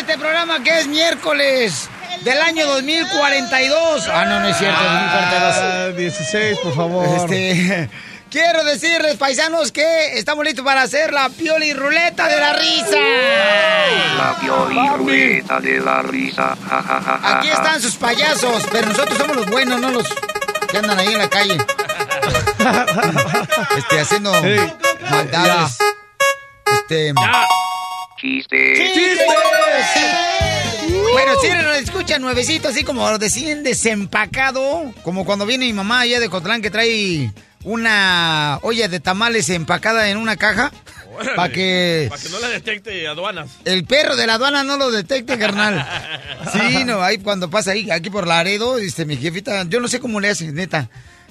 este programa que es miércoles del año 2042. Ah, no, no es cierto, 2042. 16, por favor. Este, quiero decirles, paisanos, que estamos listos para hacer la pioli ruleta de la risa. La pioli ruleta de la risa. Ja, ja, ja, ja, Aquí están sus payasos, pero nosotros somos los buenos, no los que andan ahí en la calle. Este, haciendo maldades. Este. Chiste. Bueno, si nos escucha nuevecito, así como deciden desempacado, como cuando viene mi mamá allá de Cotlán que trae una olla de tamales empacada en una caja para que no la detecte aduanas. el perro de la aduana no lo detecte, carnal. Sí, no, ahí cuando pasa ahí, aquí por Laredo, dice mi jefita, yo no sé cómo le hace, neta.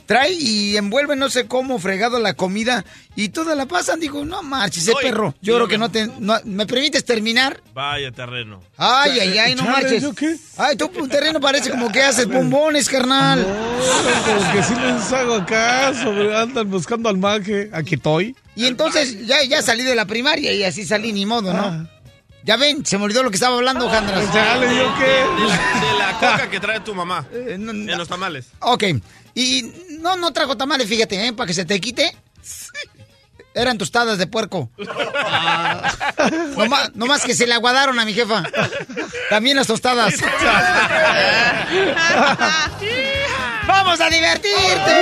Trae y envuelve no sé cómo fregado la comida y toda la pasan. Digo, no marches, ese Oye, perro. Yo creo lo que no te... no- ¿Me permites terminar? Vaya terreno. Ay, ay, ay, no marches. Ay, tu terreno parece como que haces bombones, carnal. Como que sí les hago caso, güey. andan buscando al maje. Aquí estoy. Y entonces ya, ya salí de la primaria y así salí, ni modo, ¿no? Ya ven, se me olvidó lo que estaba hablando, Jandras. Chale, ¿yo qué? De la, de la coca que trae tu mamá. Eh, no. En los tamales. Ok, y no, no trajo tamales, fíjate, ¿eh? Para que se te quite. Eran tostadas de puerco. No más, no más que se le aguadaron a mi jefa. También las tostadas. ¡Vamos a divertirte!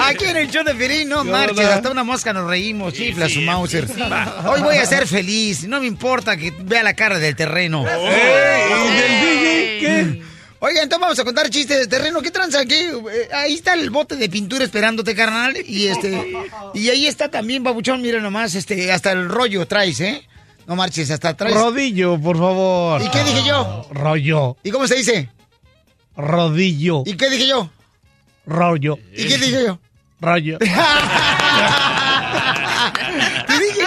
Aquí en el show de Pirín, no marches, hasta una mosca nos reímos, chifla su Mauser. Hoy voy a ser feliz, no me importa que vea la cara del terreno. ¿Y del DJ qué? Oigan, entonces vamos a contar chistes de terreno. ¿Qué tranza aquí? Eh, Ahí está el bote de pintura esperándote, carnal. Y este. Y ahí está también, babuchón, mira nomás, este, hasta el rollo traes, ¿eh? No marches, hasta traes. Rodillo, por favor. ¿Y qué dije yo? Rollo. ¿Y cómo se dice? Rodillo. ¿Y qué dije yo? Rollo. ¿Y qué dije yo? Rollo. Te dije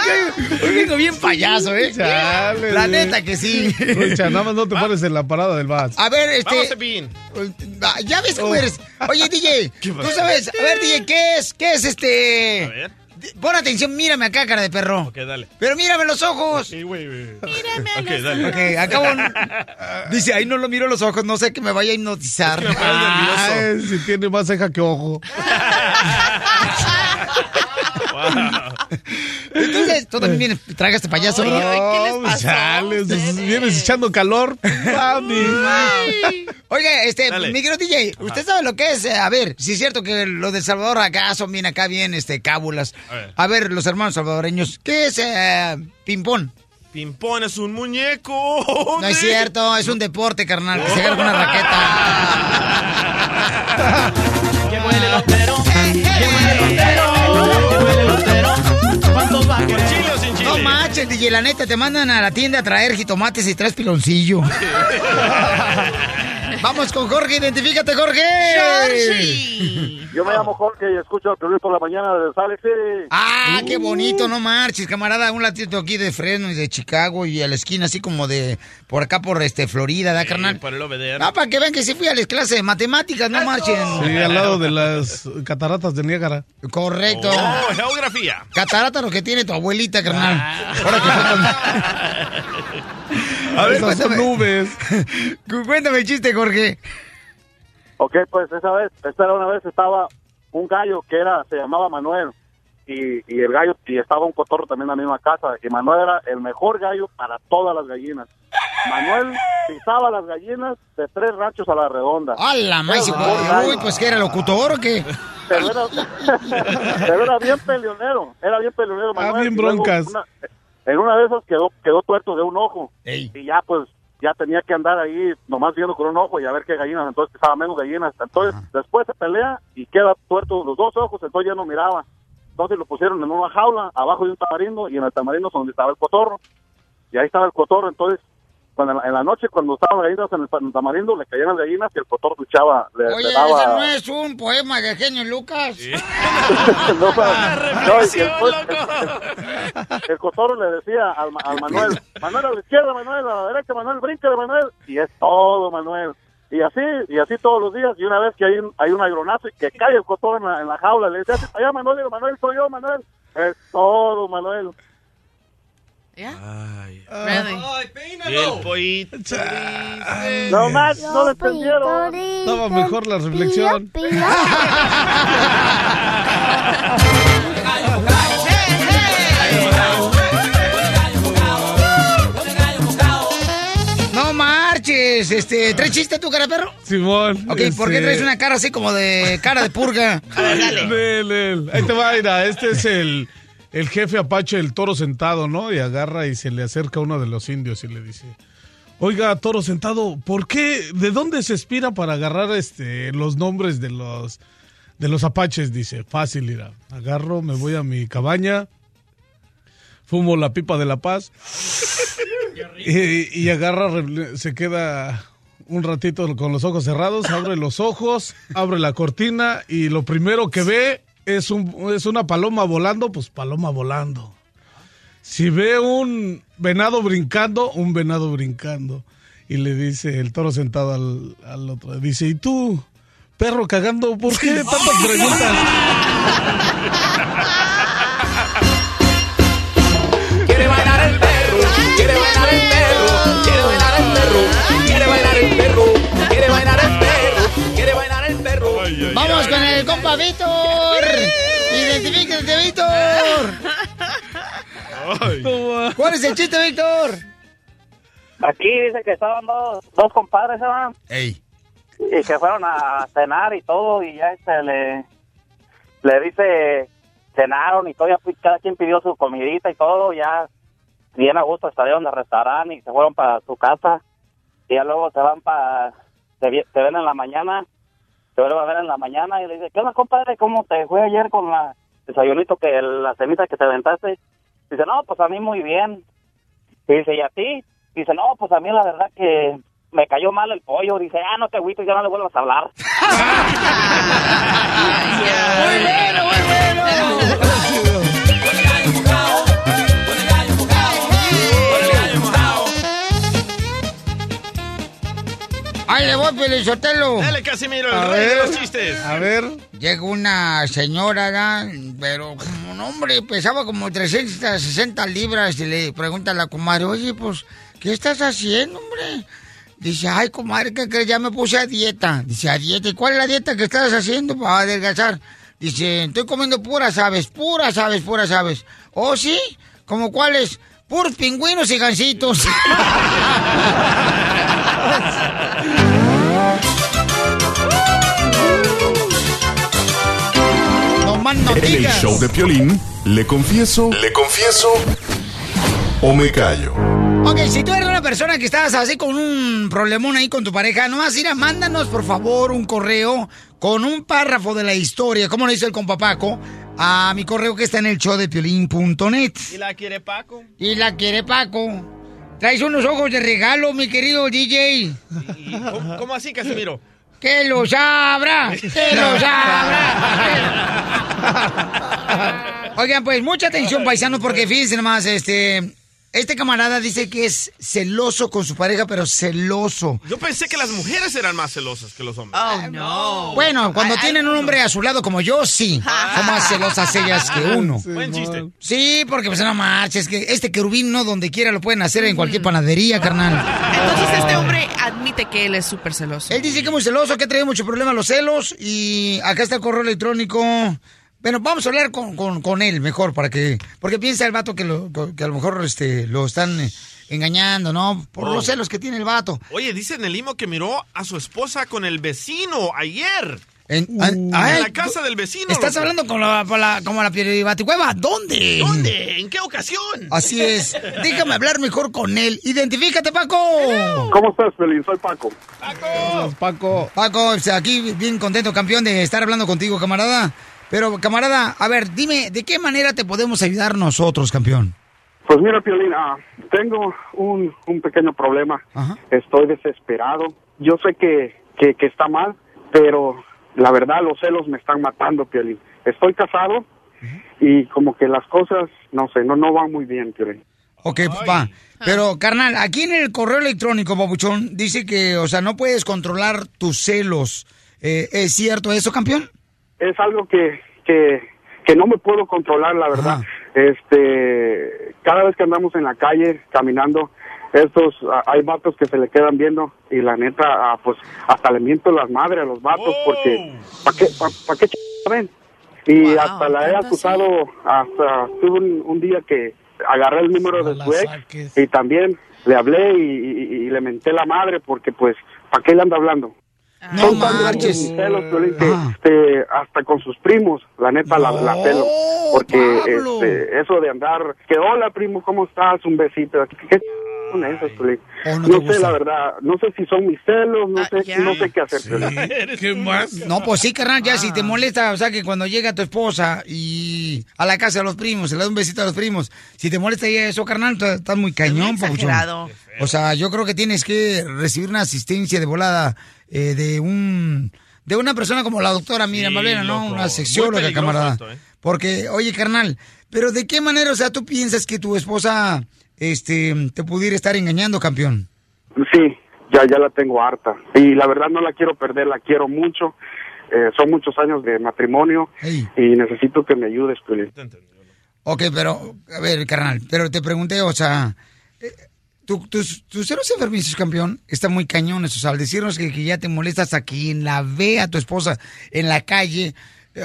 que hoy vengo bien payaso, ¿eh? Chale, La neta que sí. Escucha, nada más no te pones en la parada del bus. A ver, este. Vamos. Ah, Ya ves Oh. cómo eres. Oye, DJ, tú sabes. A ver, DJ, ¿qué es? ¿Qué es este? A ver. Pon atención, mírame acá, cara de perro. Ok, dale. Pero mírame los ojos. Sí, güey, güey. Ok, dale. Ok, acabo. Dice, ahí no lo miro los ojos, no sé que me vaya a hipnotizar. Es que me. Ay, si tiene más ceja que ojo. Entonces, tú también vienes, traga este payaso. No, chale, pues, vienes echando calor. Mami. Oiga, este, Dale. mi querido DJ, ¿usted sabe lo que es? Eh, A ver, si es cierto que los de Salvador acá son bien acá, bien, este, cábulas. A ver. A ver, los hermanos salvadoreños, ¿qué es eh, ping-pong? Pimpón es un muñeco. No es cierto, es un deporte, carnal, que se agarra con una raqueta. Que huele el otero, que huele ¿Con chile o sin chile? No manches, DJ, la neta, te mandan a la tienda a traer jitomates y traes piloncillo. Vamos con Jorge, identifícate, Jorge. Yo me llamo Jorge y escucho a Piolín por la mañana Salt Lake City. Ah, qué bonito, no marches, camarada. Un latito aquí de Fresno y de Chicago y a la esquina así como de por acá por este Florida, ¿da, carnal? Para el. No, para que vean que sí fui a las clases de matemáticas, no marchen. Sí, al lado de las cataratas de Niágara. Correcto. Oh, geografía. Catarata lo que tiene tu abuelita, carnal. Ahora que A ver, Esas son cuéntame. nubes. Cuéntame el chiste, Jorge. Ok, pues esa vez, esta era una vez estaba un gallo que era, se llamaba Manuel. Y, y el gallo, y estaba un cotorro también en la misma casa. Y Manuel era el mejor gallo para todas las gallinas. Manuel pisaba las gallinas de tres ranchos a la redonda. Mejor gallo. Uy, pues que era locutor o qué? pero era, pero era bien peleonero, era bien peleonero. Ah, Manuel, bien y luego broncas. una- en una de esas quedó, quedó tuerto de un ojo. Ey. Y ya pues, ya tenía que andar ahí nomás viendo con un ojo y a ver qué gallinas, entonces estaba menos gallinas. Entonces después se pelea y queda tuerto los dos ojos, entonces ya no miraba. Entonces lo pusieron en una jaula abajo de un tamarindo y en el tamarindo es donde estaba el cotorro. Y ahí estaba el cotorro, entonces cuando en la, en la noche cuando estaban gallinas en el, tamarindo le caían las gallinas y el cotorro luchaba, le, le Oye, daba... ese no es un poema de genio Lucas. No, no, y después, el, el cotorro le decía al, Ma- al Manuel, Manuel a la izquierda, Manuel a la derecha, Manuel brinca de Manuel, y es todo, Manuel. Y así, y así todos los días, y una vez que hay un, hay un agronazo y que cae el cotorro en la, en la jaula, le dice, "Hazte para allá, Manuel, Manuel, soy yo, Manuel. Es todo, Manuel. Ay. Really? Y el pollito. No más, no lo entendieron. Estaba mejor la reflexión. No marches, este, ¿traes chiste tú, cara perro? Simón. Ok, ¿por qué este, traes una cara así como de cara de purga? Nel. Ahí te va, mira, este es el, el jefe apache, el toro sentado, ¿no? Y agarra y se le acerca a uno de los indios y le dice, oiga, toro sentado, ¿por qué, de dónde se inspira para agarrar este, los nombres de los, de los apaches? Dice, fácil, mira, agarro, me voy a mi cabaña, fumo la pipa de la paz y, y agarra, se queda un ratito con los ojos cerrados, abre los ojos, abre la cortina y lo primero que ve es, un, es una paloma volando, pues paloma volando. Si ve un venado brincando, un venado brincando. Y le dice el toro sentado al, al otro, dice, ¿y tú, perro cagando, por qué tantas preguntas? Quiere bailar el perro, quiere bailar el perro, quiere bailar el perro, quiere bailar el perro, quiere bailar el perro, Vamos con el compa Víctor. Identifíquete, Víctor. ¿Cuál es el chiste, Víctor? Aquí dice que estaban dos, dos compadres, ¿se van? Ey. y que fueron a cenar y todo y ya este le le dice cenaron y todo ya cada quien pidió su comidita y todo ya bien a gusto salieron del restaurante y se fueron para su casa y ya luego se van para se, se ven en la mañana se vuelven a ver en la mañana y le dice ¿qué onda compadre? ¿cómo te fue ayer con la desayunito que el- la ceniza que te aventaste? dice no pues a mí muy bien y dice ¿y a ti? dice no pues a mí la verdad que me cayó mal el pollo. Dice, ah, no te agüites, ya no le vuelvas a hablar. Muy bueno, muy bueno. Ahí le voy, Pelizotelo. Dale, Casimiro, el A rey de ver. los chistes. A ver, Llega una señora, pero como un hombre, pesaba como 360 libras y le pregunta a la comadre, oye, pues, ¿qué estás haciendo, hombre? Dice, ay, comadre, ¿qué crees? Ya me puse a dieta. Dice, ¿a dieta? ¿Y cuál es la dieta que estás haciendo para adelgazar? Dice, estoy comiendo puras aves, puras aves, puras aves. ¿Oh, sí? ¿Como cuáles? Puros pingüinos y gansitos. no más no En el show de Piolín, le confieso, le confieso o me callo. Ok, si tú eres una persona que estás así con un problemón ahí con tu pareja, nomás ir a mándanos por favor un correo con un párrafo de la historia, como lo hizo el compa Paco, a mi correo que está en el show de piolín.net. ¿Y la quiere Paco? Y la quiere Paco. Traes unos ojos de regalo, mi querido DJ. ¿Y cómo, cómo así, Casimiro? Que lo sabrá, que lo sabrá. Oigan, pues mucha atención, paisano, porque fíjense nomás, este, este camarada dice que es celoso con su pareja, pero celoso. Yo pensé que las mujeres eran más celosas que los hombres. Oh, no. Bueno, cuando tienen un hombre a su lado como yo, sí. Son más celosas ellas que uno. Buen chiste. Sí, porque pues no marches, que este querubín no donde quiera lo pueden hacer en cualquier panadería, carnal. Entonces este hombre admite que él es súper celoso. Él dice que es muy celoso, que trae mucho problema los celos y acá está el correo electrónico. Bueno, vamos a hablar con, con- con él mejor para que... Porque piensa el vato que, lo- que a lo mejor este, lo están eh, engañando, ¿no? Por Oh. los celos que tiene el vato. Oye, dice en el limo que miró a su esposa con el vecino ayer. En, Uh, en ay, la casa del vecino. Estás loco. hablando con la, con la- como la Baticueva. ¿Dónde? ¿Dónde? ¿En qué ocasión? Así es. Déjame hablar mejor con él. Identifícate, Paco. ¿Cómo estás, Pelín? Soy Paco. Paco. Paco. Paco, aquí bien contento, campeón, de estar hablando contigo, camarada. Pero, camarada, a ver, dime, ¿de qué manera te podemos ayudar nosotros, campeón? Pues mira, Piolín, ah, tengo un, un pequeño problema. Estoy desesperado. Yo sé que, que, que está mal, pero la verdad los celos me están matando, Piolín. Estoy casado y como que las cosas, no sé, no, no van muy bien, Piolín. Ok, papá. Pero, carnal, aquí en el correo electrónico, papuchón, dice que, o sea, no puedes controlar tus celos. Eh, ¿Es cierto eso, campeón? Es algo que, que, que no me puedo controlar, la verdad. Este, cada vez que andamos en la calle caminando, estos, hay vatos que se le quedan viendo y la neta, ah, pues hasta le miento las madres a los vatos porque, ¿para qué, pa, pa qué ch... ven? Y hasta la he acusado, hasta tuve un, un día que agarré el número de su ex y también le hablé y, y- y le menté la madre porque pues, ¿para qué le anda hablando? No Son tan grandes mis celos, Piolín, que, este, hasta con sus primos, la neta la, la celo. Porque este, eso de andar, que hola primo, ¿cómo estás? Un besito. ¿Qué, son Piolín? Oh, no no sé, gusta. la verdad, no sé si son mis celos, no sé, no sé qué hacer. Piolín. ¿Qué más? No, pues sí, carnal, ya Ah. si te molesta, o sea, que cuando llega tu esposa y a la casa de los primos, se le da un besito a los primos, si te molesta ya eso, carnal, estás muy cañón, papuchón. exagerado. O sea, yo creo que tienes que recibir una asistencia de volada eh, de un de una persona como la doctora Miriam Sí, Valera, ¿no? loco. Una peligroso camarada. esto, ¿eh? Porque, oye, carnal, pero ¿de qué manera, o sea, tú piensas que tu esposa este te pudiera estar engañando, campeón? Sí, ya, ya la tengo harta. Y la verdad no la quiero perder, la quiero mucho. Eh, son muchos años de matrimonio y necesito que me ayudes, Piolín. Ok, pero, a ver, carnal, pero te pregunté, o sea, eh, tu- tus, tus celos enfermizos, campeón, están muy cañones. O sea, al decirnos que, que ya te molestas a quien la ve a tu esposa en la calle,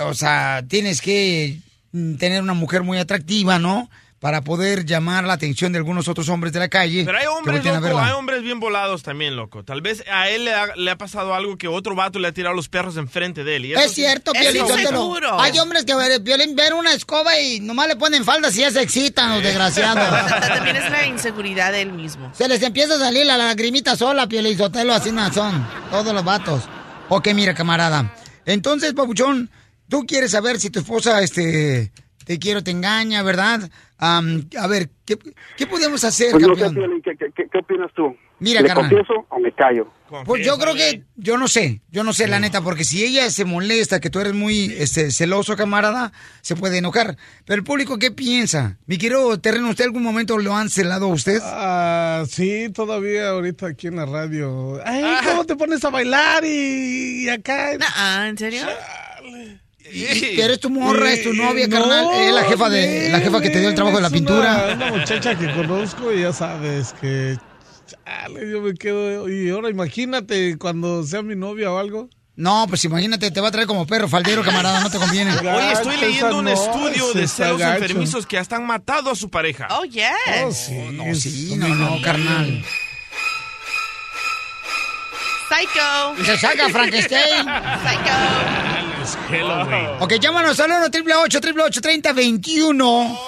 o sea, tienes que mm, tener una mujer muy atractiva, ¿no? Para poder llamar la atención de algunos otros hombres de la calle. Pero hay hombres, loco, hay hombres bien volados también, loco. Tal vez a él le ha, le ha pasado algo que otro vato le ha tirado los perros enfrente de él. y eso Es sí- cierto, Piolín, eso seguro. Hay hombres que Piolín, ven una escoba y nomás le ponen faldas y ya se excitan, los desgraciados. También es la inseguridad de él mismo. Se les empieza a salir la lagrimita sola, Piolín Sotelo, así no son. Todos los vatos. Ok, mira, camarada. Entonces, papuchón, tú quieres saber si tu esposa, este, te quiero, te engaña, ¿verdad? Am, a ver, ¿qué, qué podemos hacer, Pues no sé, campeón? ¿qué, qué, qué- qué opinas tú? Mira, ¿Le carnal. confieso o me callo? Pues yo creo que, yo no sé, yo no sé la neta, porque si ella se molesta, que tú eres muy este, celoso, camarada, se puede enojar. Pero el público, ¿qué piensa? Mi querido Terreno, ¿usted algún momento lo han celado a usted? Ah, sí, todavía ahorita aquí en la radio. Ay, ¿cómo te pones a bailar y, y acá? Ah, ¿en serio? Y- Pero es tu morra, es tu novia, No, carnal. Es la jefa de la jefa que te dio el trabajo de la pintura. Una, una muchacha que conozco y ya sabes que. Chale, yo me quedo. Y ahora imagínate cuando sea mi novia o algo. No, pues imagínate, te va a traer como perro faldero, camarada, no te conviene. Oye, estoy leyendo un no, estudio de celos enfermizos que hasta han matado a su pareja. Oh, yes. Oh, sí, No, sí, no, no, carnal. Psycho. Se saca Frankenstein. Psycho. Ok, llámanos al 1 888 3021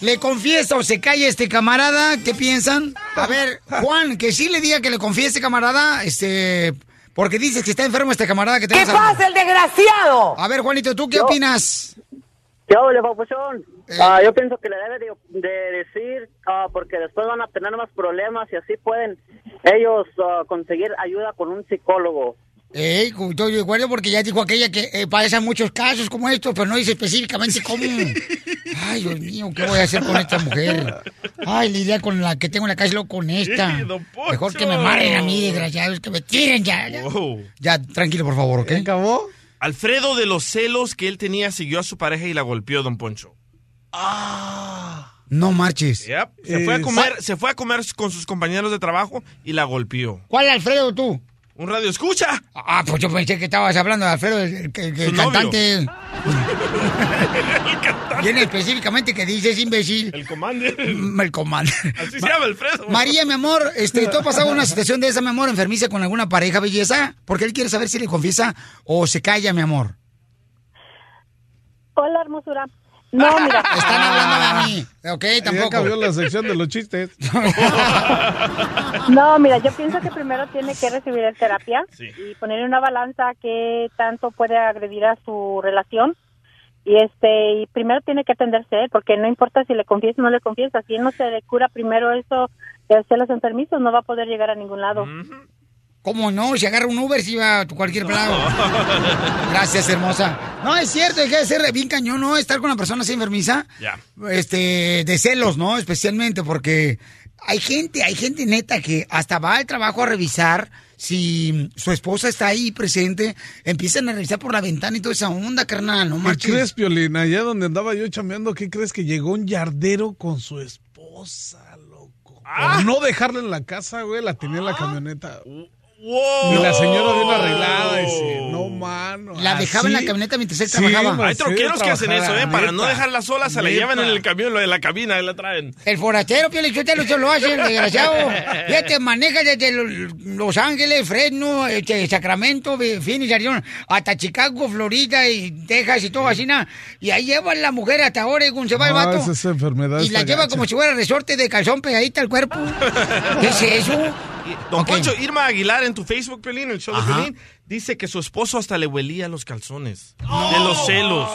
¿Le confiesa o se calla este camarada? ¿Qué piensan? A ver, Juan, que sí le diga que le confiese, camarada, este... Porque dices que está enfermo este camarada que ¿Qué tenemos al- pasa, el desgraciado? A ver, Juanito, ¿tú qué Yo- opinas? ¿Qué ole, papuchón? Eh. Ah, yo pienso que le debe de, de decir, ah, porque después van a tener más problemas y así pueden ellos ah, conseguir ayuda con un psicólogo. Ey, estoy de acuerdo porque ya dijo aquella que eh, pasan muchos casos como estos, pero no dice específicamente cómo. Ay, Dios mío, ¿qué voy a hacer con esta mujer? Ay, lidiar con la que tengo en la casa, luego con esta. Mejor que me marren a mí, desgraciados, que me tiren ya. Ya, Wow. Ya, tranquilo, por favor, ¿ok? ¿Acabó? Alfredo de los celos que él tenía siguió a su pareja y la golpeó, don Poncho. No marches. Yep. Se, fue a comer, se fue a comer con sus compañeros de trabajo y la golpeó. ¿Cuál Alfredo tú? Un radio escucha. Ah, pues yo pensé que estabas hablando de Alfredo, el, el- el- cantante. Viene específicamente que dices imbécil. El comandante. Mm, El comando. Así se llama Alfredo. María, mi amor, este, ¿tú has pasado una situación de esa, mi amor, enfermiza con alguna pareja belleza? Porque él quiere saber si le confiesa o se calla, mi amor. Hola, hermosura. No, mira. Están hablando de mí. Ok, Ya tampoco. cambió la sección de los chistes. No, mira, yo pienso que primero tiene que recibir el terapia Sí. y poner en una balanza qué tanto puede agredir a su relación. Y este, y primero tiene que atenderse porque no importa si le confiesa o no le confiesa, si él no se le cura primero eso de celos enfermizos, no va a poder llegar a ningún lado. ¿Cómo no? Si agarra un Uber, si va a cualquier lado. Gracias, hermosa. No, es cierto, hay que ser bien cañón, ¿no? Estar con una persona así enfermiza. Ya. Este, de celos, ¿no? Especialmente porque hay gente, hay gente neta que hasta va al trabajo a revisar si su esposa está ahí presente. Empiezan a revisar por la ventana y toda esa onda, carnal, no ¿Qué marches. crees, Piolín? Allá donde andaba yo chambeando, ¿qué crees que llegó un yardero con su esposa, loco? Por no dejarla en la casa, güey, la tenía en la camioneta. Wow. Y la señora bien arreglada, dice, no, mano. La dejaba en la camioneta mientras él Sí, trabajaba. Hay troqueros que hacen eso, ¿eh? Para no neta. dejarla sola, se la Neta. llevan en el camión, lo de la cabina, y la traen. El forastero, Pio Lichotelo, eso lo hace, el desgraciado. Ya te maneja desde Lo- Los Ángeles, Fresno, este, Sacramento, Phoenix, Arizona, hasta Chicago, Florida y Texas y todo así, nada. Y ahí lleva la mujer hasta Oregon, se va el Ah, vato. esa es enfermedad. Y la lleva gacha. como si fuera resorte de calzón pegadita al cuerpo. ¿Qué es eso? Don Ok. Poncho, Irma Aguilar en tu Facebook, Pelín, el show Ajá. de Pelín, dice que su esposo hasta le huelía los calzones. De los celos.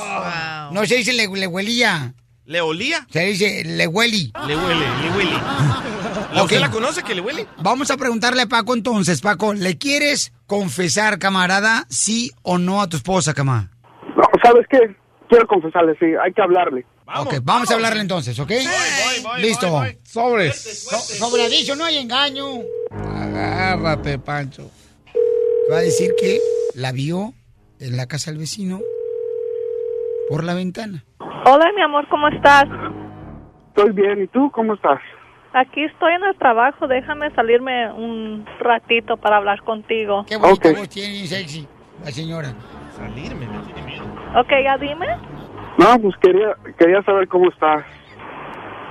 No se dice le, le huelía, ¿Le olía? se dice le hueli. Le huele, le huele. ¿La Ok. ¿Usted la conoce que le huele? Vamos a preguntarle a Paco entonces, Paco, ¿le quieres confesar, camarada, sí o no a tu esposa, camarada? No, ¿sabes qué? Quiero confesarle, sí, hay que hablarle. Ok, vamos a hablarle entonces, ¿ok? Listo. Sobres. So- sobre aviso no hay engaño. Agárrate, Pancho. Va a decir que la vio en la casa del vecino por la ventana. Hola, mi amor, ¿cómo estás? Estoy bien, ¿y tú cómo estás? Aquí estoy en el trabajo, déjame salirme un ratito para hablar contigo. Qué bonita Ok. voz tiene, sexy, la señora. Salirme, me tiene miedo. Ok, ya dime. No, pues quería, quería saber cómo estás.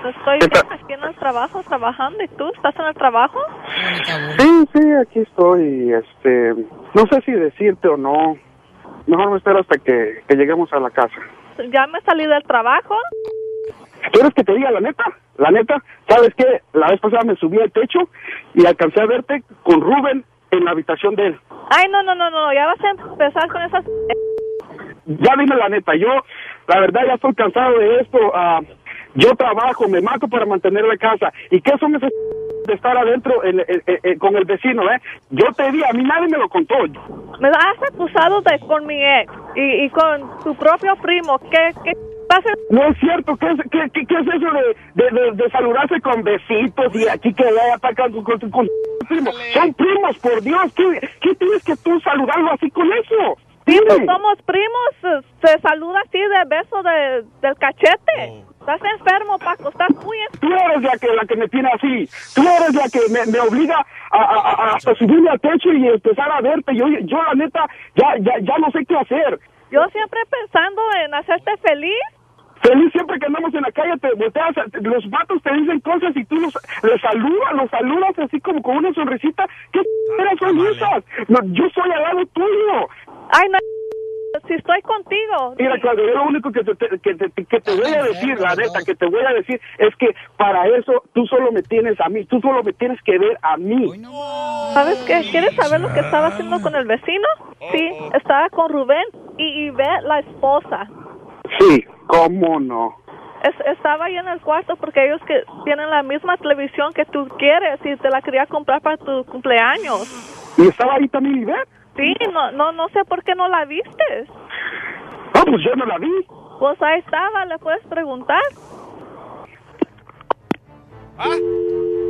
Estoy ¿Qué tal? bien aquí en el trabajo trabajando. ¿Y tú estás en el trabajo? Sí, sí, aquí estoy, este, no sé si decirte o no. Mejor me espero hasta que, que lleguemos a la casa. Ya me salí del trabajo. ¿Quieres que te diga la neta? La neta, ¿sabes qué? La vez pasada me subí al techo y alcancé a verte con Rubén en la habitación de él. Ay, no, no, no, no, ya vas a empezar con esas... Ya dime la neta, yo, la verdad, ya estoy cansado de esto. ah, yo trabajo, me mato para mantener la casa. ¿Y qué son esas de estar adentro en- en- en- con el vecino, eh? Yo te di, a mí nadie me lo contó. Me has acusado de con mi ex y, y con tu propio primo. ¿Qué, qué pasa? No es cierto, ¿qué es, qué, qué- qué es eso de, de, de- de saludarse con besitos y aquí que le atacan con, con, con- primo? Son primos, por Dios, ¿qué, ¿qué tienes que tú saludarlo así con eso? Sí, pues somos primos, se saluda así de beso de, del cachete. Estás enfermo, Paco, estás muy enfermo. Tú eres la que, la que me tiene así. Tú eres la que me, me obliga a, a, a- hasta subirme al techo y empezar a verte. Yo, yo la neta, ya, ya, ya no sé qué hacer. Yo siempre pensando en hacerte feliz. Feliz siempre que andamos en la calle, te volteas, los vatos te dicen cosas y tú los, los saludas, los saludas así como con una sonrisita. ¿Qué eras son esas? No, yo soy al lado tuyo. Ay, no, si estoy contigo. Mira, Claudio, yo lo único que te, te- que te, que te voy a decir, la neta, que te voy a decir es que para eso tú solo me tienes a mí, tú solo me tienes que ver a mí. ¿Sabes qué? ¿Quieres saber lo que estaba haciendo con el vecino? Sí, estaba con Rubén y, y ve la esposa. Sí, cómo no. Es- estaba ahí en el cuarto porque ellos que tienen la misma televisión que tú quieres y te la quería comprar para tu cumpleaños. ¿Y estaba ahí también Ivette? Sí, no, no, no sé por qué no la viste. Ah, pues yo no la vi. Pues ahí estaba, le puedes preguntar.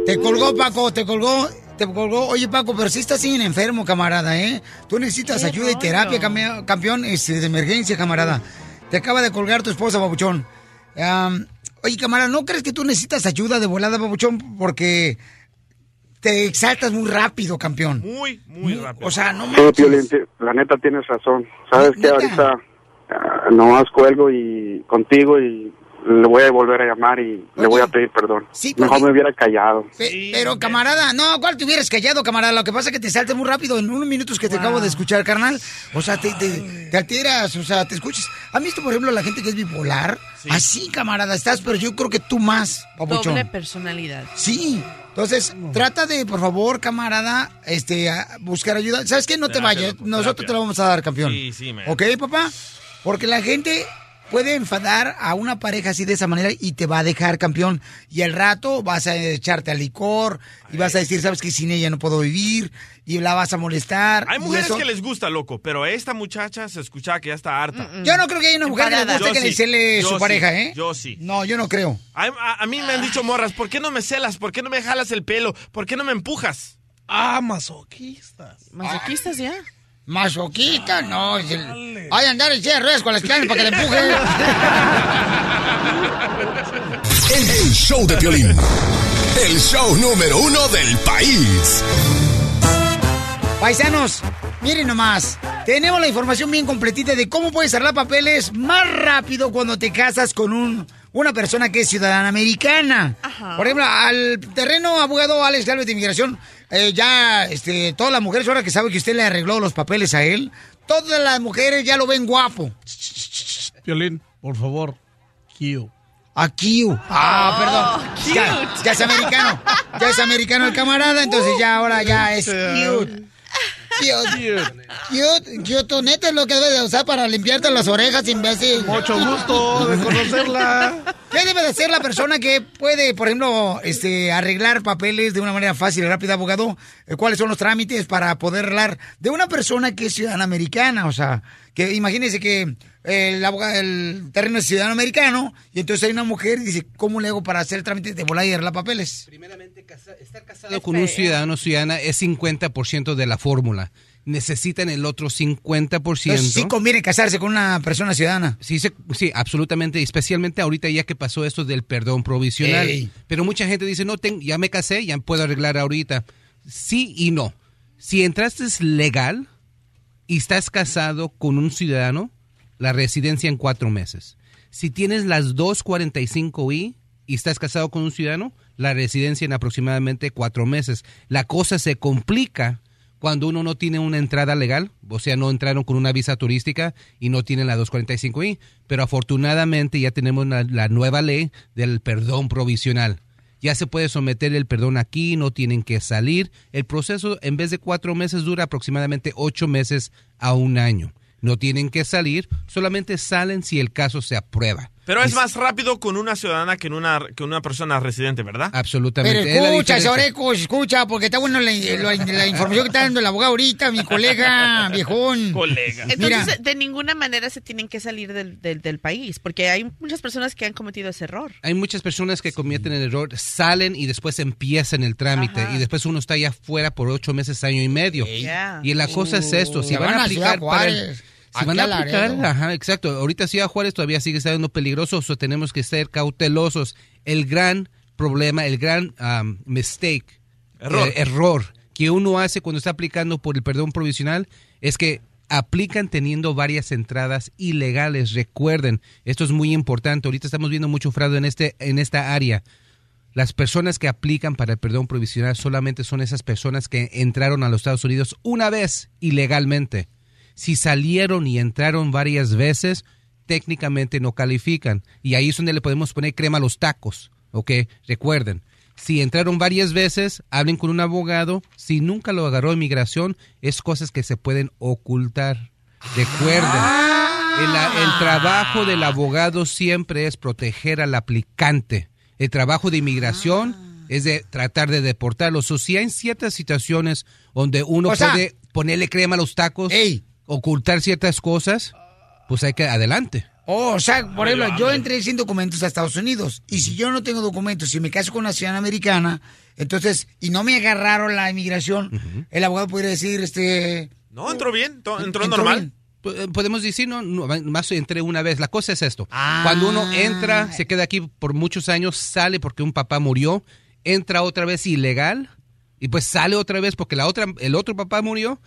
Te colgó, Paco, te colgó, te colgó. Oye, Paco, pero si estás bien enfermo, camarada, ¿eh? Tú necesitas ayuda y terapia, campeón, este, de emergencia, camarada. Te acaba de colgar tu esposa, babuchón. Oye, camarada, ¿no crees que tú necesitas ayuda de volada, babuchón? Porque te exaltas muy rápido, campeón. Muy, muy rápido. O sea, no. Piolín, sí, la neta tienes razón. Sabes que ahorita ah, nomás cuelgo y contigo y le voy a volver a llamar y le voy a pedir perdón. Sí, Mejor porque- me hubiera callado. Pe- pero, camarada, no, ¿cuál te hubieras callado, camarada? Lo que pasa es que te saltes muy rápido en unos minutos que te acabo de escuchar, carnal. O sea, te, te, te alteras, o sea, te escuchas. ¿Han visto, por ejemplo, la gente que es bipolar? Así, camarada, estás, pero yo creo que tú más, papuchón. Doble personalidad. Sí. Entonces, trata de, por favor, camarada, este, a- buscar ayuda. ¿Sabes qué? No te vayas. Nosotros terapia. te lo vamos a dar, campeón. Sí, sí, man. ¿Ok, papá? Porque la gente puede enfadar a una pareja así de esa manera y te va a dejar campeón. Y al rato vas a echarte al licor y vas a decir, sabes que sin ella no puedo vivir y la vas a molestar. Hay mujeres eso- que les gusta, loco, pero esta muchacha se escucha que ya está harta. Yo no creo que haya una mujer que le guste Yo que le cele su sí, pareja, ¿eh? Yo sí. No, yo no creo. A, a- a mí me han dicho morras, ¿por qué no me celas? ¿Por qué no me jalas el pelo? ¿Por qué no me empujas? Ah, masoquistas. ¿Masoquistas ya? Masoquista, no. es el- Hay andar en silla de ruedas con las clanes para que le empuje. El, el show de Piolín. El show número uno del país. Paisanos, miren nomás. Tenemos la información bien completita de cómo puedes arreglar papeles más rápido cuando te casas con un, una persona que es ciudadana americana. Por ejemplo, al terreno abogado Alex Galvez de Inmigración, eh, ya este, todas las mujeres, ahora que sabe que usted le arregló los papeles a él, todas las mujeres ya lo ven guapo. Piolín, por favor. Kio. Aquí. Ah, perdón. Ya, ya es americano. Ya es americano el camarada, entonces ya ahora ya es cute. Cute. Cute. Cute. Neta es lo que debes de usar para limpiarte las orejas, imbécil. Mucho gusto de conocerla. ¿Qué debe de ser la persona que puede, por ejemplo, este, arreglar papeles de una manera fácil y rápida, abogado? Eh, ¿Cuáles son los trámites para poder arreglar de una persona que es ciudadana americana? O sea, que imagínese que el, abogado, el terreno es ciudadano americano y entonces hay una mujer y dice, ¿cómo le hago para hacer el trámite de volar y arreglar papeles? casado con un ciudadano ciudadana es 50% de la fórmula. Necesitan el otro 50%. Entonces sí conviene casarse con una persona ciudadana. Sí, sí, absolutamente, especialmente ahorita ya que pasó esto del perdón provisional. Ey. Pero mucha gente dice, no, ten- ya me casé, ya puedo arreglar ahorita. Sí y no. Si entraste es legal y estás casado con un ciudadano, la residencia en cuatro meses. Si tienes las 245I y estás casado con un ciudadano, la residencia en aproximadamente cuatro meses. La cosa se complica cuando uno no tiene una entrada legal, o sea, no entraron con una visa turística y no tienen la 245I, pero afortunadamente ya tenemos la, la nueva ley del perdón provisional. Ya se puede someter el perdón aquí, no tienen que salir. El proceso en vez de cuatro meses dura aproximadamente ocho meses a un año. No tienen que salir, solamente salen si el caso se aprueba. Pero es más rápido con una ciudadana que en una, que una persona residente, ¿verdad? Absolutamente. Pero escucha, Soreco, escucha, porque está bueno la, la- la información que está dando el abogado ahorita, mi colega, viejón. Colega. Entonces, Mira. de ninguna manera se tienen que salir del, del, del país, porque hay muchas personas que han cometido ese error. Hay muchas personas que cometen el error, salen y después empiezan el trámite Ajá. y después uno está allá afuera por ocho meses, año y medio. Ya. Y la cosa es esto, si van van a aplicar para el, Se van a aplicar, ajá, exacto. Ahorita Ciudad Juárez todavía sigue siendo peligroso, o tenemos que ser cautelosos. El gran problema, el gran um, mistake, Error. eh, error que uno hace cuando está aplicando por el perdón provisional es que aplican teniendo varias entradas ilegales. Recuerden, esto es muy importante. Ahorita estamos viendo mucho fraude en este en esta área. Las personas que aplican para el perdón provisional solamente son esas personas que entraron a los Estados Unidos una vez ilegalmente. Si salieron y entraron varias veces, técnicamente no califican. Y ahí es donde le podemos poner crema a los tacos. ¿Ok? Recuerden, si entraron varias veces, hablen con un abogado. Si nunca lo agarró inmigración, es cosas que se pueden ocultar. Recuerden, el, el trabajo del abogado siempre es proteger al aplicante. El trabajo de inmigración es de tratar de deportarlos. O si hay ciertas situaciones donde uno O sea- puede ponerle crema a los tacos, ocultar ciertas cosas, pues hay que adelante. Oh, o sea, por ejemplo, yo entré sin documentos a Estados Unidos. Y si yo no tengo documentos, si me caso con una ciudadana americana, entonces, y no me agarraron la inmigración, el abogado podría decir, este... No, entró bien, entró, Entró normal. Eh, Podemos decir, no, no, más entré una vez. La cosa es esto. Cuando uno entra, se queda aquí por muchos años, sale porque un papá murió, entra otra vez ilegal y pues sale otra vez porque la otra, el otro papá murió.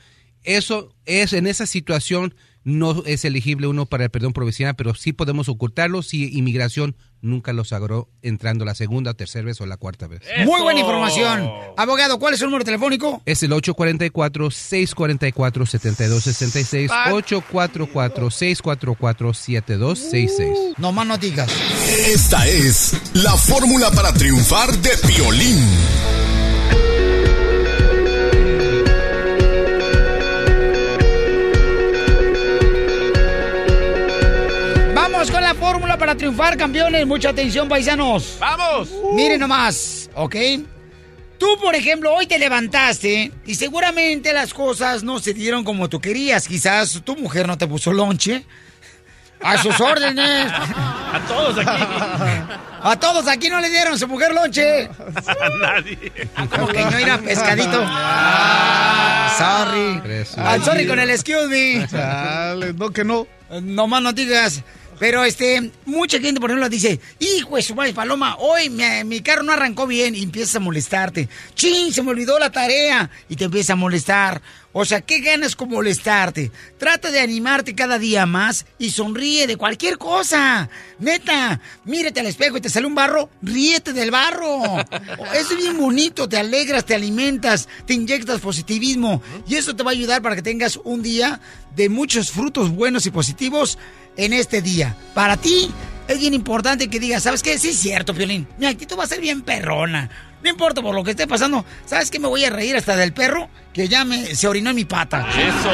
Eso es, en esa situación, no es elegible uno para el perdón provisional, pero sí podemos ocultarlo si inmigración nunca los agarró entrando la segunda, tercera vez o la cuarta vez. Muy buena información. Abogado, ¿cuál es su número telefónico? Es el 844-644-7266. 844-644-7266. No más no digas. Esta es la fórmula para triunfar de Piolín. Vamos con la fórmula para triunfar, campeones. Mucha atención, paisanos. ¡Vamos! Miren nomás, ¿ok? Tú, por ejemplo, hoy te levantaste y seguramente las cosas no se dieron como tú querías. Quizás tu mujer no te puso lonche. A sus órdenes. A todos aquí. A todos aquí no le dieron su mujer lonche. A nadie. Como que no era pescadito. Ah, sorry. Ah, sorry con el excuse me. Chale, no que no. No más no digas. Pero este, mucha gente, por ejemplo, dice, hijo de su madre, Paloma, hoy mi, mi carro no arrancó bien y empiezas a molestarte. Chin, se me olvidó la tarea y te empieza a molestar. O sea, ¿qué ganas con molestarte? Trata de animarte cada día más y sonríe de cualquier cosa. Neta, mírate al espejo y te sale un barro, ríete del barro. Es bien bonito, te alegras, te alimentas, te inyectas positivismo y eso te va a ayudar para que tengas un día de muchos frutos buenos y positivos en este día. Para ti es bien importante que digas, ¿sabes qué? Sí es cierto, Piolín. Mi actitud va a ser bien perrona. No importa por lo que esté pasando. ¿Sabes qué? Me voy a reír hasta del perro que ya me, se orinó en mi pata. Eso.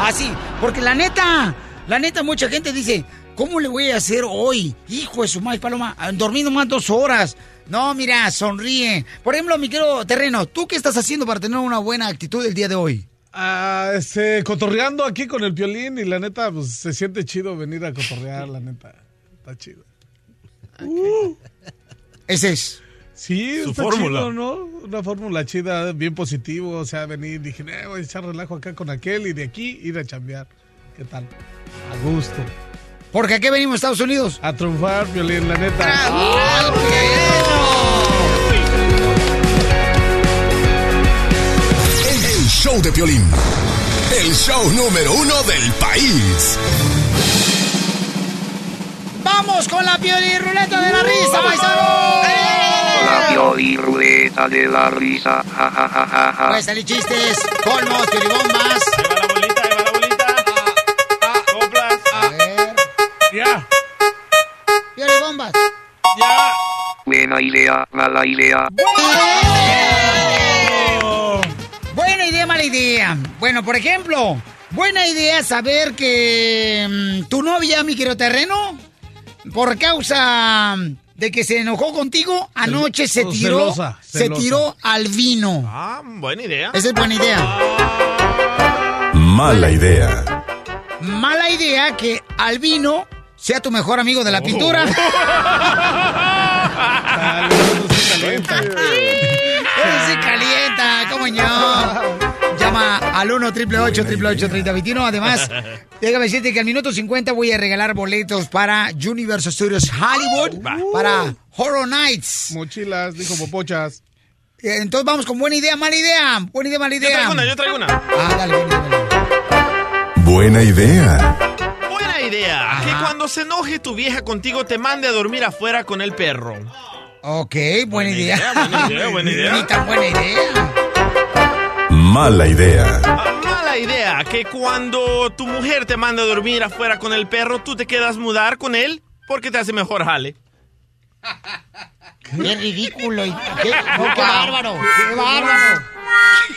Así, porque la neta, la neta, mucha gente dice, ¿cómo le voy a hacer hoy? Hijo de su madre, Paloma, ah, dormido más dos horas. No, mira, sonríe. Por ejemplo, mi querido terreno, ¿tú qué estás haciendo para tener una buena actitud el día de hoy? Ah, este, cotorreando aquí con el piolín y la neta, pues se siente chido venir a cotorrear, la neta. Está chido. Ese es. Sí, Su está fórmula. chido, ¿no? Una fórmula chida, bien positivo. O sea, venir, dije, eh, voy a echar relajo acá con aquel y de aquí ir a chambear. ¿Qué tal? A gusto. Porque aquí venimos a Estados Unidos. A triunfar, violín, la neta. Show de Piolín. El show número uno del país. ¡Vamos con la pioli ruleta de la risa, paisano! La pioliruleta de la risa. Ja, ja, ja, ja, ja. Pueden salir chistes, colmos, piolibombas. A ver. Ya. Piolibombas. Ya. Buena idea, mala idea. Idea. Bueno, por ejemplo, buena idea saber que mm, tu novia, mi querido terreno, por causa de que se enojó contigo, anoche se oh, tiró, celosa, se tiró al vino. Ah, buena idea. Esa es buena idea. Mala idea. Mala idea que al vino sea tu mejor amigo de la pintura. Ese calienta, ¿cómo no? Llama al 1 888 3021 Además, déjame decirte que al minuto 50 voy a regalar boletos para Universal Studios Hollywood para Horror Nights. Mochilas, dijo popochas. Eh, Entonces vamos con buena idea, mala idea. Buena idea, mala Yo idea. traigo una, yo traigo una. Ah, dale, buena idea. Buena idea. Buena idea. Que cuando se enoje tu vieja contigo te mande a dormir afuera con el perro. Ok, buena, idea. buena idea, buena idea. Ni tan buena idea. Mala idea. Mala idea. Que cuando tu mujer te manda a dormir afuera con el perro, tú te quedas mudar con él porque te hace mejor jale. Qué ridículo. y- Qué, qué bárbaro. Qué bárbaro.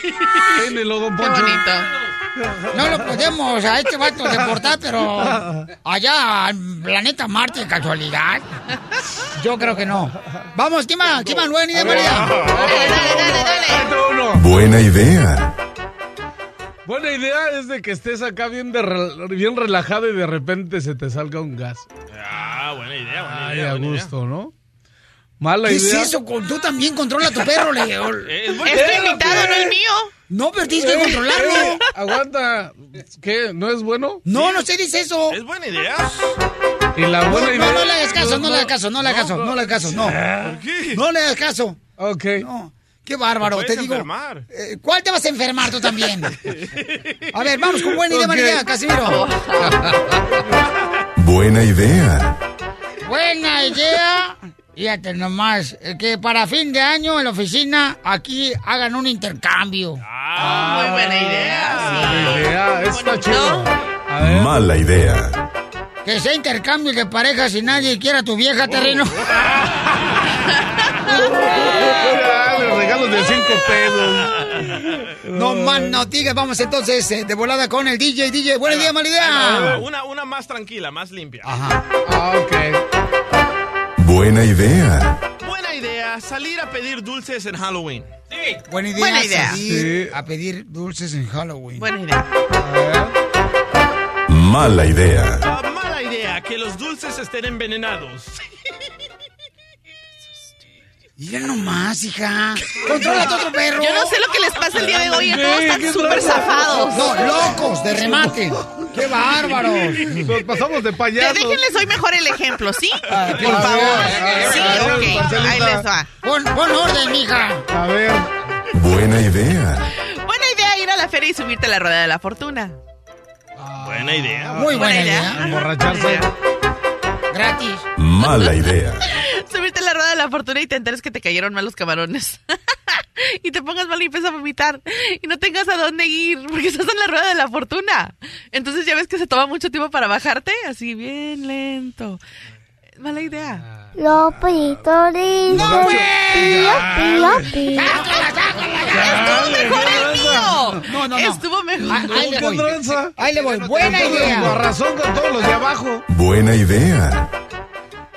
Qué bonito. No lo podemos a este vato deportar, pero allá en planeta Marte, de casualidad. Yo creo que no. Vamos, ¿quién más? ¿Quién más? Buena idea, uno. Buena idea. Buena idea es de que estés acá bien, de bien relajado y de repente se te salga un gas. Ah, buena idea, buena Ay, idea. a buena idea. gusto, ¿no? Mala ¿Qué idea. es eso? Tú también controla a tu perro, le. Es tu invitado, no el mío. No, pero tienes que Eh, controlarlo. eh, aguanta. ¿Qué? ¿No es bueno? No, no se dice eso. Es buena idea. Y la No, buena no, idea. no le hagas caso, no le hagas caso, no le hagas caso, no le hagas caso, no. qué? No le hagas caso. Ok. No. Qué bárbaro, Te te digo. enfermar. Eh, ¿Cuál te vas a enfermar tú también? A ver, vamos con buena idea, buena Ok. idea, Casimiro. Buena idea. Buena idea. Fíjate nomás, eh, que para fin de año en la oficina aquí hagan un intercambio. Ah, Muy buena idea. Buena idea. Está chido. A ver. Mala idea. Que sea intercambio de parejas y nadie quiera tu vieja terreno. Dale, regalos de cinco pesos. No más no digas, vamos entonces eh, de volada con el DJ, DJ. Buena idea, mala idea. Una, una más tranquila, más limpia. Ajá. Ah, ok. Buena idea. Buena idea, salir a pedir dulces en Halloween. Sí. Buena idea. Buena idea. salir Sí. A pedir dulces en Halloween. Buena idea. Mala idea. Mala idea, que los dulces estén envenenados. Mira nomás, hija. Controla a tu otro perro. Yo no sé lo que les pasa el día de hoy. ¿Qué? Todos ¿Qué están súper zafados. No, locos, de remate. ¡Qué bárbaros! Nos pasamos de payasos. déjenles hoy mejor el ejemplo, ¿sí? Ah, Por favor. ver, Sí, ver, ok. Marcelita. Ahí les va. Pon, pon orden, mija. A ver. Buena idea. Buena idea ir a la feria y subirte a la rueda de la fortuna. Buena idea. Muy buena idea. Emborracharse. Gratis. Mala idea. Subirte a la rueda de la fortuna y te enteres que te cayeron mal los camarones. y te pongas mal y empiezas a vomitar. Y no tengas a dónde ir porque estás en la rueda de la fortuna. Entonces ya ves que se toma mucho tiempo para bajarte. Así bien lento. Mala idea. Los pollitos ¡No, güey! Mío. No, no, no. Estuvo mejor. Ah, ahí le ¿Qué voy. Ahí le voy. Buena Con idea. razón con todos los de abajo. Buena idea.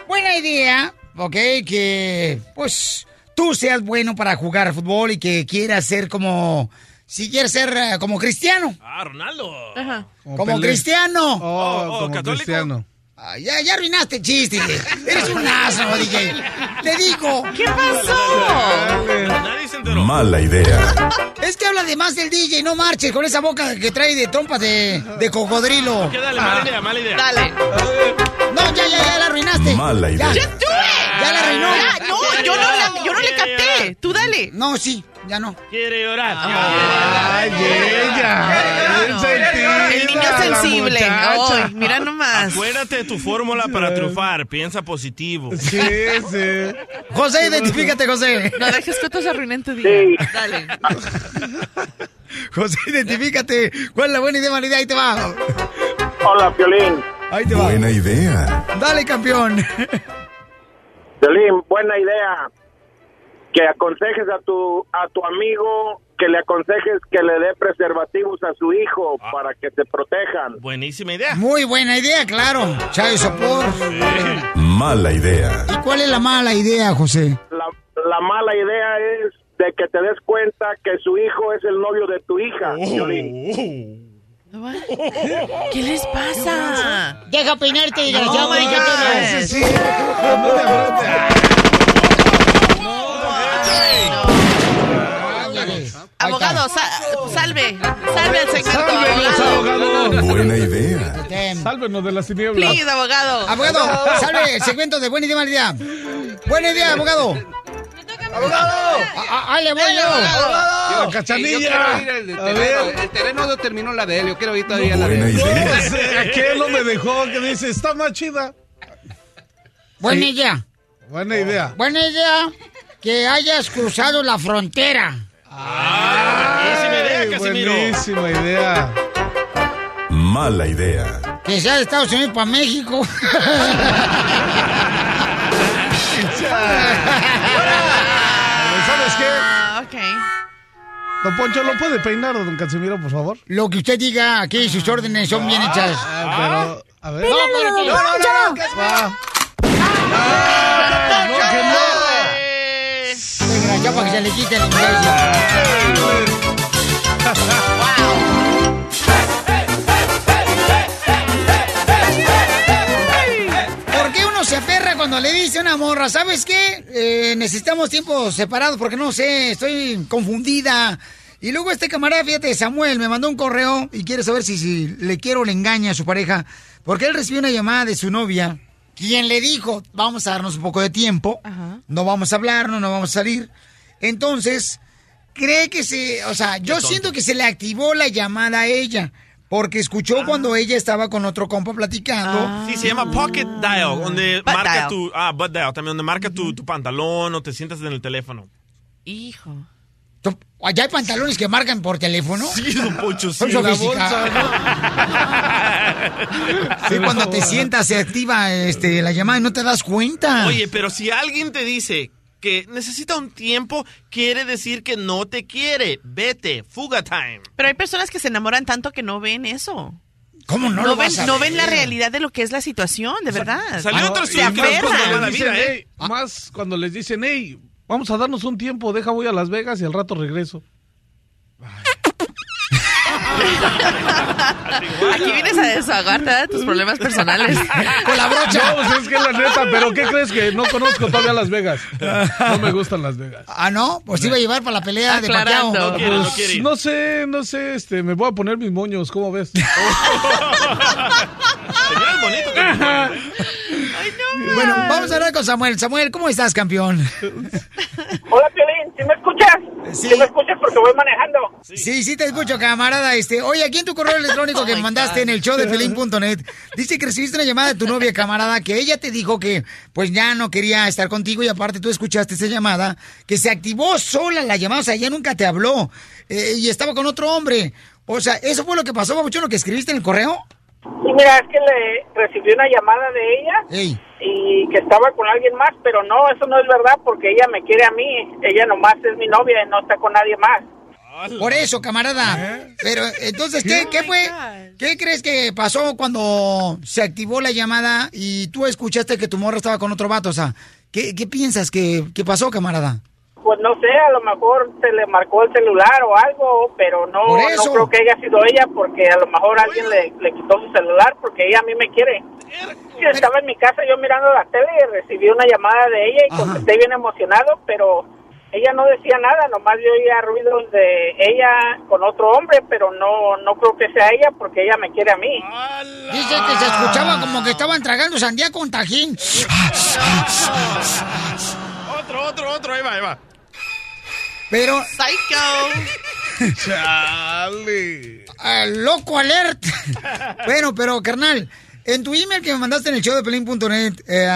Buena idea. Ok, que pues tú seas bueno para jugar fútbol y que quieras ser como... Si quieres ser eh, como cristiano. Ah, Ronaldo. Ajá. Como cristiano. Oh, Oh, oh, como ¿católico? cristiano. Ah, ya, ya arruinaste el chiste. Eres un asno, DJ. Te digo. ¿Qué pasó? Dale. Nadie se enteró. Mala idea. Es que habla de más del DJ, no marches con esa boca que trae de trompa de, de cocodrilo. ¿Qué dale? Mala idea, mala idea. Dale. No, ya, ya, ya la arruinaste. Mala idea. Ya, Just do it. ya la arruinó. Ya, no, yo no, la- yo no le capté. Tú dale. No, sí, ya no. Quiere llorar. Ay, ella. El niño sensible. Ay, mira nomás. Acuérdate de tu fórmula para triunfar. Piensa positivo. Sí, sí. José, identifícate, José. No dejes que otros arruinen tu día. Sí. Dale. José, identifícate. ¿Cuál es la buena idea, mala idea? Ahí te va. Hola, Piolín. Ahí te va. Buena idea. Dale, campeón. Piolín, buena idea. Que aconsejes a tu, a tu amigo, que le aconsejes que le dé preservativos a su hijo para que se protejan. Buenísima idea. Muy buena idea, claro. Chávez Sopor. Mala idea. ¿Y cuál es la mala idea, José? La, la mala idea es de que te des cuenta que su hijo es el novio de tu hija, Piolín. ¿Qué les pasa? Deja peinarte, desgraciado. Oh. Toro. Ese sí. No te afrontes. Ándale. Ahí Abogado Abogado, sa- salve. Salve al segmento. ¡Sálvenos, abogado! Buena idea. Sálvenos de las tinieblas. Please, abogado. Abogado, salve el segmento de buena idea, mala idea. Buena idea, abogado. ¡Abogado! Ahí le voy yo. ¡La cachanilla! Yo quiero ir el, el A terreno, ver. el terreno no terminó la de él, yo quiero oír todavía la de él. No sé, aquel no me dejó que dice, está más chida. Buena idea. Buena idea. Buena idea que hayas cruzado la frontera. Buenísima idea, Ay, Casimiro. Buenísima idea. Mala idea. Que sea de Estados Unidos para México. ¿Sabes qué? Ah, ok. Don Poncho, ¿lo puede peinar, don Casimiro, por favor? Lo que usted diga, aquí sus órdenes son bien hechas. Ah, pero, a ver. No. No, no, no, no, Ah. no, Desgraciado para que se le quite el imbécil. ¿Por qué uno se aferra cuando le dice a una morra, ¿sabes qué? Eh, necesitamos tiempos separados porque no sé, estoy confundida. Y luego este camarada, fíjate, Samuel, me mandó un correo y quiere saber si, si le quiero o le engaña a su pareja. Porque él recibió una llamada de su novia, quien le dijo, vamos a darnos un poco de tiempo, no vamos a hablar, no, no vamos a salir. Entonces, cree que se, o sea, yo siento que se le activó la llamada a ella. Porque escuchó cuando ella estaba con otro compa platicando. Sí, se llama Pocket Dial, donde Butt marca dial. tu... Ah, Butt Dial, también donde marca tu, tu pantalón o te sientas en el teléfono. Hijo. ¿Tú- ¿Allá hay pantalones que marcan por teléfono? Sí, don Poncho, sí. Son La sofisticados. Sí, cuando te sientas se activa este, la llamada y no te das cuenta. Oye, pero si alguien te dice que necesita un tiempo, quiere decir que no te quiere. Vete, fuga time. Pero hay personas que se enamoran tanto que no ven eso. ¿Cómo no, No, lo ven, vas a no ven la realidad de lo que es la situación, de verdad. salió otro vida, ¿eh? "Ey", Más cuando les dicen, hey, vamos a darnos un tiempo, deja voy a Las Vegas y al rato regreso. Aquí vienes a desahogarte de tus problemas personales. Con la brocha. No, pues es que la neta, pero ¿qué crees que no conozco todavía Las Vegas? No me gustan Las Vegas. Ah, ¿no? Pues iba a llevar para la pelea de. Pacquiao. No quiere, no Pues, quiere no sé, no sé, este, me voy a poner mis moños, ¿cómo ves? Casimiro. Bueno, vamos a hablar con Samuel. Samuel, ¿cómo estás, campeón? Hola, Piolín, ¿sí me escuchas? Sí. ¿Sí me escuchas porque voy manejando? Sí, sí te escucho, camarada. Este, oye, aquí en tu correo electrónico que Oh me my mandaste God. en el show de Pelín.net, dice que recibiste una llamada de tu novia, camarada, que ella te dijo que pues ya no quería estar contigo y aparte tú escuchaste esa llamada, que se activó sola la llamada, o sea, ella nunca te habló eh, y estaba con otro hombre. O sea, ¿eso fue lo que pasó, Babuchón, lo que escribiste en el correo? Y mira, es que le recibí una llamada de ella Ey. y que estaba con alguien más, pero no, eso no es verdad porque ella me quiere a mí. Ella nomás es mi novia y no está con nadie más. Por eso, camarada. Pero entonces, ¿qué, ¿qué fue? ¿Qué crees que pasó cuando se activó la llamada y tú escuchaste que tu morra estaba con otro vato? O sea, ¿qué, qué piensas que, que pasó, camarada? Pues no sé, a lo mejor se le marcó el celular o algo, pero no, no creo que haya sido ella porque a lo mejor alguien le, le quitó su celular porque ella a mí me quiere. Sí, estaba en mi casa yo mirando la tele y recibí una llamada de ella y Ajá. contesté bien emocionado, pero ella no decía nada, nomás yo oía ruidos de ella con otro hombre, pero no no creo que sea ella porque ella me quiere a mí. Dice que se escuchaba como que estaban tragando sandía con tajín. Otro, otro, otro, ahí va, ahí va. Pero, Psycho. Chale. ah, loco alert. bueno, pero, carnal, en tu email que me mandaste en el show de Pelín.net, eh,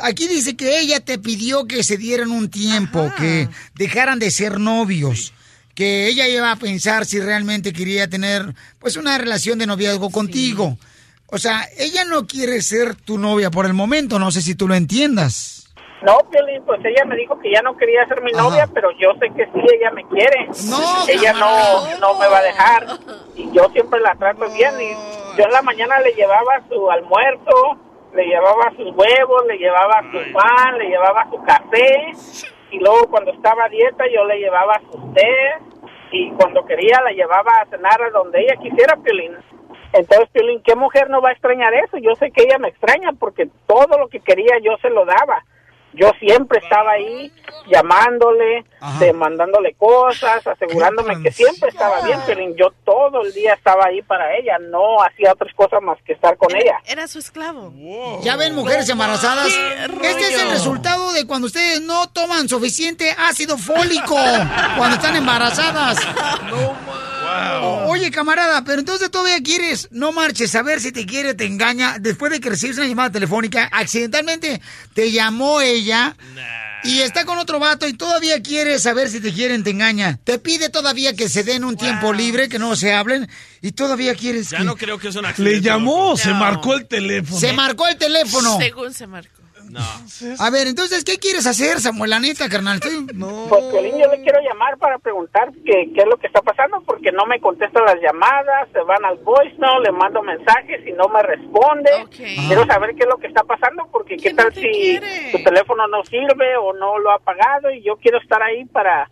aquí dice que ella te pidió que se dieran un tiempo, que dejaran de ser novios. Que ella iba a pensar si realmente quería tener, pues, una relación de noviazgo contigo. O sea, ella no quiere ser tu novia por el momento, no sé si tú lo entiendas. No, Piolín, pues ella me dijo que ya no quería ser mi novia, pero yo sé que sí, ella me quiere. No, ella no, no me va a dejar. Y yo siempre la trato bien. Y yo en la mañana le llevaba su almuerzo, le llevaba sus huevos, le llevaba su pan, le llevaba su café. Y luego cuando estaba a dieta yo le llevaba sus té. Y cuando quería la llevaba a cenar a donde ella quisiera, Piolín. Entonces, Piolín, ¿qué mujer no va a extrañar eso? Yo sé que ella me extraña porque todo lo que quería yo se lo daba. Yo siempre estaba ahí llamándole, de- mandándole cosas, asegurándome que siempre estaba bien, pero yo todo el día estaba ahí para ella, no hacía otras cosas más que estar con ella. Era su esclavo. Ya ven, mujeres embarazadas. Este es el resultado de cuando ustedes no toman suficiente ácido fólico cuando están embarazadas. O- Oye, camarada, pero entonces todavía quieres, no marches, a ver si te quiere, te engaña. Después de que recibes una llamada telefónica, accidentalmente te llamó ella y está con otro vato y todavía quieres saber si te quieren, te engaña. Te pide todavía que se den un tiempo libre, que no se hablen y todavía quieres Ya que... no creo que es. Le llamó, se marcó el teléfono. Se marcó el teléfono. Según se marcó. No. A ver, entonces, ¿qué quieres hacer, Samuel? La neta, carnal. Estoy... Pues Piolín, yo le quiero llamar para preguntar qué, qué es lo que está pasando, porque no me contestan las llamadas, se van al voicemail, le mando mensajes y no me responde. Quiero saber qué es lo que está pasando, porque qué tal si tu teléfono no sirve o no lo ha pagado y yo quiero estar ahí para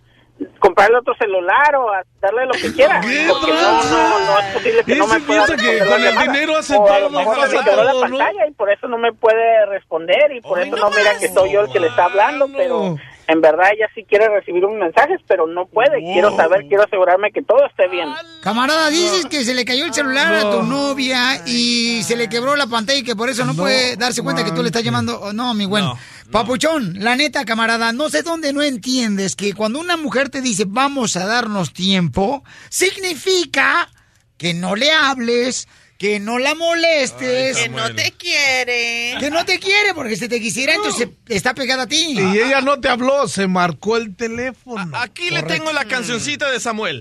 comprarle otro celular o a darle lo que quiera. Porque no, no, no es posible que no me pueda que con el dinero hace O a lo todo, mejor me quedó la todo, ¿no? pantalla y por eso no me puede responder y por eso no mira que soy yo el que le está hablando, pero en verdad ella sí quiere recibir un mensaje, pero no puede. Quiero saber, quiero asegurarme que todo esté bien. Camarada, dices que se le cayó el celular a tu novia y se le quebró la pantalla y que por eso no, puede darse cuenta que tú le estás llamando. Oh, No, mi buen. Papuchón, la neta, camarada, no sé dónde no entiendes que cuando una mujer te dice vamos a darnos tiempo, significa que no le hables, que no la molestes. Que no te quiere. Que no te quiere, porque si te quisiera, entonces está pegada a ti. Y ella no te habló, se marcó el teléfono. Aquí le tengo la cancioncita de Samuel.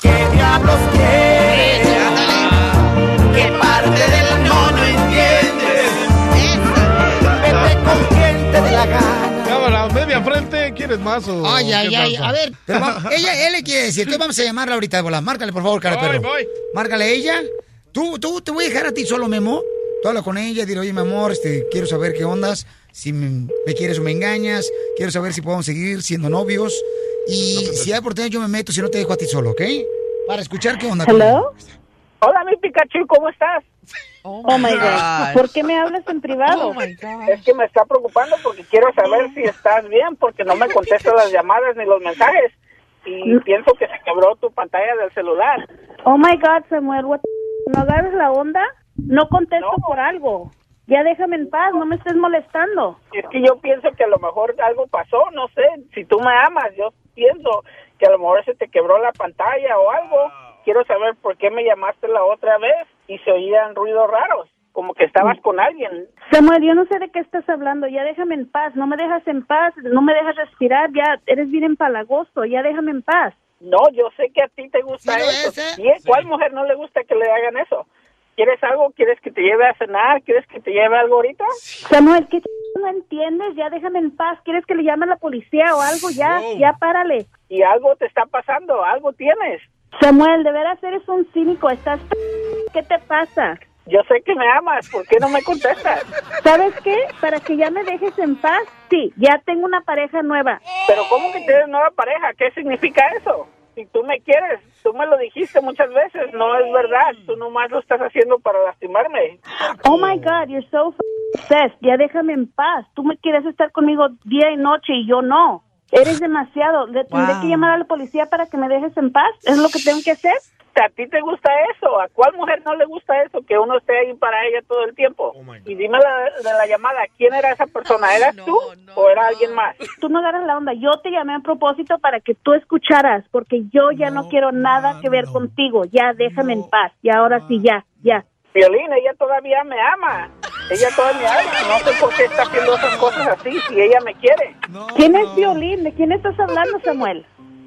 ¿Qué diablos quieres? ¿Qué parte del te dé la gana. Cámara, media frente, ¿quieres más o Ay, ay, qué ay. A ver, pero va- ella, él le quiere decir. Entonces vamos a llamarla ahorita de bola. Márcale, por favor, cara Voy, perro. voy. Márcale a ella. Tú, tú, te voy a dejar a ti solo, Memo. Tú habla con ella, dile, oye, mi amor, este, quiero saber qué ondas, si me, me quieres o me engañas, quiero saber si podemos seguir siendo novios. Y si hay oportunidad, yo me meto, si no te dejo a ti solo, ¿ok? Para escuchar qué onda. Hello? Hola, mi Pikachu, ¿cómo estás? Oh my God. ¿Por qué me hablas en privado? Es que me está preocupando porque quiero saber si estás bien, porque no me contestas las llamadas ni los mensajes. Y pienso que se quebró tu pantalla del celular. Oh my God, Samuel, what the- ¿no agarras la onda? No contesto por algo. Ya déjame en paz, no me estés molestando. Es que yo pienso que a lo mejor algo pasó, no sé. Si tú me amas, yo pienso que a lo mejor se te quebró la pantalla o algo. Quiero saber por qué me llamaste la otra vez y se oían ruidos raros, como que estabas con alguien. Samuel, yo no sé de qué estás hablando, ya déjame en paz, no me dejas en paz, no me dejas respirar, ya eres bien empalagoso, ya déjame en paz. No, yo sé que a ti te gusta eso. ¿Quién- ¿Cuál mujer no le gusta que le hagan eso? ¿Quieres algo? ¿Quieres que te lleve a cenar? ¿Quieres que te lleve algo ahorita? Samuel, ¿qué ch- no entiendes? Ya déjame en paz, ¿quieres que le llame a la policía o algo? Ya, ya párale. Y algo te está pasando, algo tienes. Samuel, de veras eres un cínico, estás... ¿Qué te pasa? Yo sé que me amas, ¿por qué no me contestas? ¿Sabes qué? Para que ya me dejes en paz, sí, ya tengo una pareja nueva. Pero ¿cómo que tienes nueva pareja? ¿Qué significa eso? Si tú me quieres, tú me lo dijiste muchas veces, no es verdad, tú nomás lo estás haciendo para lastimarme. Oh my God, you're so obsessed. Ya déjame en paz. Tú me quieres estar conmigo día y noche y yo no. Eres demasiado. ¿Le tendré que llamar a la policía para que me dejes en paz? ¿Es lo que tengo que hacer? ¿A ti te gusta eso? ¿A cuál mujer no le gusta eso? Que uno esté ahí para ella todo el tiempo. y dime la, de la llamada, ¿quién era esa persona? ¿Eras tú o era alguien más? Tú no agarras la onda. Yo te llamé a propósito para que tú escucharas, porque yo ya no, quiero nada que ver contigo. Ya déjame en paz. Y ahora sí, ya, ya. Violín, ella todavía me ama. Ella todavía me ama. No sé por qué está haciendo esas cosas así, si ella me quiere. ¿Quién es Violín? ¿De quién estás hablando, Samuel?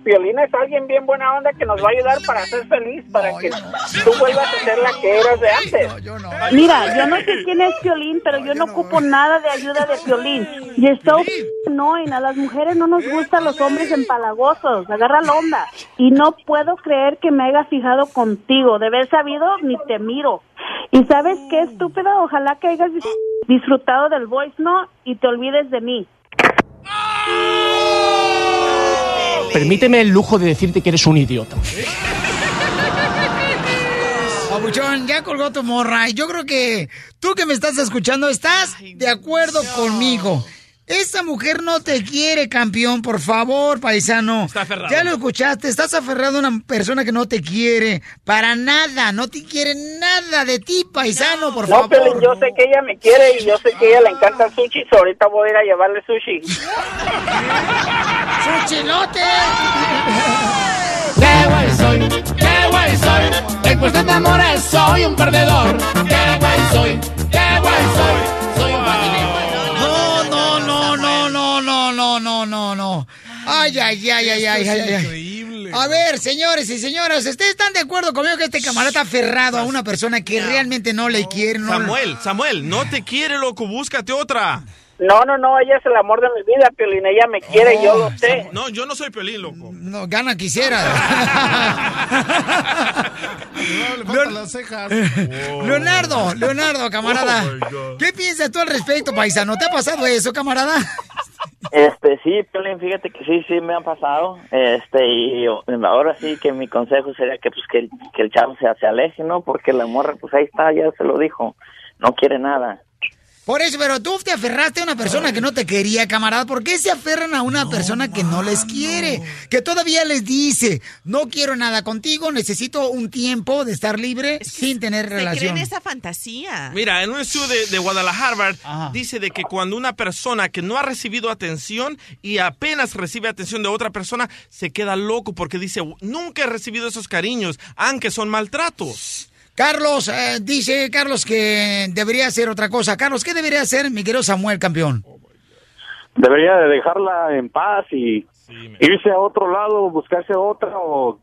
Violín es alguien bien buena onda que nos va a ayudar para ser feliz, para que tú vuelvas a ser la que eras de antes. Mira, yo no sé quién es Piolín, pero yo no ocupo nada de ayuda de Piolín. You're so annoying. A las mujeres no nos gustan los hombres empalagosos. Agarra la onda. Y no puedo creer que me haya fijado contigo. De haber sabido, ni te miro. Y sabes qué, estúpida, ojalá que hayas dis- disfrutado del voice, ¿no? Y te olvides de mí. Permíteme el lujo de decirte que eres un idiota. Papuchón, ya colgó tu morra. Y yo creo que tú que me estás escuchando estás de acuerdo conmigo. Esta mujer no te quiere, campeón, por favor, paisano. Está aferrado. Ya lo escuchaste, estás aferrado a una persona que no te quiere. Para nada, no te quiere nada de ti, paisano, por No, favor. pero yo sé que ella me quiere y yo sé que a ella le encanta el sushi, so ahorita voy a ir a llevarle sushi. ¡Suchilote! ¡Qué güey soy! ¡Qué güey soy! En cuestión de amores soy un perdedor. ¡Qué güey soy! ¡Qué güey soy! No. Ay, ay, ay, ay, ay, ay, ay. A ver, señores y señoras, ¿ustedes están de acuerdo conmigo que este camarada está aferrado a una persona que realmente no le quiere? No, Samuel, Samuel, no te quiere, loco, búscate otra. No, no, no, ella es el amor de mi vida, Piolín, ella me quiere, yo lo sé. No, yo no soy Piolín, loco. No, gana quisiera. le faltan las cejas. Leonardo, Leonardo, camarada. Oh. ¿Qué piensas tú al respecto, paisano? ¿Te ha pasado eso, camarada? Este, sí, Piolín, fíjate que sí, sí me han pasado. Este, y ahora sí que mi consejo sería que, pues, que el, que el chavo se, se aleje, ¿no? Porque la morra, pues ahí está, ya se lo dijo. No quiere nada. Por eso, pero tú te aferraste a una persona que no te quería, camarada. ¿Por qué se aferran a una persona que no les quiere? Que todavía les dice, no quiero nada contigo, necesito un tiempo de estar libre sin tener Se relación. creen esa fantasía. Mira, en un estudio de, de Guadalajara dice de que cuando una persona que no ha recibido atención y apenas recibe atención de otra persona, se queda loco porque dice, nunca he recibido esos cariños, aunque son maltratos. Carlos, eh, dice Carlos que debería hacer otra cosa. Carlos, ¿qué debería hacer mi querido Samuel, campeón? Debería de dejarla en paz y irse a otro lado, buscarse otra o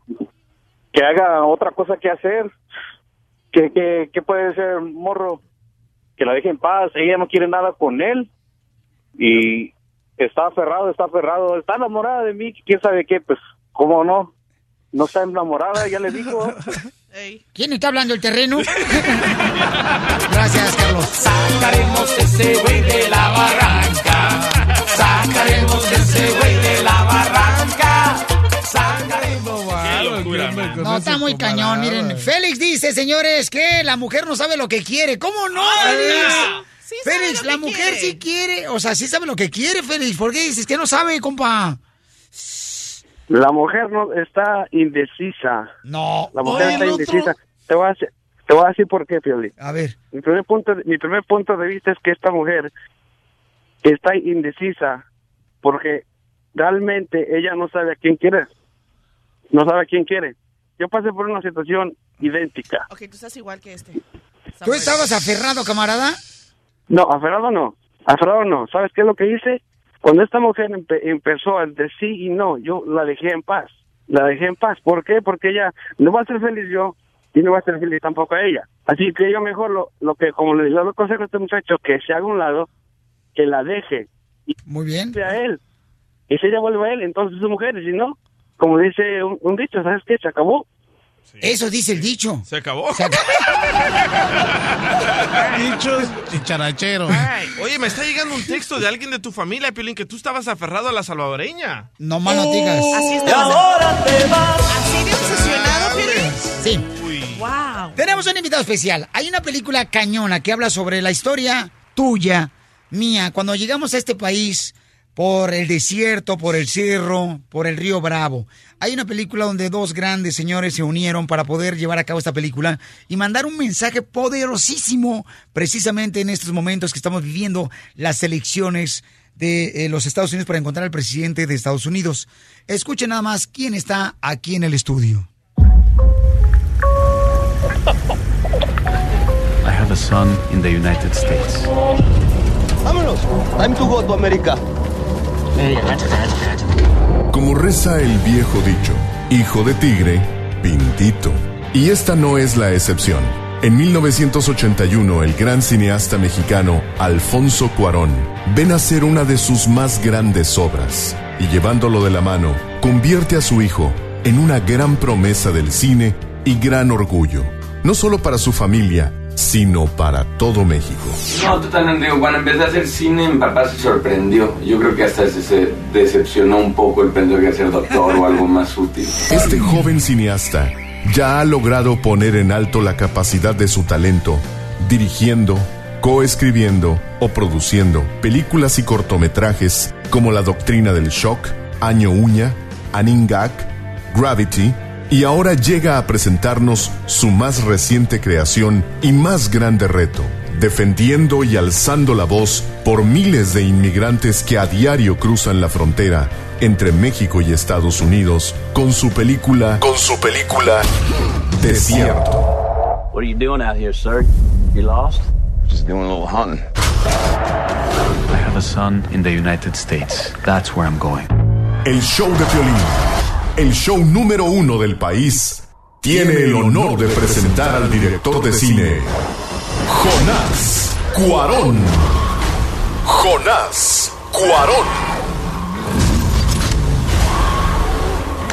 que haga otra cosa que hacer. que que que puede ser, morro? Que la deje en paz. Ella no quiere nada con él y está aferrado, está aferrado. Está enamorada de mí, quién sabe qué, pues, ¿cómo no? No está enamorada, ya le dijo. ¿Quién está hablando el terreno? Gracias, Carlos. Sacaremos ese güey de la barranca. Sacaremos ese güey de la barranca. Sacaremos. No, está muy cañón. Miren, Félix dice, señores, que la mujer no sabe lo que quiere. ¿Cómo no, Félix? Félix, la mujer sí quiere. O sea, sí sabe lo que quiere, Félix. ¿Por qué dices que no sabe, compa? La mujer no está indecisa. No. La mujer Oye, está otro- indecisa. Te voy a decir, te voy a decir por qué, Pioli. A ver. Mi primer punto, de- mi primer punto de vista es que esta mujer está indecisa porque realmente ella no sabe a quién quiere. No sabe a quién quiere. Yo pasé por una situación idéntica. Ok, tú estás igual que este. ¿Tú estabas aferrado, camarada? No, aferrado no. Aferrado no. ¿Sabes qué es lo que hice? Cuando esta mujer empe- empezó a decir sí y no, yo la dejé en paz. La dejé en paz. ¿Por qué? Porque ella no va a ser feliz yo y no va a ser feliz tampoco a ella. Así que yo mejor lo, lo que, como le digo, consejo a este muchacho, que se haga un lado, que la deje. Y Muy bien. A él. Y si ella vuelve a él, entonces su mujer. Y si no, como dice un, un dicho, ¿sabes qué? Se acabó. Eso dice el dicho. Se acabó. Dichos chicharacheros. Oye, me está llegando un texto de alguien de tu familia, Piolín, que tú estabas aferrado a la salvadoreña. No más no digas. Así estabas. ¿Así de obsesionado, Piolín? Sí. Wow. Tenemos un invitado especial. Hay una película cañona que habla sobre la historia tuya, mía, cuando llegamos a este país por el desierto, por el cerro, por el río Bravo. Hay una película donde dos grandes señores se unieron para poder llevar a cabo esta película y mandar un mensaje poderosísimo precisamente en estos momentos que estamos viviendo las elecciones de eh, los Estados Unidos para encontrar al presidente de Estados Unidos. Escuchen nada más quién está aquí en el estudio. I have a son in the United States. Vámonos. Time to go to America. Como reza el viejo dicho, hijo de tigre, pintito. Y esta no es la excepción. En 1981, el gran cineasta mexicano Alfonso Cuarón ve nacer una de sus más grandes obras y llevándolo de la mano, convierte a su hijo en una gran promesa del cine y gran orgullo, no solo para su familia, sino para todo México. No, totalmente. Cuando empecé a hacer cine, mi papá se sorprendió. Yo creo que hasta se, decepcionó un poco. Él pensó que iba a ser doctor o algo más útil. Este joven cineasta ya ha logrado poner en alto la capacidad de su talento, dirigiendo, coescribiendo o produciendo películas y cortometrajes como La Doctrina del Shock, Año Uña, Aningak, Gravity, y ahora llega a presentarnos su más reciente creación y más grande reto, defendiendo y alzando la voz por miles de inmigrantes que a diario cruzan la frontera entre México y Estados Unidos con su película con su película Desierto. What are you doing out here, sir? You lost? Just doing a little hunting. I have a son in the United States. That's where I'm going. El show de Piolín, el show número uno del país, tiene el honor de presentar al director de cine, Jonás Cuarón. Jonás Cuarón.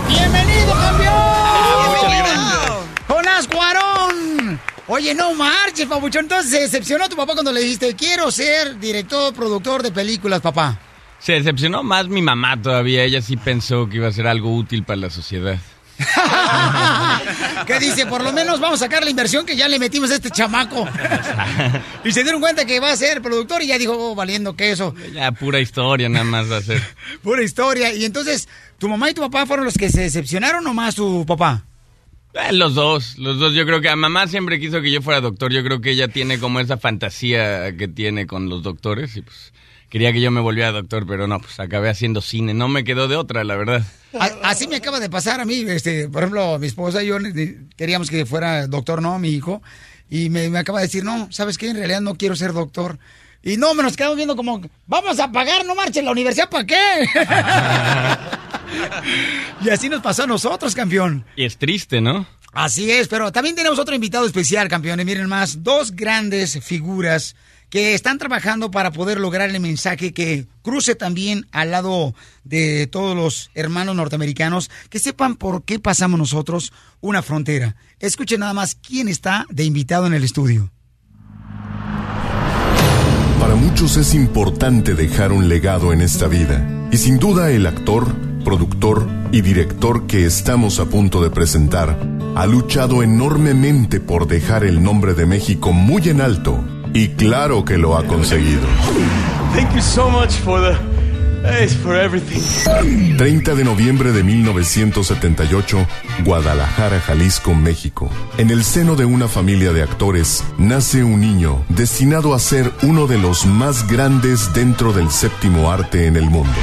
¡Bienvenido, campeón! ¡Jonás Cuarón! Oye, no marches, papuchón. Entonces se decepcionó tu papá cuando le dijiste, quiero ser director, productor de películas, papá. Se decepcionó más mi mamá todavía. Ella sí pensó que iba a ser algo útil para la sociedad. ¿Qué dice? Por lo menos vamos a sacar la inversión que ya le metimos a este chamaco. y se dieron cuenta que va a ser productor y ya dijo, oh, valiendo queso. Ya, pura historia nada más va a ser. Pura historia. Y entonces, ¿tu mamá y tu papá fueron los que se decepcionaron o más tu papá? Eh, los dos, los dos. Yo creo que a mamá siempre quiso que yo fuera doctor. Yo creo que ella tiene como esa fantasía que tiene con los doctores y pues quería que yo me volviera doctor, pero no, pues acabé haciendo cine. No me quedó de otra, la verdad. Así me acaba de pasar a mí, este, por ejemplo, mi esposa y yo queríamos que fuera doctor, no, mi hijo, y me, me acaba de decir, no, ¿sabes qué? En realidad no quiero ser doctor. Y no, me nos quedamos viendo como, vamos a pagar, no marchen, la universidad, ¿para qué? y así nos pasó a nosotros, campeón. Y es triste, ¿no? Así es, pero también tenemos otro invitado especial, campeones. Miren más, dos grandes figuras que están trabajando para poder lograr el mensaje que cruce también al lado de todos los hermanos norteamericanos, que sepan por qué pasamos nosotros una frontera. Escuchen nada más quién está de invitado en el estudio. Para muchos es importante dejar un legado en esta vida. Y sin duda el actor, productor y director que estamos a punto de presentar ha luchado enormemente por dejar el nombre de México muy en alto. Y claro que lo ha conseguido. Thank you so much for the. Hey, for everything. 30 de noviembre de 1978, Guadalajara, Jalisco, México. En el seno de una familia de actores, nace un niño destinado a ser uno de los más grandes dentro del séptimo arte en el mundo.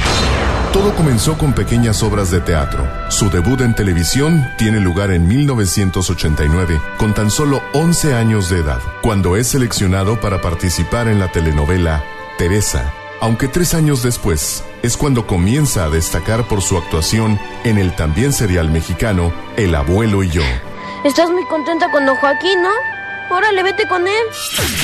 Todo comenzó con pequeñas obras de teatro. Su debut en televisión tiene lugar en 1989, con tan solo 11 años de edad, cuando es seleccionado para participar en la telenovela Teresa, aunque tres años después es cuando comienza a destacar por su actuación en el también serial mexicano El abuelo y yo. Estás muy contenta con don Joaquín, ¿no? Órale, vete con él.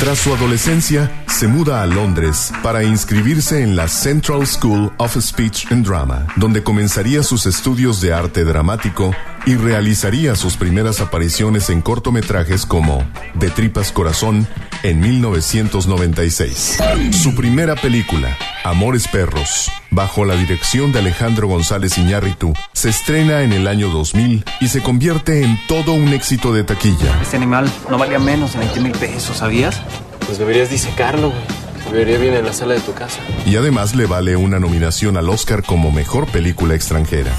Tras su adolescencia, se muda a Londres para inscribirse en la Central School of Speech and Drama, donde comenzaría sus estudios de arte dramático y realizaría sus primeras apariciones en cortometrajes como De Tripas Corazón en 1996. Su primera película, Amores Perros, bajo la dirección de Alejandro González Iñárritu, se estrena en el año 2000 y se convierte en todo un éxito de taquilla. Este animal no valía menos de 20 mil pesos, ¿sabías? Pues deberías disecarlo, güey. Se vería bien en la sala de tu casa. y además le vale una nominación al Oscar como Mejor Película Extranjera.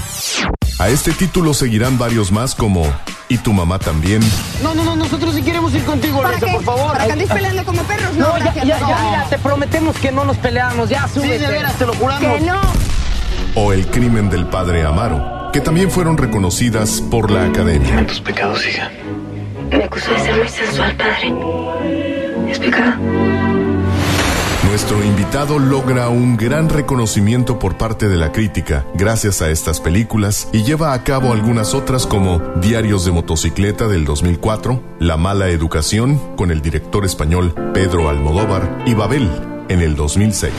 A este título seguirán varios más como Y tu mamá también, No, no, no, nosotros sí queremos ir contigo, ¿Para qué? por favor. ¿Para que andes peleando como perros? No, No, ya, gracias, ya, no. ya, mira, te prometemos que no nos peleamos, ya, súbete. de veras, te lo juramos. Que no. o El crimen del padre Amaro, que también fueron reconocidas por la Academia. Tus pecados, hija. Me acusó de ser muy sensual, padre. ¿Es pecado? Nuestro invitado logra un gran reconocimiento por parte de la crítica gracias a estas películas y lleva a cabo algunas otras como Diarios de motocicleta del 2004, La mala educación con el director español Pedro Almodóvar y Babel en el 2006.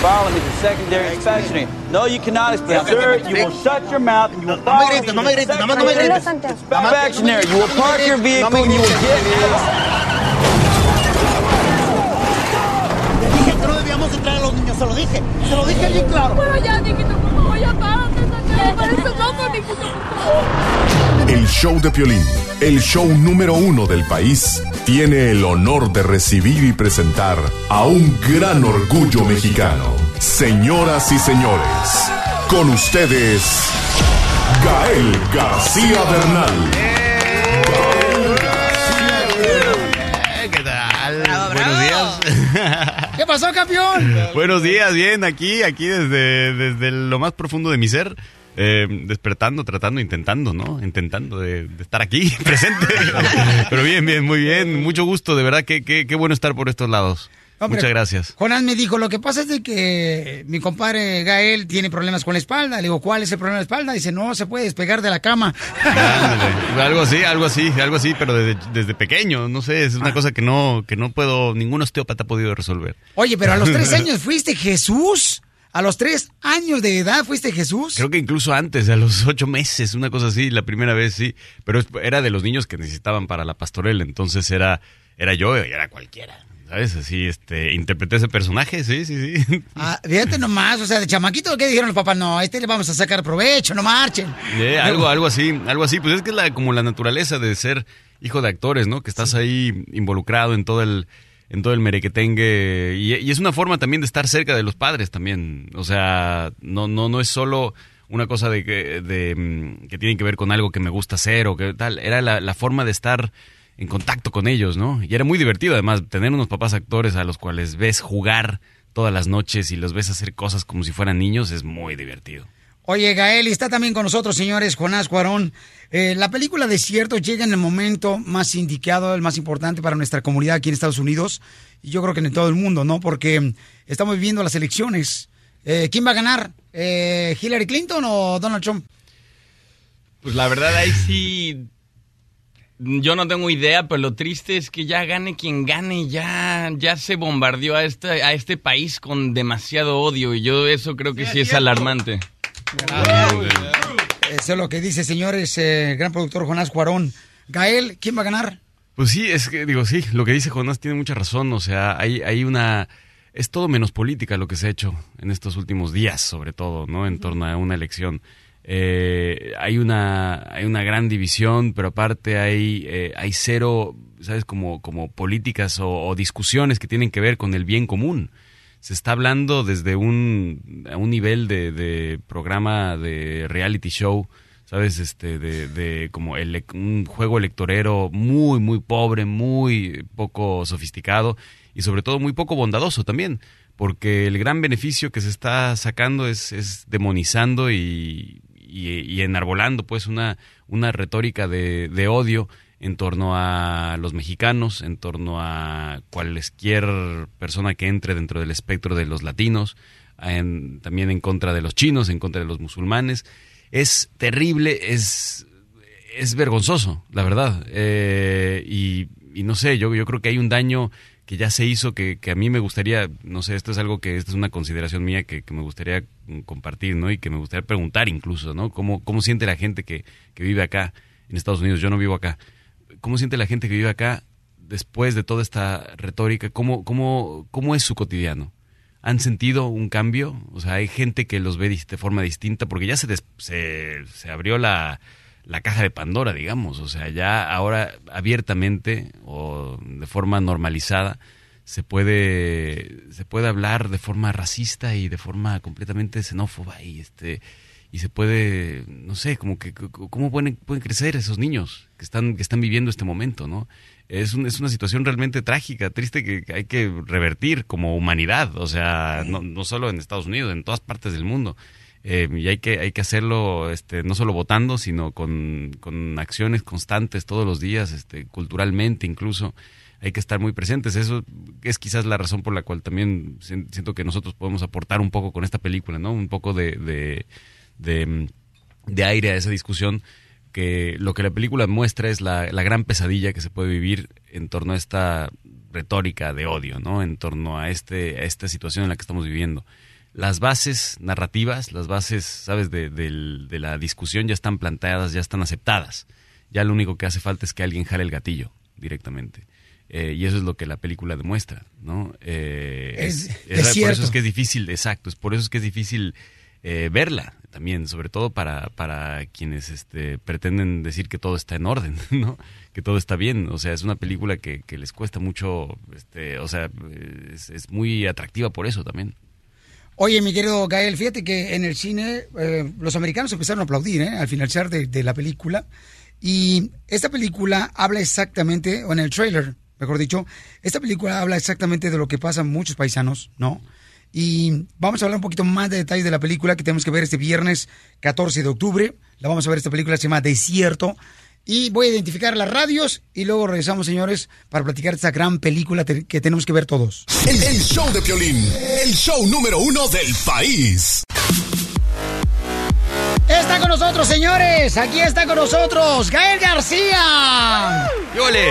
Follow me to secondary inspection. No, you cannot inspect. Sir, you will shut your mouth and you will No me follow grites, me no me grites, no me grites. Inspectionary. You will park your vehicle and you will get Le no entrar a los niños, se lo dije. Se lo dije bien claro. Pero ya, Niquito, por favor, ya párate. Me parece loco, Niquito, por favor. El show de Piolín, el show número uno del país, tiene el honor de recibir y presentar a un gran orgullo mexicano. Señoras y señores, con ustedes, Gael García Bernal. Pasó, campeón? Buenos días, bien, aquí, aquí desde, desde lo más profundo de mi ser. eh, despertando, tratando, intentando, ¿no? Intentando de, estar aquí, presente. Pero bien, bien, muy bien. Mucho gusto, de verdad, qué, qué, qué bueno estar por estos lados. Hombre, Muchas gracias. Jonás me dijo, lo que pasa es de que mi compadre Gael tiene problemas con la espalda. Le digo, ¿cuál es el problema de la espalda? Dice, no se puede despegar de la cama. Ándale. Algo así, algo así, algo así, pero desde, desde pequeño, no sé, es una cosa que no, que no puedo, ningún osteópata ha podido resolver. Oye, pero a los tres años fuiste Jesús. A los tres años de edad fuiste Jesús. Creo que incluso antes, a los ocho meses, una cosa así, la primera vez sí, pero era de los niños que necesitaban para la pastorela, entonces era, era yo y era cualquiera, ¿sabes? Así, este, interpreté ese personaje, sí, sí, sí. Ah, fíjate nomás, o sea, de chamaquito, ¿qué dijeron los papás? No, a este le vamos a sacar provecho, no marchen. Eh, algo, algo así, algo así, pues es que es la, como la naturaleza de ser hijo de actores, ¿no? Que estás ahí involucrado en todo el, en todo el merequetengue y, y es una forma también de estar cerca de los padres también, o sea, no, no, no es solo una cosa de que, de, mm, que tiene que ver con algo que me gusta hacer o que tal, era la, la forma de estar en contacto con ellos, ¿no? Y era muy divertido además tener unos papás actores a los cuales ves jugar todas las noches y los ves hacer cosas como si fueran niños, es muy divertido. Oye, Gael, está también con nosotros, señores, Jonás Cuarón. Eh, la película Desierto llega en el momento más indicado, el más importante para nuestra comunidad aquí en Estados Unidos, y yo creo que en todo el mundo, ¿no? Porque estamos viviendo las elecciones. Eh, ¿Quién va a ganar? Eh, ¿Hillary Clinton o Donald Trump? Pues la verdad ahí sí yo no tengo idea, pero lo triste es que ya gane quien gane, ya ya se bombardeó a este a este país con demasiado odio y yo eso creo que sí es alarmante. Eso es lo que dice, señores, eh, el gran productor Jonás Cuarón. Gael, ¿quién va a ganar? Pues sí, es que digo, sí, lo que dice Jonás tiene mucha razón, o sea, hay, hay una... Es todo menos política lo que se ha hecho en estos últimos días, sobre todo, ¿no? En torno a una elección. Eh, hay, una, hay una gran división, pero aparte hay, eh, hay cero, ¿sabes? Como, como políticas o, discusiones que tienen que ver con el bien común. Se está hablando desde un, a un nivel de, programa de reality show, ¿sabes? Este, de, de como un juego electorero muy, muy pobre, muy poco sofisticado y sobre todo muy poco bondadoso también, porque el gran beneficio que se está sacando es demonizando y, y, y enarbolando pues una, una retórica de, de odio en torno a los mexicanos, en torno a cualquier persona que entre dentro del espectro de los latinos, también en contra de los chinos, en contra de los musulmanes. Es terrible, es, es vergonzoso, la verdad. Eh, y, y no sé, yo, yo creo que hay un daño que ya se hizo que, que a mí me gustaría, no sé, esto es algo que, esto es una consideración mía que, que me gustaría compartir, ¿no? Y que me gustaría preguntar incluso, ¿no? ¿Cómo, cómo siente la gente que, que vive acá en Estados Unidos? Yo no vivo acá. ¿Cómo siente la gente que vive acá después de toda esta retórica? ¿Cómo, cómo, cómo es su cotidiano? ¿Han sentido un cambio? O sea, hay gente que los ve de forma distinta porque ya se, des- se, se abrió la, la caja de Pandora, digamos. O sea, ya ahora abiertamente o de forma normalizada se puede, se puede hablar de forma racista y de forma completamente xenófoba y este y se puede, no sé, como que cómo pueden, pueden crecer esos niños que están, que están viviendo este momento, ¿no? Es, un- es una situación realmente trágica, triste que que hay que revertir como humanidad, o sea, no, no solo en Estados Unidos, en todas partes del mundo. Eh, y hay que, hay que hacerlo este, no solo votando, sino con, con acciones constantes todos los días, este, culturalmente incluso. Hay que estar muy presentes. Eso es quizás la razón por la cual también sien- siento que nosotros podemos aportar un poco con esta película, ¿no? Un poco de, de, de, mm, de aire a esa discusión que lo que la película muestra es la, la gran pesadilla que se puede vivir en torno a esta retórica de odio, ¿no? En torno a, este, a esta situación en la que estamos viviendo. Las bases narrativas, las bases, ¿sabes?, de, de la discusión ya están planteadas, ya están aceptadas. Ya lo único que hace falta es que alguien jale el gatillo directamente. Eh, y eso es lo que la película demuestra, ¿no? Eh, Es- es- es por eso es que es difícil, exacto, es por eso es que es difícil eh, verla. también, sobre todo para, para quienes este, pretenden decir que todo está en orden, ¿no? Que todo está bien. O sea, es una película que, que les cuesta mucho, este, o sea, es muy atractiva por eso también. Oye, mi querido Gael, fíjate que en el cine eh, los americanos empezaron a aplaudir ¿eh? al finalizar de, la película. Y esta película habla exactamente, o en el trailer, mejor dicho, esta película habla exactamente de lo que pasa en muchos paisanos, ¿no? Y vamos a hablar un poquito más de detalles de la película que tenemos que ver este viernes 14 de octubre. La vamos a ver esta película, se llama Desierto. Y voy a identificar las radios y luego regresamos, señores, para platicar de esta gran película te- que tenemos que ver todos. El, el show de Piolín, el show número uno del país. Está con nosotros, señores. Aquí está con nosotros Gael García.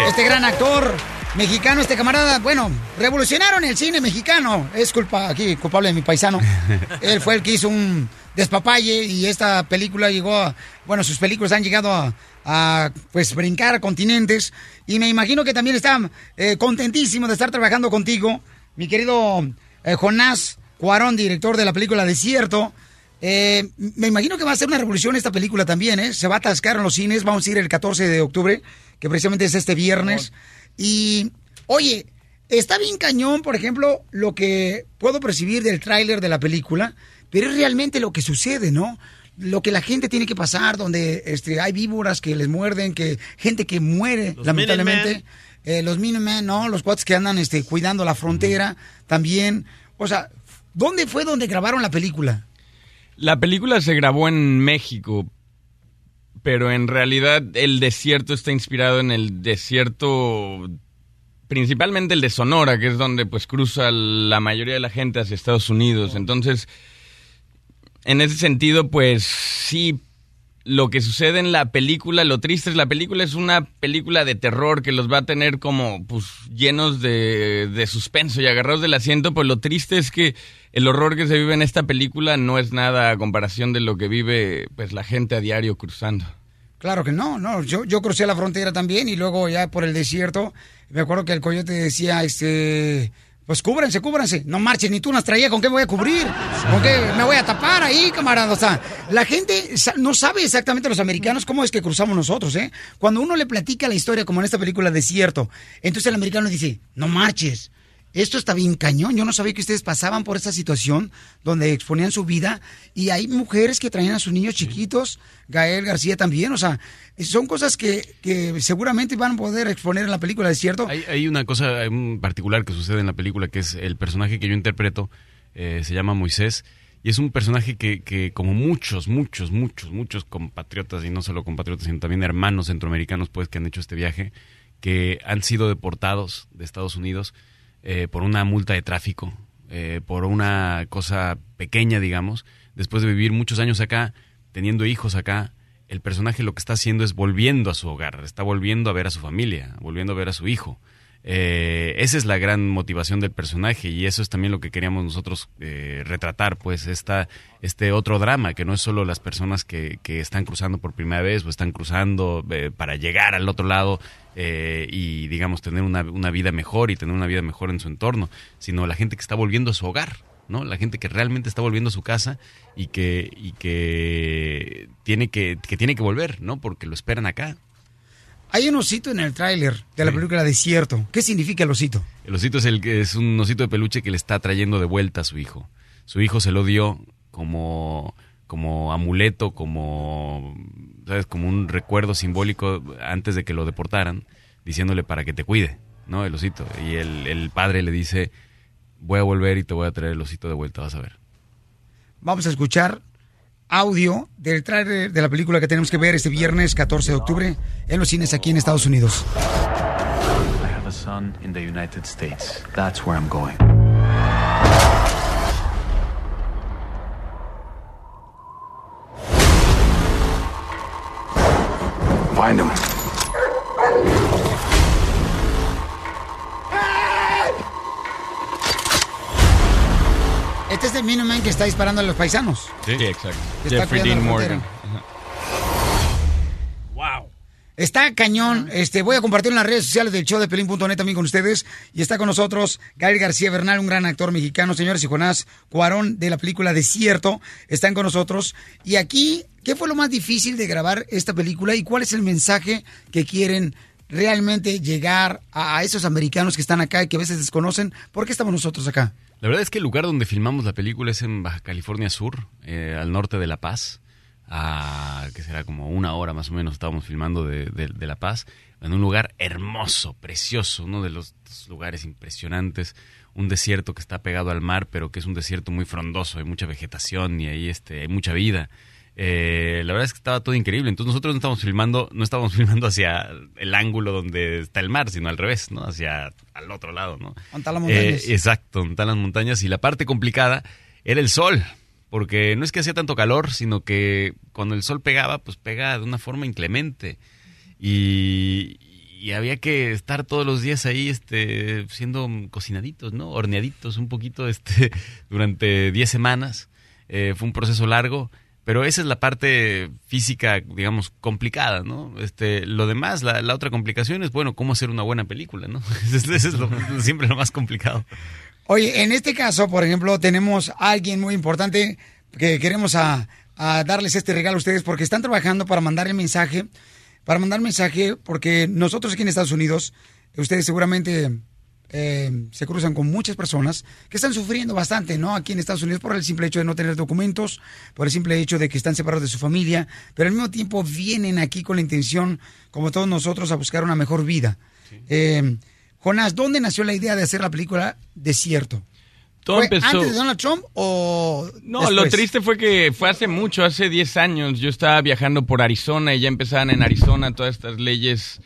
Este gran actor mexicano, este camarada, bueno, revolucionaron el cine mexicano. Es culpa aquí, culpable de mi paisano. Él fue el que hizo un despapalle y esta película llegó a, bueno, sus películas han llegado a, a, pues brincar a continentes y me imagino que también está eh, contentísimo de estar trabajando contigo, mi querido eh, Jonás Cuarón, director de la película Desierto. Eh, me imagino que va a ser una revolución esta película también, ¿eh? Se va a atascar en los cines, vamos a ir el 14 de octubre, que precisamente es este viernes. Y, oye, está bien cañón, por ejemplo, lo que puedo percibir del tráiler de la película, pero es realmente lo que sucede, ¿no? Lo que la gente tiene que pasar, donde este, hay víboras que les muerden, que gente que muere, Los lamentablemente. Eh, los Minutemen, ¿no? Los cuates que andan este, cuidando la frontera también. O sea, ¿dónde fue donde grabaron la película? La película se grabó en México, pero en realidad el desierto está inspirado en el desierto, principalmente el de Sonora, que es donde pues cruza la mayoría de la gente hacia Estados Unidos. Entonces, en ese sentido, pues sí, lo que sucede en la película, lo triste es la película es una película de terror que los va a tener como pues llenos de, de suspenso y agarrados del asiento, pues lo triste es que el horror que se vive en esta película no es nada a comparación de lo que vive pues la gente a diario cruzando. Claro que no, no. Yo, yo crucé la frontera también y luego ya por el desierto, me acuerdo que el coyote decía, este, pues cúbranse, cúbranse. No marchen, ni tú unas traías, ¿con qué voy a cubrir? ¿Con qué me voy a tapar ahí, camarada? O sea, la gente no sabe exactamente los americanos cómo es que cruzamos nosotros, ¿eh? Cuando uno le platica la historia, como en esta película Desierto, entonces el americano dice, no marches. Esto está bien cañón. Yo no sabía que ustedes pasaban por esa situación donde exponían su vida y hay mujeres que traían a sus niños chiquitos, Gael García también. O sea, son cosas que, que seguramente van a poder exponer en la película, ¿es cierto? Hay, hay una cosa en particular que sucede en la película, que es el personaje que yo interpreto, eh, se llama Moisés, y es un personaje que, que como muchos, muchos, muchos, muchos compatriotas, y no solo compatriotas, sino también hermanos centroamericanos, pues, que han hecho este viaje, que han sido deportados de Estados Unidos eh, por una multa de tráfico, eh, por una cosa pequeña, digamos, después de vivir muchos años acá, teniendo hijos acá, el personaje lo que está haciendo es volviendo a su hogar, está volviendo a ver a su familia, volviendo a ver a su hijo. Eh, esa es la gran motivación del personaje y eso es también lo que queríamos nosotros eh, retratar, pues esta, este otro drama, que no es solo las personas que, que están cruzando por primera vez o están cruzando eh, para llegar al otro lado eh, y digamos tener una, una vida mejor y tener una vida mejor en su entorno, sino la gente que está volviendo a su hogar. ¿no? La gente que realmente está volviendo a su casa y que, y que tiene que, que tiene que volver, ¿no? Porque lo esperan acá. Hay un osito en el tráiler de la película Desierto. ¿Qué significa el osito? El osito es el que es un osito de peluche que le está trayendo de vuelta a su hijo. Su hijo se lo dio como como amuleto, como sabes, como un recuerdo simbólico antes de que lo deportaran, diciéndole para que te cuide, ¿no? El osito. Y el, el padre le dice, voy a volver y te voy a traer el osito de vuelta, vas a ver. Vamos a escuchar audio del tráiler de la película que tenemos que ver este viernes 14 de octubre en los cines aquí en Estados Unidos. I have a son in the United States. That's where I'm going. Find him. Este es el Minuteman que está disparando a los paisanos. Sí, exacto. Jeffrey Dean Morgan. Está cañón. Este, voy a compartir en las redes sociales del show de Pelín.net también con ustedes. Y está con nosotros Gael García Bernal, un gran actor mexicano, señores, y Jonás Cuarón de la película Desierto. Están con nosotros. Y aquí, ¿qué fue lo más difícil de grabar esta película y cuál es el mensaje que quieren realmente llegar a, a esos americanos que están acá y que a veces desconocen? ¿Por qué estamos nosotros acá? La verdad es que el lugar donde filmamos la película es en Baja California Sur, eh, al norte de La Paz, a, que será como una hora más o menos estábamos filmando de, de- de La Paz, en un lugar hermoso, precioso, uno de los lugares impresionantes, un desierto que está pegado al mar, pero que es un desierto muy frondoso, hay mucha vegetación y ahí este, hay mucha vida. Eh, la verdad es que estaba todo increíble. Entonces nosotros no estábamos filmando, no estábamos filmando hacia el ángulo donde está el mar, sino al revés, ¿no? Hacia al otro lado, ¿no? ¿Dónde están las montañas? Eh, exacto, están las montañas. Y la parte complicada era el sol. Porque no es que hacía tanto calor, sino que cuando el sol pegaba, pues pega de una forma inclemente. Y, y había que estar todos los días ahí este, siendo cocinaditos, ¿no? Horneaditos un poquito este, durante 10 semanas. Eh, fue un proceso largo. Pero esa es la parte física, digamos, complicada, ¿no? Este, lo demás, la, la otra complicación es, bueno, cómo hacer una buena película, ¿no? Eso es lo- siempre lo más complicado. Oye, en este caso, por ejemplo, tenemos a alguien muy importante que queremos a, a darles este regalo a ustedes porque están trabajando para mandar el mensaje, para mandar mensaje, porque nosotros aquí en Estados Unidos, ustedes seguramente eh, se cruzan con muchas personas que están sufriendo bastante, ¿no? Aquí en Estados Unidos por el simple hecho de no tener documentos, por el simple hecho de que están separados de su familia, pero al mismo tiempo vienen aquí con la intención, como todos nosotros, a buscar una mejor vida. Eh, Jonás, ¿dónde nació la idea de hacer la película Desierto? Todo ¿Fue empezó- antes de Donald Trump o No, después? lo triste fue que fue hace mucho, hace 10 años. Yo estaba viajando por Arizona y ya empezaban en Arizona todas estas leyes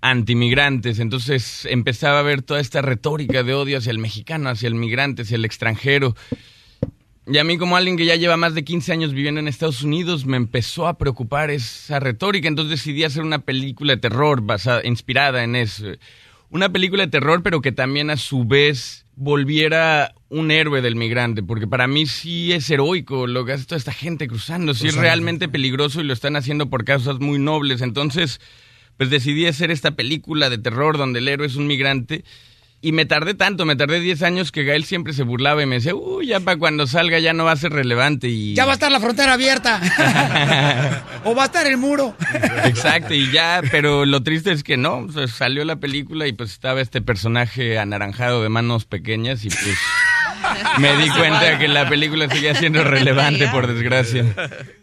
antimigrantes. Entonces empezaba a ver toda esta retórica de odio hacia el mexicano, hacia el migrante, hacia el extranjero. Y a mí como alguien que ya lleva más de 15 años viviendo en Estados Unidos, me empezó a preocupar esa retórica. Entonces decidí hacer una película de terror basada, inspirada en eso. Una película de terror, pero que también a su vez volviera un héroe del migrante. Porque para mí sí es heroico lo que hace toda esta gente cruzando. Sí es realmente peligroso y lo están haciendo por causas muy nobles. Entonces, pues decidí hacer esta película de terror donde el héroe es un migrante. Y me tardé tanto, me tardé 10 años que Gael siempre se burlaba y me decía, uy, ya para cuando salga ya no va a ser relevante. Y... Ya va a estar la frontera abierta. o va a estar el muro. Exacto, y ya, pero lo triste es que no, o sea, salió la película y pues estaba este personaje anaranjado de manos pequeñas y pues me di cuenta que la película seguía siendo relevante, por desgracia.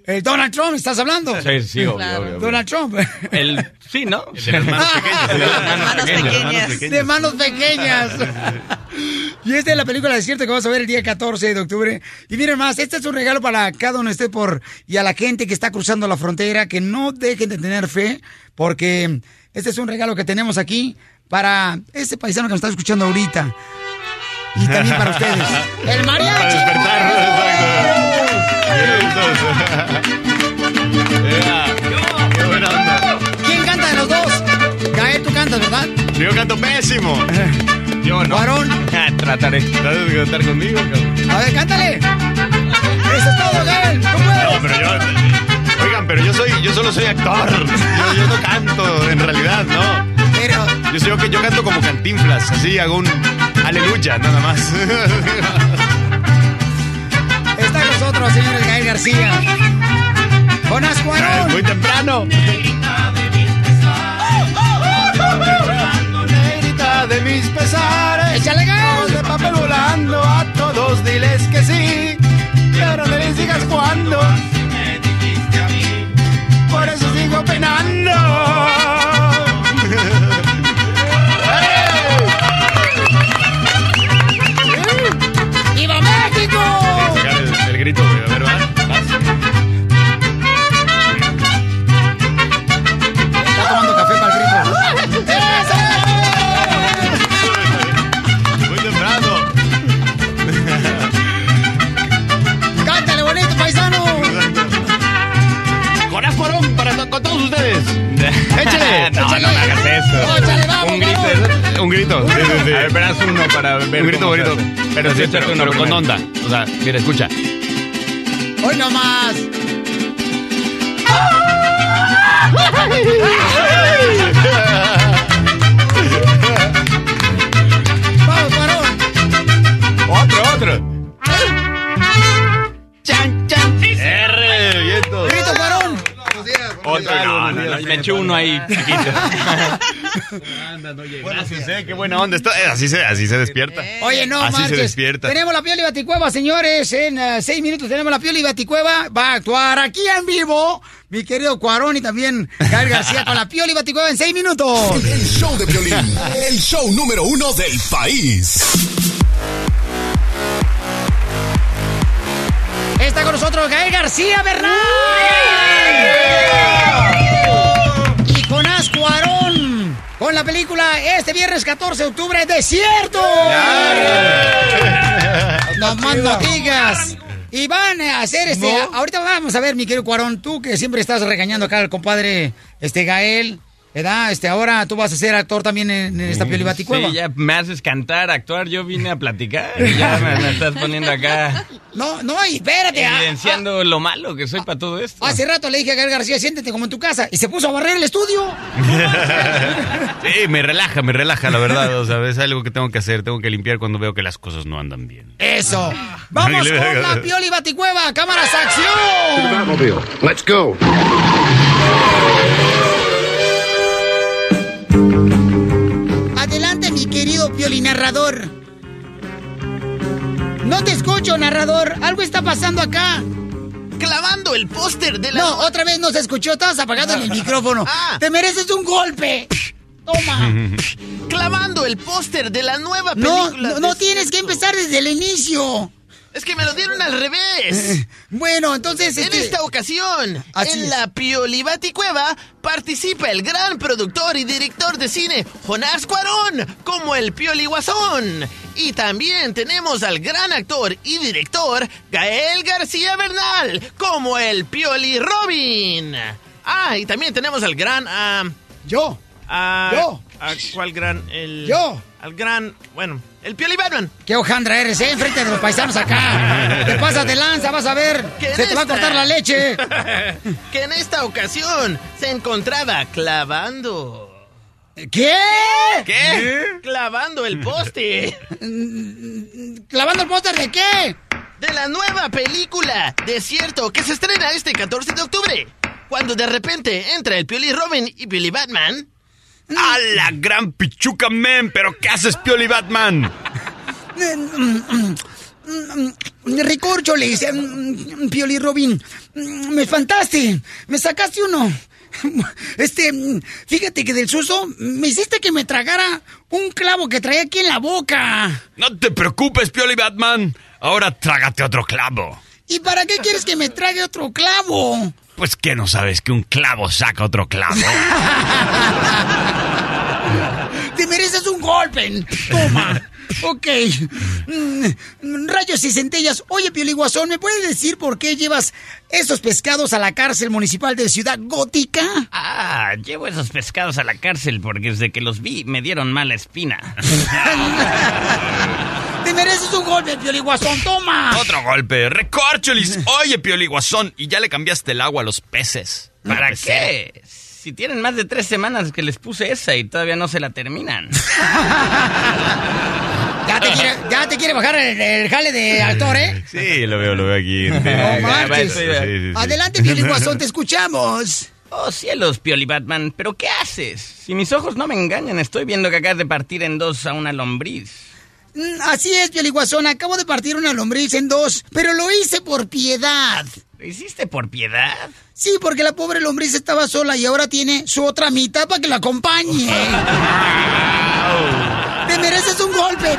El Donald Trump, ¿estás hablando? Sí, sí, obvio, obvio, obvio. Donald Trump. El, sí, ¿no? de las manos pequeñas, De manos pequeñas. De y esta es la película Desierto que vamos a ver el día 14 de octubre. Y miren más, este es un regalo para cada uno de ustedes por, y a la gente que está cruzando la frontera, que no dejen de tener fe, porque este es un regalo que tenemos aquí para este paisano que nos está escuchando ahorita. Y también para ustedes. ¡El mariachi! ¿Quién canta de los dos? Gael, tú cantas, ¿verdad? Yo canto pésimo. Yo no. Varón. Trataré. ¿Tratas de cantar conmigo? cabrón? A ver, cántale. Eso es todo, Gael. ¡Tú puedes! No, pero yo. Oigan, pero yo soy, yo solo soy actor. Yo, yo no canto, en realidad, no. Pero. Yo soy que yo canto como cantinflas, así hago un aleluya, nada más. Está con nosotros, señores Gael García. Jonás Cuarón. Muy temprano. Negrita de mis pesares. ¡Échale ganas! De papel volando a todos, diles que sí. Pero no les digas cuándo. Por eso sigo penando. Un grito. Sí, sí, sí. A ver, verás uno para ver. Un grito bonito. Pero sí, pero, uno pero con onda. O sea, mira, escucha. Hoy nomás. Vamos, Cuarón. Otro, otro. Chan, chan. R, viento. Grito, Cuarón. Otro, no, no, no, me eché uno ahí, chiquito. Gracias, eh, qué buena onda. Esto- eh, así, se, así se despierta. Oye, no Así se despierta. Tenemos la Pioli Baticueva, señores. En eh, seis minutos tenemos la Pioli Baticueva. Va a actuar aquí en vivo mi querido Cuarón y también Gael García con la Pioli Baticueva en seis minutos. El show de violín, el show número uno del país. Está con nosotros Gael García Bernal. Con la película este viernes 14 de octubre, Desierto. No más no digas. Y van a hacer este. Ahorita vamos a ver, mi querido Cuarón, tú que siempre estás regañando acá al compadre este Gael. ¿Verdad? Este, ahora tú vas a ser actor también en, en esta Pioli Baticueva. Sí, ya me haces cantar, actuar. Yo vine a platicar. y Ya me, me estás poniendo acá, No, no, y espérate. ah, evidenciando lo malo que soy para todo esto. Hace rato le dije a Gael García, siéntete como en tu casa. Y se puso a barrer el estudio. Sí, me relaja, me relaja, la verdad. O sea, es algo que tengo que hacer. Tengo que limpiar cuando veo que las cosas no andan bien. Eso. Vamos con la Pioli Baticueva. Cámaras, acción. Batmobile. Let's go. Adelante, mi querido Pioli narrador. No te escucho, narrador. Algo está pasando acá. Clavando el póster de la... No, otra vez no se escuchó. Estabas apagando el micrófono. Ah. Te mereces un golpe. Toma. Clavando el póster de la nueva película. no, no tienes que empezar desde el inicio. Es que me lo dieron al revés. Bueno, entonces... En este- esta ocasión, Así en es. la Piolibati Cueva, participa el gran productor y director de cine Jonás Cuarón como el Pioli Guasón. Y también tenemos al gran actor y director Gael García Bernal como el Pioli Robin. Ah, y también tenemos al gran... ah, Yo. ah, Yo. ah, ¿Cuál gran? El, Yo. Al gran... Bueno, el Pioli Batman. Qué hojandra eres, ¿eh? Enfrente de los paisanos acá. Te pasas de lanza, vas a ver. ¿Qué Se te va a cortar la leche. que en esta ocasión se encontraba clavando. ¿Qué? ¿Qué? Clavando el poste. ¿Clavando el póster de qué? De la nueva película Desierto que se estrena este 14 de octubre. Cuando de repente entra el Pioli Robin y Pioli Batman. ¡A la gran pichuca, men! ¿Pero qué haces, Pioli Batman? Recórcholes, mm, Pioli Robin. mm, Me espantaste. Me sacaste uno. Este, mm, fíjate que del susto me hiciste que me tragara un clavo que traía aquí en la boca. No te preocupes, Pioli Batman. Ahora trágate otro clavo. ¿Y para qué quieres que me trague otro clavo? Pues que no sabes que un clavo saca otro clavo. Te mereces un golpe. Toma. Ok. Mm, Rayos y centellas. Oye, Pioli Guasón, ¿me puedes decir por qué llevas esos pescados a la cárcel municipal de Ciudad Gótica? Ah, llevo esos pescados a la cárcel porque desde que los vi me dieron mala espina. Mereces un golpe, Pioli Guasón. Toma. Otro golpe. Recorcholis. Oye, Pioli Guasón. Y ya le cambiaste el agua a los peces. ¿Para pues, qué? Si tienen más de tres semanas que les puse esa y todavía no se la terminan. Ya te quiere, ya te quiere bajar el, el jale de actor, ¿eh? Sí, lo veo, lo veo aquí. No marches. Sí, sí, sí. Adelante, Pioli Guasón, te escuchamos. Oh, cielos, Pioli Batman, ¿pero qué haces? Si mis ojos no me engañan, estoy viendo que acabas de partir en dos a una lombriz. Mm, Así es, Pioli Guasón. Acabo de partir una lombriz en dos, pero lo hice por piedad. ¿Lo hiciste por piedad? Sí, porque la pobre lombriz estaba sola y ahora tiene su otra mitad para que la acompañe. Te mereces un golpe.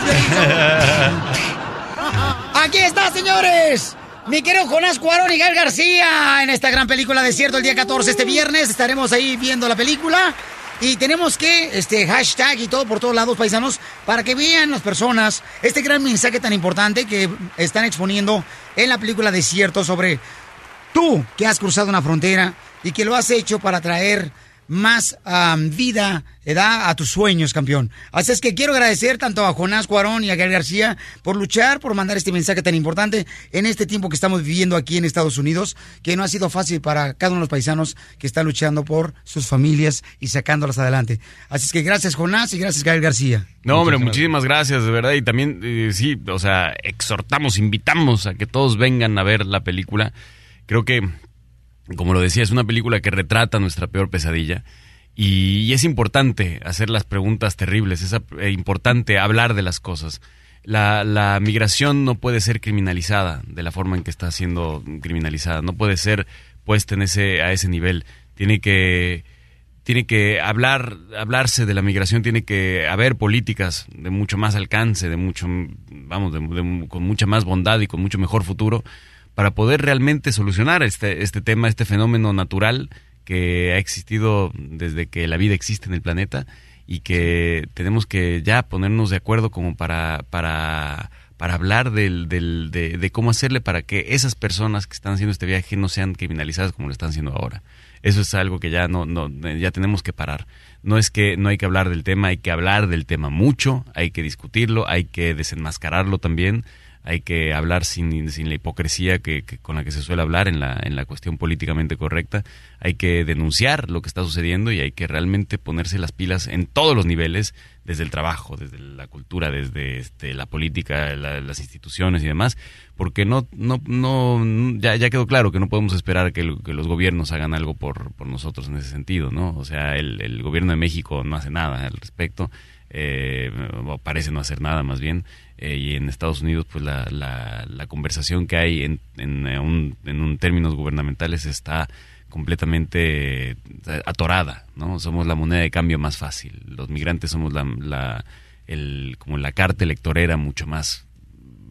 Aquí está, señores. Mi querido Jonás Cuarón y Gal García en esta gran película Desierto el día 14 este viernes. Estaremos ahí viendo la película. Y tenemos que, este, hashtag y todo por todos lados, paisanos, para que vean las personas este gran mensaje tan importante que están exponiendo en la película Desierto sobre tú que has cruzado una frontera y que lo has hecho para traer más am, vida da a tus sueños, campeón. Así es que quiero agradecer tanto a Jonás Cuarón y a Gael García por luchar, por mandar este mensaje tan importante en este tiempo que estamos viviendo aquí en Estados Unidos, que no ha sido fácil para cada uno de los paisanos que están luchando por sus familias y sacándolas adelante. Así es que gracias Jonás y gracias Gael García. No, hombre, muchísimas gracias, de verdad. Y también, eh, sí, o sea, exhortamos, invitamos a que todos vengan a ver la película. Creo que, como lo decía, es una película que retrata nuestra peor pesadilla. Y, es importante hacer las preguntas terribles, es eh, importante hablar de las cosas. La, la migración no puede ser criminalizada de la forma en que está siendo criminalizada, no puede ser puesta en ese, a ese nivel. Tiene que, tiene que hablar, hablarse de la migración, tiene que haber políticas de mucho más alcance, de mucho, vamos, de- de- con mucha más bondad y con mucho mejor futuro para poder realmente solucionar este, este tema, este fenómeno natural que ha existido desde que la vida existe en el planeta y que tenemos que ya ponernos de acuerdo como para, para, para hablar del, del- de, de cómo hacerle para que esas personas que están haciendo este viaje no sean criminalizadas como lo están haciendo ahora. Eso es algo que ya no, no ya tenemos que parar. No es que no hay que hablar del tema, hay que hablar del tema mucho, hay que discutirlo, hay que desenmascararlo también, hay que hablar sin, la hipocresía que, con la que se suele hablar en la, cuestión políticamente correcta, hay que denunciar lo que está sucediendo y hay que realmente ponerse las pilas en todos los niveles, desde el trabajo, desde la cultura, desde este, la política, la- las instituciones y demás, porque no, no, no, ya, quedó claro que no podemos esperar que, los gobiernos hagan algo por, nosotros en ese sentido, ¿no? O sea, el, gobierno de México no hace nada al respecto, eh, parece no hacer nada más bien, eh, y en Estados Unidos pues la, la, la conversación que hay en, en, eh, un, en un términos gubernamentales está completamente eh, atorada, ¿no? Somos la moneda de cambio más fácil. Los migrantes somos la, la el, como la carta electorera mucho más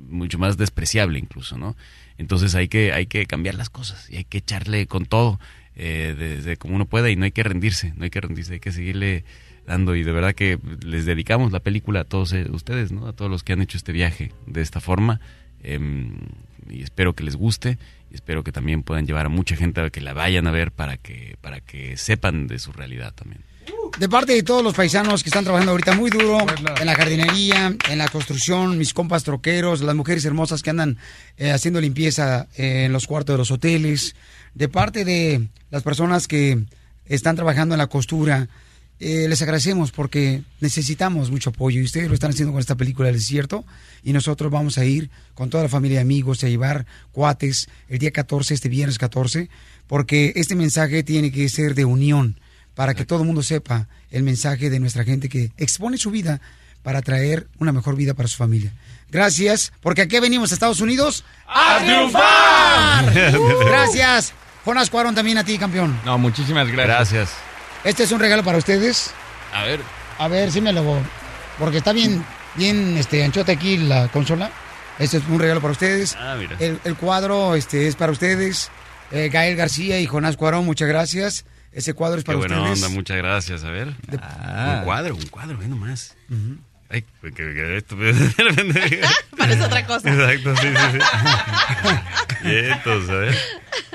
mucho más despreciable incluso, ¿no? Entonces hay que hay que cambiar las cosas y hay que echarle con todo desde como uno pueda y no hay que rendirse, no hay que rendirse, hay que seguirle dando y de verdad que les dedicamos la película a todos eh, ustedes, ¿no? A todos los que han hecho este viaje de esta forma em, y espero que les guste y espero que también puedan llevar a mucha gente a que la vayan a ver para que para que sepan de su realidad también. De parte de todos los paisanos que están trabajando ahorita muy duro en la jardinería, en la construcción, mis compas troqueros, las mujeres hermosas que andan eh, haciendo limpieza eh, en los cuartos de los hoteles, de parte de las personas que están trabajando en la costura, eh, les agradecemos porque necesitamos mucho apoyo y ustedes lo están haciendo con esta película del desierto y nosotros vamos a ir con toda la familia y amigos a llevar cuates el día 14, este viernes 14, porque este mensaje tiene que ser de unión para que todo el mundo sepa el mensaje de nuestra gente que expone su vida para traer una mejor vida para su familia. Gracias, porque aquí venimos a Estados Unidos a triunfar. Gracias. Jonas Cuarón también a ti, campeón. No, muchísimas gracias. Gracias. Este es un regalo para ustedes. A ver. A ver, sí me lo... Porque está bien, bien este, anchota aquí la consola. Este es un regalo para ustedes. Ah, mira. El, el cuadro este, es para ustedes. Eh, Gael García y Jonás Cuarón, muchas gracias. Ese cuadro es Qué para buena ustedes. onda, muchas gracias. A ver. Ah. Un cuadro, un cuadro, ve nomás. Ay, que, que esto. Parece otra cosa. Exacto, sí, sí, sí. Vientos, a ver.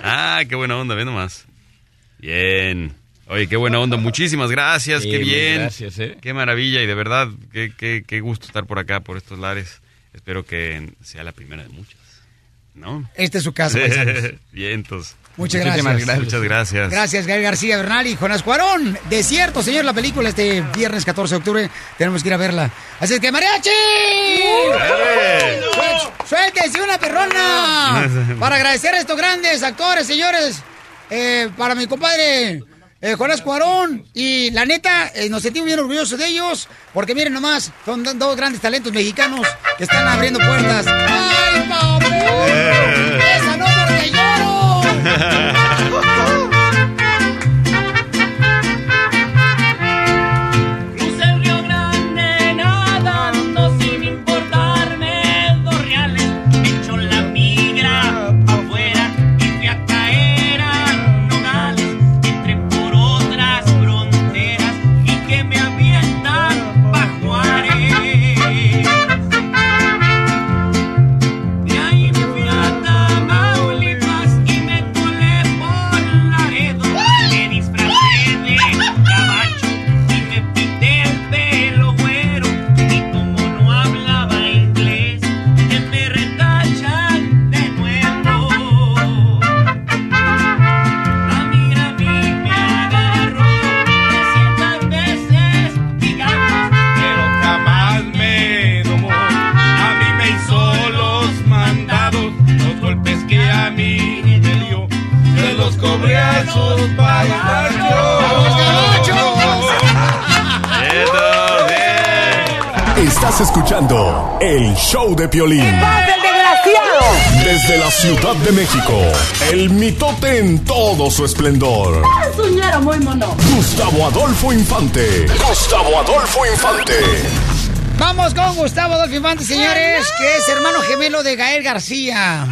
Ah, qué buena onda, ve nomás. Bien. Oye, qué buena onda. Muchísimas gracias, Sí, qué bien. gracias, ¿eh? Qué maravilla y de verdad, qué, qué, qué gusto estar por acá, por estos lares. Espero que sea la primera de muchas. ¿No? Esta es su casa, paisanos. Vientos. Muchas gracias. Muchas gracias. Gracias, Gael García Bernal y Jonás Cuarón. Desierto, señor, la película este viernes 14 de octubre. Tenemos que ir a verla. Así que, ¡mariachi! ¡Suéltese una perrona! Para agradecer a estos grandes actores, señores. Eh, para mi compadre eh, Jonás Cuarón. Y la neta, eh, nos sentimos bien orgullosos de ellos. Porque miren nomás, son do- dos grandes talentos mexicanos que están abriendo puertas. ¡Ay, papi! ¡Esa no porque lloro! Estás escuchando el show de Piolín. el desgraciado! Desde la Ciudad de México, el mitote en todo su esplendor. Es un ñero muy mono. Gustavo Adolfo Infante. Gustavo Adolfo Infante. Vamos con Gustavo Adolfo Infante, señores, que es hermano gemelo de Gael García.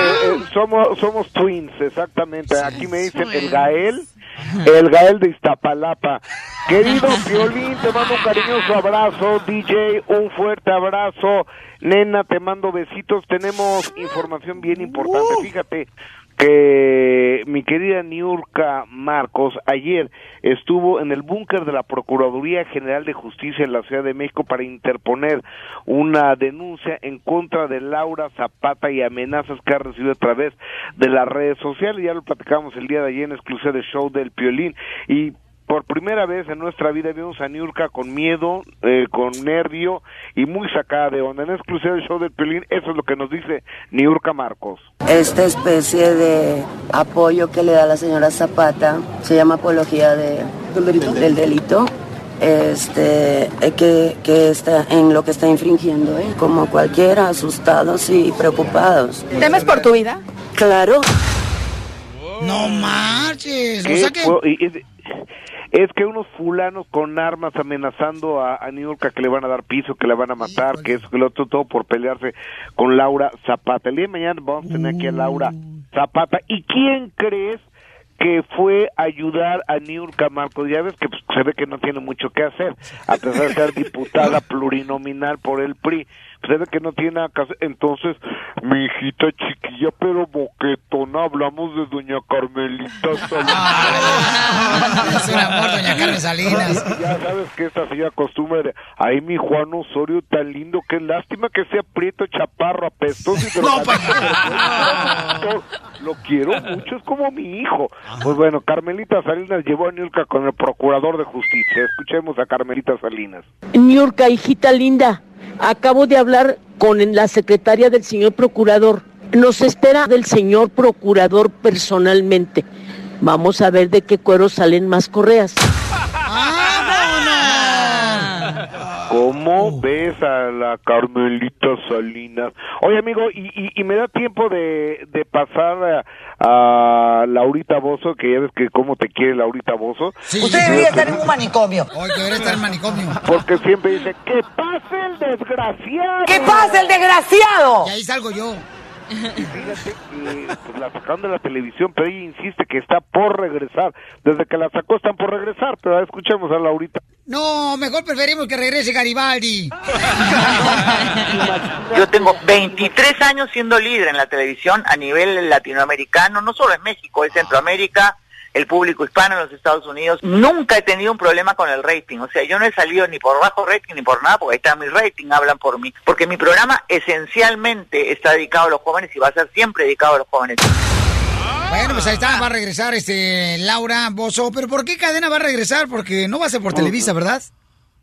Eh, eh, somos, somos twins, exactamente. Aquí me dicen el Gael, el Gael de Iztapalapa. Querido Violín, te mando un cariñoso abrazo. DJ, un fuerte abrazo. Nena, te mando besitos. Tenemos información bien importante. Fíjate que mi querida Niurka Marcos ayer estuvo en el búnker de la Procuraduría General de Justicia en la Ciudad de México para interponer una denuncia en contra de Laura Zapata y amenazas que ha recibido a través de las redes sociales. Ya lo platicamos el día de ayer en exclusiva de show del Piolín y por primera vez en nuestra vida vimos a Niurka con miedo, eh, con nervio y muy sacada de onda. En exclusiva del show del Piolín, eso es lo que nos dice Niurka Marcos. Esta especie de apoyo que le da la señora Zapata se llama apología de, del delito. Este, eh, que, que está en lo que está infringiendo, ¿eh? como cualquiera, asustados y preocupados. ¿Temes por tu vida? Claro. No marches. O ¿Qué sea que. Es, que unos fulanos con armas amenazando a, a Niurka que le van a dar piso, que le van a matar, que eso, que lo otro, todo por pelearse con Laura Zapata. El día de mañana vamos a tener aquí a Laura Zapata. ¿Y quién crees que fue ayudar a Niurka Marcos? Ya ves que pues, se ve que no tiene mucho que hacer, a pesar de ser diputada plurinominal por el PRI. Se ve que no tiene nada que hacer. Entonces, mi hijita chiquilla pero boquetona, hablamos de doña Carmelita Salinas. Es un amor, doña Carmen Salinas. Ya sabes que esta señora costumbre de, ay, mi Juan Osorio tan lindo, qué lástima que sea prieto, chaparro, apestoso y No. Lo quiero mucho, es como mi hijo. Pues bueno, Carmelita Salinas llevó a Niurka con el procurador de justicia. Escuchemos a Carmelita Salinas. Niurka, hijita linda, acabo de hablar con la secretaria del señor procurador. Nos espera del señor procurador personalmente. Vamos a ver de qué cuero salen más correas. ¿Cómo ves a la Carmelita Salinas? Oye, amigo, ¿y, y, y me da tiempo de, de pasar a, a Laurita Bozo, que ya ves que cómo te quiere Laurita Bozo? Usted debería estar en un manicomio. Hoy debería estar en manicomio. Porque siempre dice, ¡que pase el desgraciado! ¡Que pase el desgraciado! Y ahí salgo yo. Y fíjate que pues, la sacaron de la televisión, pero ella insiste que está por regresar. Desde que la sacó están por regresar, pero escuchemos a Laurita. No, mejor preferimos que regrese Garibaldi. Yo tengo 23 años siendo líder en la televisión a nivel latinoamericano, no solo en México, en Centroamérica, el público hispano en los Estados Unidos. Nunca he tenido un problema con el rating, o sea, yo no he salido ni por bajo rating ni por nada, porque ahí está mi rating, hablan por mí. Porque mi programa esencialmente está dedicado a los jóvenes y va a ser siempre dedicado a los jóvenes. Bueno, pues ahí está, va a regresar este Laura Bozo. Pero ¿por qué cadena va a regresar? Porque no va a ser por Televisa, ¿verdad?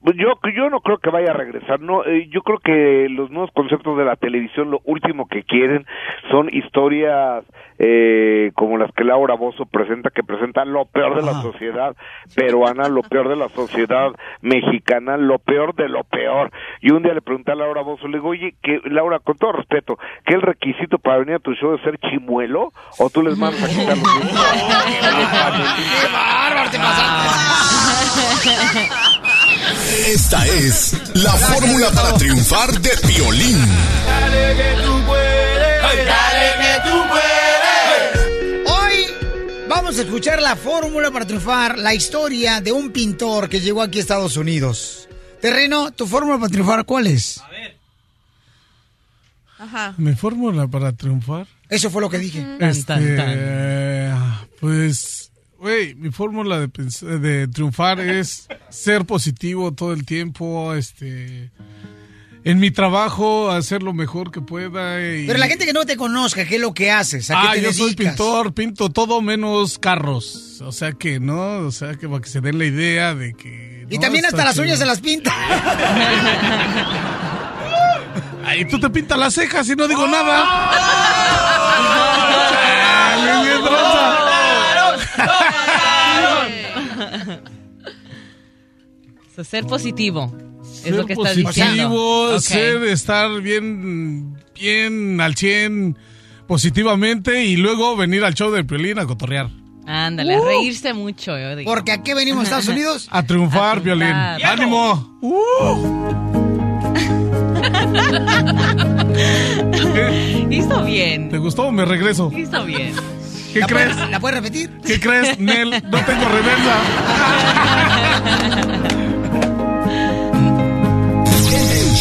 Pues Yo, yo no creo que vaya a regresar, no, eh, yo creo que los nuevos conceptos de la televisión lo último que quieren son historias eh, como las que Laura Bozo presenta, que presentan lo peor de la sociedad peruana, lo peor de la sociedad mexicana, lo peor de lo peor. Y un día le pregunté a Laura Bozo, le digo, oye, que Laura, con todo respeto, ¿qué el requisito para venir a tu show es ser chimuelo? ¿O tú les mandas a quitar los? ¡Qué bárbaro te Esta es la fórmula para triunfar de Piolín. Dale que tú puedes, dale que tú puedes. Hoy vamos a escuchar la fórmula para triunfar, la historia de un pintor que llegó aquí a Estados Unidos. Terreno, ¿tu fórmula para triunfar cuál es? Ajá. ¿Mi fórmula para triunfar? Eso fue lo que dije. Este, pues, güey, mi fórmula de, de triunfar es ser positivo todo el tiempo, este, en mi trabajo hacer lo mejor que pueda. y- Pero la gente que no te conozca, ¿qué es lo que haces? ¿A qué Ah, te yo soy pintor, pinto todo menos carros. O sea que no, o sea que para que se den la idea de que. Y no, también hasta las uñas se las pinta. Ay, tú te pintas las cejas y no digo nada. So, ser positivo. es Ser lo que estás positivo, diciendo. Ok. ser, estar bien, bien al 100 positivamente y luego venir al show del Piolín a cotorrear. Ándale, a reírse mucho. yo digo. Porque aquí venimos a Estados Unidos. A triunfar, A Piolín. triunfar. ¡Ánimo! Hizo bien. ¿Te gustó? Me regreso. Hizo bien. ¿Qué ¿La crees? ¿La puedes repetir? ¿Qué crees, Nel? No tengo reversa.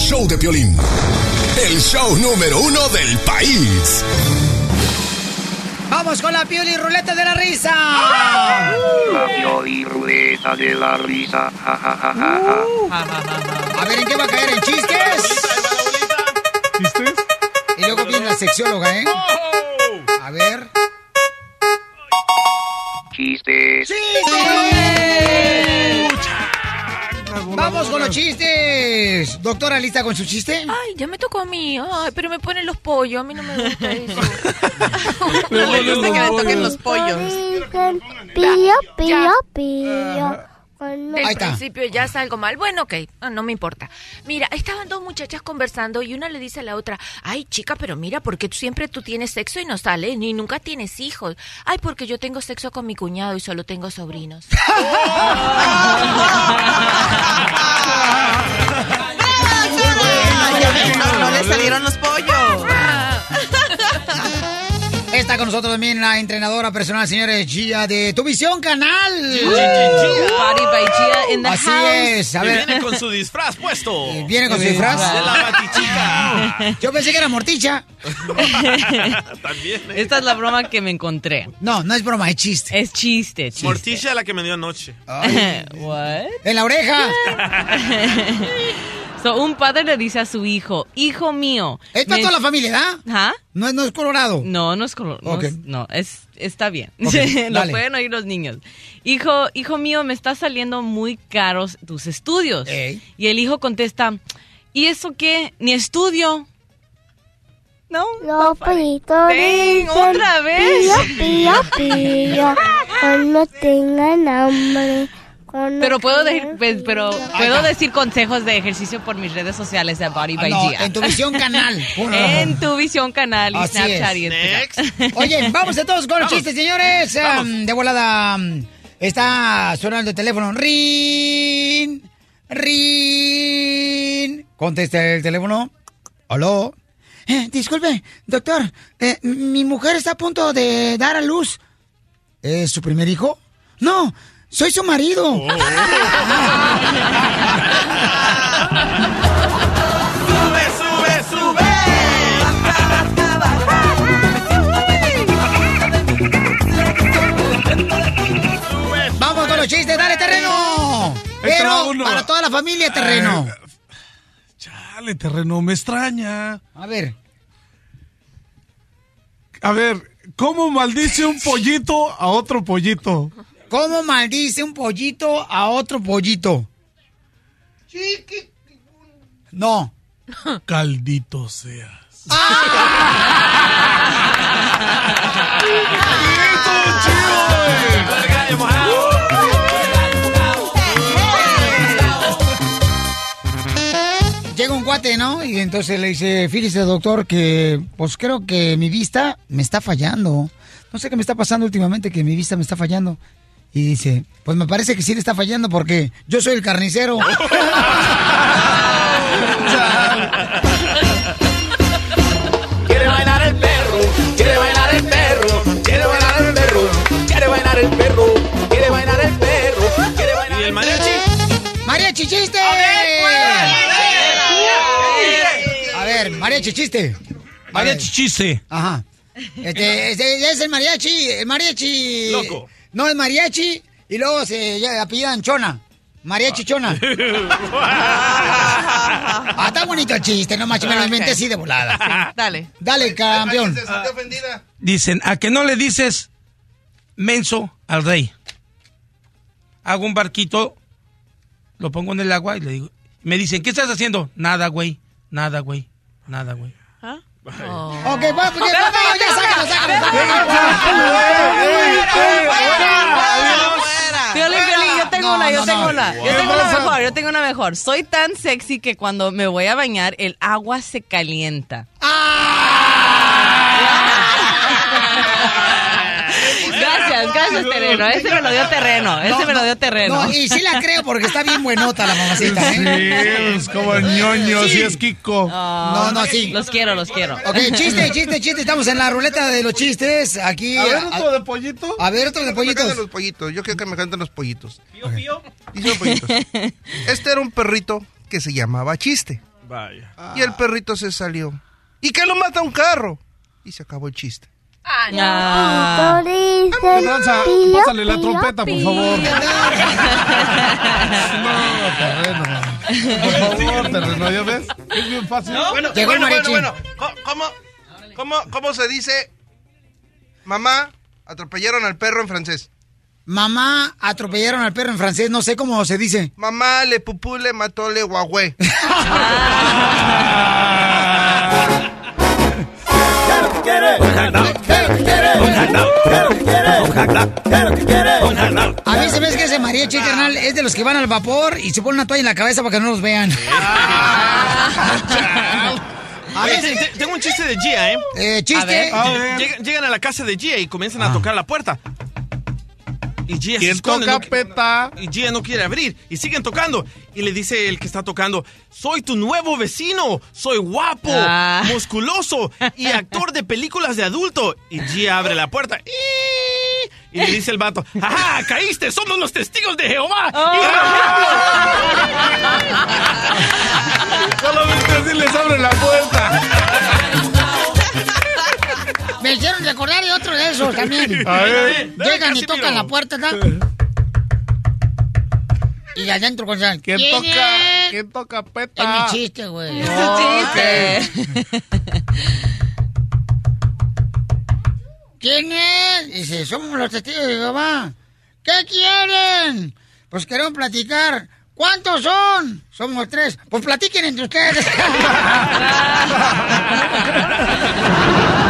Show de Piolín. El show número uno del país. Vamos con la pioli ruleta de la risa. La pioli ruleta de la risa. Ja, ja, ja, ja, ja. A ver, ¿en qué va a caer? ¿En chistes? ¿Chistes? Y luego viene la sexióloga, ¿eh? A ver. Chistes. Vamos con los chistes. Doctora, ¿lista con su chiste? Ay, ya me tocó a mí. Ay, pero me ponen los pollos. A mí no me gusta eso. No le gusta que le toquen los pollos. Pío, pío, pío. Del principio ya salgo mal. Bueno, ok, no me importa. Mira, estaban dos muchachas conversando y una le dice a la otra, ay chica, pero mira, porque siempre tú tienes sexo y no sales, ni nunca tienes hijos. Ay, porque yo tengo sexo con mi cuñado y solo tengo sobrinos. No, no le salieron los pollos. Está con nosotros también la entrenadora personal, señores, Gia, de Tu Visión Canal. By Gia in the Así house. es. A ver. viene con su disfraz puesto. ¿Viene con su disfraz? De la batichica. Yo pensé que era morticha. También. ¿eh? Esta es la broma que me encontré. No, no es broma, es chiste. Es chiste, chiste. Morticia la que me dio anoche. What? En la oreja. So, un padre le dice a su hijo, hijo mío. Está me- toda la familia, ¿da? ¿Ah? No, es- no es colorado. No, no es color. No, Ok. es- no, es, está bien. Ok, Lo dale. pueden oír los niños. Hijo, hijo mío, me está saliendo muy caros tus estudios. Y el hijo contesta, ¿y eso qué? Ni estudio. No. Ven, dicen otra vez. Pío, pío, pío. Cuando tengan hambre. Cuando Pero puedo, decir, pues, pero puedo decir consejos de ejercicio por mis redes sociales de Body by Ah, no, Gia. en Tu Visión Canal. en tu visión canal y Así Snapchat es. y. Oye, vamos a todos con los chistes, señores. Um, de volada um, está sonando el teléfono. Rin, rin. Contesta el teléfono. ¿Aló? Eh, disculpe, doctor. eh, mi mujer está a punto de dar a luz. ¿Es su primer hijo? No, soy su marido. Oh. Sube, sube, sube. Vamos con los chistes, dale terreno. Pero para toda la familia terreno. Chale, terreno, me extraña. A ver. A ver, ¿cómo maldice un pollito a otro pollito? ¿Cómo maldice un pollito a otro pollito? No. Caldito seas. Llega un cuate, ¿no? Y entonces le dice, fíjese, doctor, que pues creo que mi vista me está fallando. No sé qué me está pasando últimamente, que mi vista me está fallando. Y dice, pues me parece que sí le está fallando porque yo soy el carnicero. Quiere bailar el perro, quiere bailar el perro, quiere bailar el perro, quiere bailar el perro, quiere bailar el perro, quiere bailar ¿Y el mariachi? ¡Mariachi chiste! A ver, mariachi chiste. Mariachi chiste. Ajá. Este, este es el mariachi, el mariachi. Loco. No, es mariachi y luego se ya, apellidan Chona. Mariachi Chona. Ah, está bonito el chiste, no macho, me lo inventé así de volada. Dale. Dale, campeón. Dicen, ¿a que no le dices menso al rey? Hago un barquito, lo pongo en el agua y le digo, me dicen, ¿qué estás haciendo? Nada, güey, nada, güey, nada, güey. Ok, va, pues, va, va, ya sácalo, sácalo. Piolín, yo tengo una, yo no, tengo no. una. Yo tengo una mejor, yo tengo una mejor. Soy tan sexy que cuando me voy a bañar, el agua se calienta. Gracias, gracias, terreno. Ese me lo dio terreno. Ese No, me lo no, dio terreno. No, y sí la creo porque está bien buenota la mamacita, Sí, ¿eh? es como ñoño, Sí. sí es Kiko. No, no, sí. Los quiero, los quiero. Ok, chiste, chiste, chiste. Estamos en la ruleta de los chistes. Aquí. A ver, otro de pollito. A ver, otro de Me pollitos. cantan los pollitos. Yo quiero que me canten los pollitos. ¿Pío, pío? Dice los pollitos. Este era un perrito que se llamaba Chiste. Vaya. Y el perrito se salió. ¿Y qué lo mata un carro? Y se acabó el chiste. Ah. Pásale la trompeta, por favor. No, terreno. Por favor, terreno, ¿ya ves? Es bien fácil. Bueno, bueno, bueno, bueno. Co- ¿Cómo, cómo, cómo se dice? Mamá, atropellaron al perro en francés. Mamá, atropellaron al perro en francés. No sé cómo se dice. Mamá, le pupú, le mató, le guagüe. A mí se ve que ese mariachi, carnal, es de los que van al vapor y se ponen una toalla en la cabeza para que no los vean. A Oye, ver, te- tengo un chiste de Gia, ¿eh? Eh, chiste. A A ver. ver. Llegan, llegan a la casa de Gia y comienzan a tocar la puerta. Y Gia se ¿Quién esconde, toca no qui- Y Gia no quiere abrir. Y siguen tocando. Y le dice el que está tocando, soy tu nuevo vecino. Soy guapo, Ah. musculoso y actor de películas de adulto. Y Gia abre la puerta. Y le dice el vato, ¡ajá! ¡Caíste! ¡Somos los testigos de Jehová! Solamente así les abre la puerta. Me hicieron recordar de otro de esos también. A ver. Llegan y tocan la puerta, ¿no? Y adentro con ¿Quién, ¿Quién toca? es? ¿Quién toca Es peta? mi chiste, güey. Es tu chiste. ¿Quién es? Dice, somos los testigos de Jehová. ¿Qué quieren? Pues queremos platicar. ¿Cuántos son? Somos tres. Pues platiquen entre ustedes.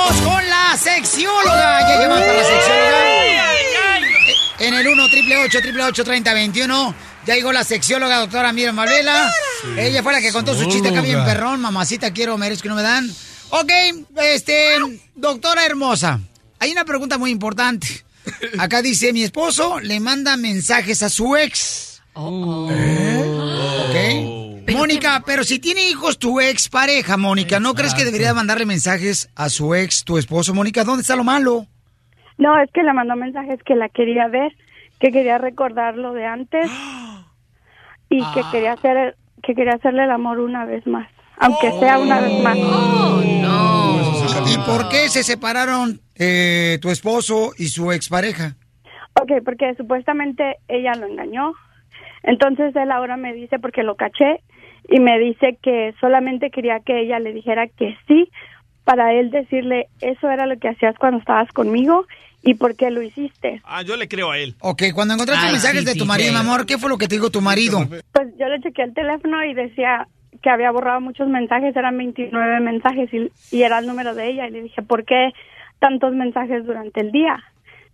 Vamos con la sexióloga. Ya llamamos para la sexióloga. En el 1 triple 8 triple 8 30 21 ya llegó la sexióloga doctora Miriam Manuela. Ella fue la que contó su chiste acá bien perrón. Mamacita, quiero, merezco que no me dan. Ok, este, doctora hermosa. Hay una pregunta muy importante. Acá dice, mi esposo le manda mensajes a su ex. Ok. Mónica, pero si tiene hijos tu ex pareja, Mónica, ¿no crees que debería mandarle mensajes a su ex, tu esposo? Mónica, ¿dónde está lo malo? No, es que le mandó mensajes que la quería ver, que quería recordar lo de antes y que quería hacer que quería hacerle el amor una vez más, aunque sea una vez más. ¿Y por qué se separaron eh, tu esposo y su expareja? Ok, porque supuestamente ella lo engañó. Entonces él ahora me dice, porque lo caché, y me dice que solamente quería que ella le dijera que sí, para él decirle, eso era lo que hacías cuando estabas conmigo y por qué lo hiciste. Ah, yo le creo a él. Ok, cuando encontraste Ay, mensajes sí, de tu sí, marido, sí. mi amor, ¿qué fue lo que te dijo tu marido? Pues yo le chequeé el teléfono y decía que había borrado muchos mensajes, eran 29 mensajes y, y era el número de ella. Y le dije, ¿por qué tantos mensajes durante el día?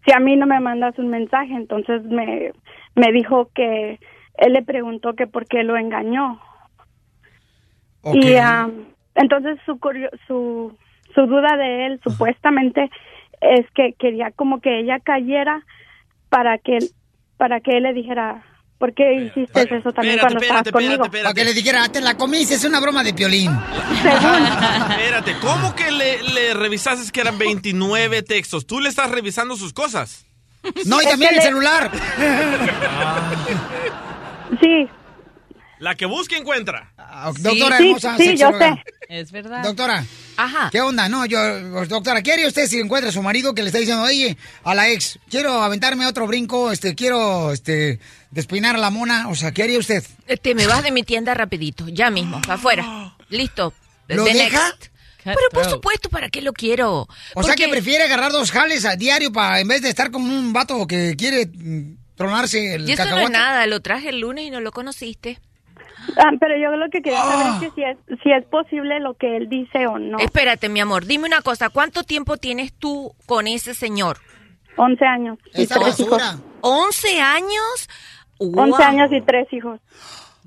Si a mí no me mandas un mensaje, entonces me, me dijo que él le preguntó que por qué lo engañó. Y ah, entonces su, curio- su, su duda de él supuestamente es que quería como que ella cayera para que, para que él le dijera, ¿por qué hiciste eso también cuando estabas conmigo? Para que le dijera, te la comiste, es una broma de piolín. Espérate, ¿cómo que le, le revisaste que eran 29 textos? ¿Tú le estás revisando sus cosas? No, y también el celular. Sí. La que busca encuentra. Doctora hermosa, sexóloga. Es verdad. Doctora. Ajá. ¿Qué onda? No, yo, pues, doctora, ¿qué haría usted si encuentra a su marido que le está diciendo, oye, a la ex, quiero aventarme otro brinco, este, quiero, este, despinar a la mona? O sea, ¿qué haría usted? Te me vas de mi tienda rapidito, ya mismo, para afuera. Listo. ¿Lo The deja? next. Pero por supuesto, ¿para qué lo quiero? O sea, que prefiere agarrar dos jales a diario para, en vez de estar con un vato que quiere mm, tronarse el Y eso no es nada, lo traje el lunes y no lo conociste. Ah, pero yo lo que quería saber es que si es, si es posible lo que él dice o no. Espérate, mi amor, dime una cosa, ¿cuánto tiempo tienes tú con ese señor? 11 años. y Esa tres hijos. basura. ¿11 años? 11 años y tres hijos.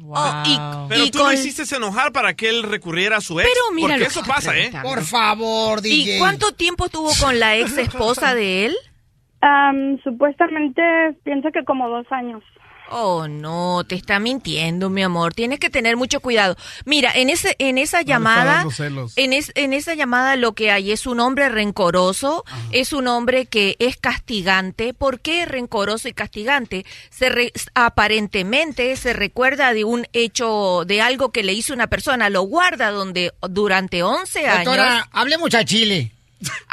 Oh, y, Pero y tú con- lo hiciste enojar para que él recurriera a su ex. Pero mira porque eso pasa, ¿eh? Por favor, DJ. ¿Y cuánto tiempo estuvo con la ex esposa de él? Am, supuestamente pienso que como dos años. Oh, no, te está mintiendo, mi amor. Tienes que tener mucho cuidado. Mira, en ese en esa llamada en es- en esa llamada lo que hay es un hombre rencoroso, es un hombre que es castigante. ¿Por qué rencoroso y castigante? Se re- aparentemente se recuerda de un hecho de algo que le hizo una persona, lo guarda donde durante 11 años. Doctora, hablemos a Chile.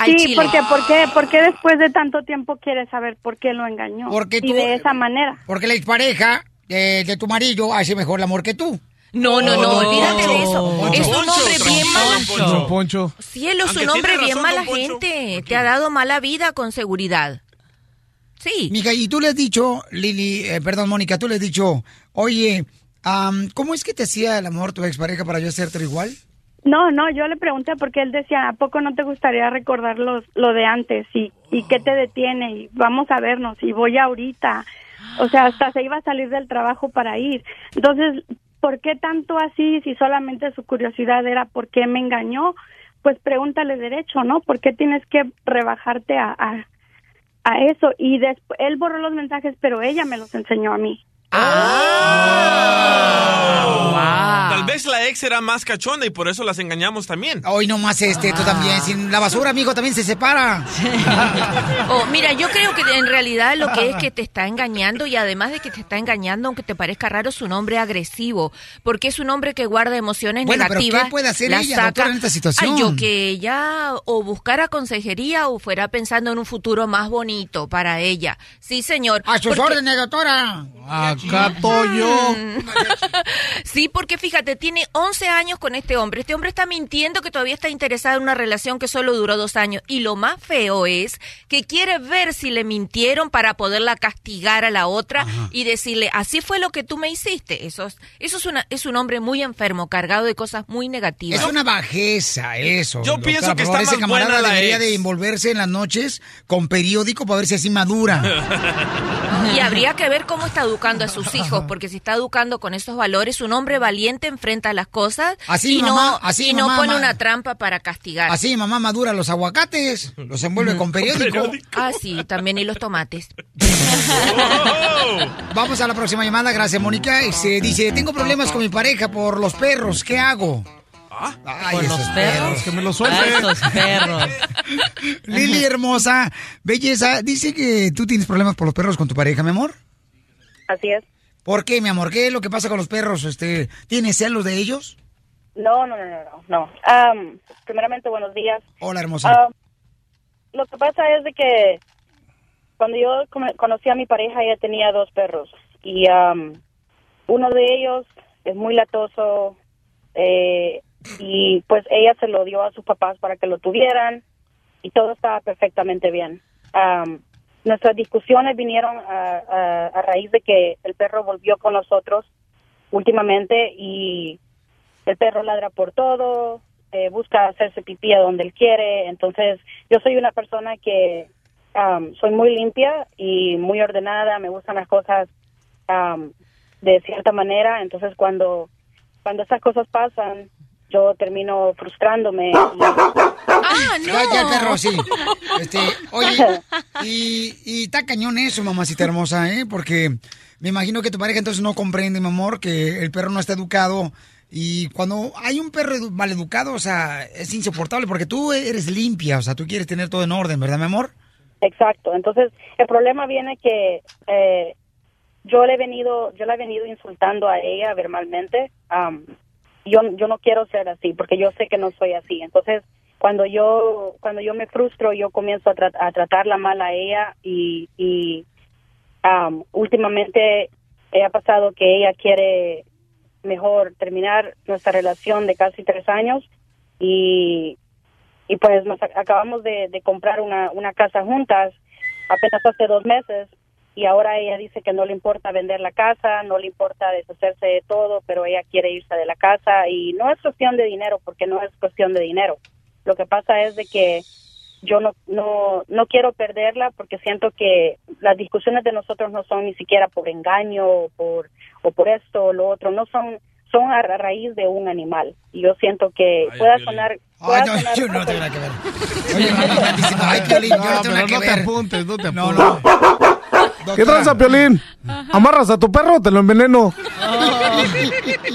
Sí, Chile. porque, porque, porque después de tanto tiempo quiere saber por qué lo engañó. Porque y tú- de esa manera. Porque la expareja de, de tu marido hace mejor el amor que tú. No, no, no, olvídate de eso. Poncho. Es un hombre bien mala Don Poncho. Cielo, es un hombre bien mala gente. Te ha dado mala vida con seguridad. Sí. Mija, y tú le has dicho, Lili, eh, perdón, Mónica, tú le has dicho, oye, ¿cómo es que te hacía el amor tu expareja para yo hacértelo igual? No, no, yo le pregunté porque él decía, ¿a poco no te gustaría recordar los, lo de antes? ¿Y, ¿Y qué te detiene? Y vamos a vernos, y voy ahorita. O sea, hasta se iba a salir del trabajo para ir. Entonces, ¿por qué tanto así si solamente su curiosidad era por qué me engañó? Pues pregúntale derecho, ¿no? ¿Por qué tienes que rebajarte a, a, a eso? Y después, él borró los mensajes, pero ella me los enseñó a mí. Tal vez la ex era más cachonda y por eso las engañamos también. Hoy nomás este, tú también, sin la basura, amigo, también se separa. Oh, mira, yo creo que en realidad lo que es que te está engañando y además de que te está engañando, aunque te parezca raro, es un hombre agresivo, porque es un hombre que guarda emociones Bueno, pero negativas. ¿qué puede hacer las ella, doctora, en esta situación? Ay, yo que ella o buscara consejería o fuera pensando en un futuro más bonito para ella. Sí, señor. A sus Porque- órdenes, doctora. Acá estoy yo. Sí, porque fíjate, tiene 11 años con este hombre. Este hombre está mintiendo que todavía está interesado en una relación que solo duró dos años. Y lo más feo es que quiere ver si le mintieron para poderla castigar a la otra y decirle, así fue lo que tú me hiciste. Eso es, eso es, una, es un hombre muy enfermo, cargado de cosas muy negativas. Es una bajeza eso. Yo doctora, pienso que favor, está ese más camarada buena la debería ex. de envolverse en las noches con periódico para ver si así madura. Y habría que ver cómo está educando a sus hijos, porque si está educando con esos valores, un hombre valiente enfrenta las cosas Así, y, mamá, no, así, y no mamá, pone una trampa para castigar. Así mamá madura los aguacates, los envuelve con periódico. Ah, sí, también y los tomates. Vamos a la próxima llamada, gracias Mónica. Y se dice, tengo problemas con mi pareja por los perros, ¿qué hago? Ay, ¿Por esos los perros? Que me los suelten. Ah, esos perros. Lili hermosa, belleza, dice que tú tienes problemas por los perros con tu pareja, mi amor. Así es. ¿Por qué, mi amor? ¿Qué es lo que pasa con los perros? Este, ¿Tienes celos de ellos? No, no, no, no, no. Am, primeramente, buenos días. Hola, hermosa. Lo que pasa es de que cuando yo conocí a mi pareja, ella tenía dos perros. Y am, uno de ellos es muy latoso. eh, y pues ella se lo dio a sus papás para que lo tuvieran. Y todo estaba perfectamente bien. Nuestras discusiones vinieron a, a- raíz de que el perro volvió con nosotros últimamente y el perro ladra por todo, eh, busca hacerse pipí a donde él quiere. Entonces, yo soy una persona que am, soy muy limpia y muy ordenada, me gustan las cosas am, de cierta manera. Entonces, cuando, cuando esas cosas pasan, yo termino frustrándome. ¡Ah, Ya, ya el perro, sí. Este, oye, y, y está cañón eso, mamacita hermosa, ¿eh? Porque me imagino que tu pareja entonces no comprende, mi amor, que el perro no está educado. Y cuando hay un perro edu- mal educado, o sea, es insoportable porque tú eres limpia, o sea, tú quieres tener todo en orden, ¿verdad, mi amor? Exacto. Entonces, el problema viene que eh, yo le he venido, yo la he venido insultando a ella verbalmente. am, yo, yo no quiero ser así porque yo sé que no soy así. Entonces, cuando yo, cuando yo me frustro, yo comienzo a, tra- a tratarla mal a ella y, am, últimamente ha pasado que ella quiere mejor terminar nuestra relación de casi tres años y y pues nos ac- acabamos de, de comprar una, una casa juntas apenas hace dos meses y ahora ella dice que no le importa vender la casa, no le importa deshacerse de todo, pero ella quiere irse de la casa y no es cuestión de dinero, porque no es cuestión de dinero. Lo que pasa es de que yo no, no, no quiero perderla porque siento que las discusiones de nosotros no son ni siquiera por engaño o por, o por esto o lo otro, no son son a ra- raíz de un animal. Y yo siento que pueda sonar... pueda Ay, no, sonar- yo no tengo nada que ver. Oye, no nada que no te apuntes, no te No, apuntes. ¿Qué tranza, Piolín? ¿Amarras a tu perro o te lo enveneno?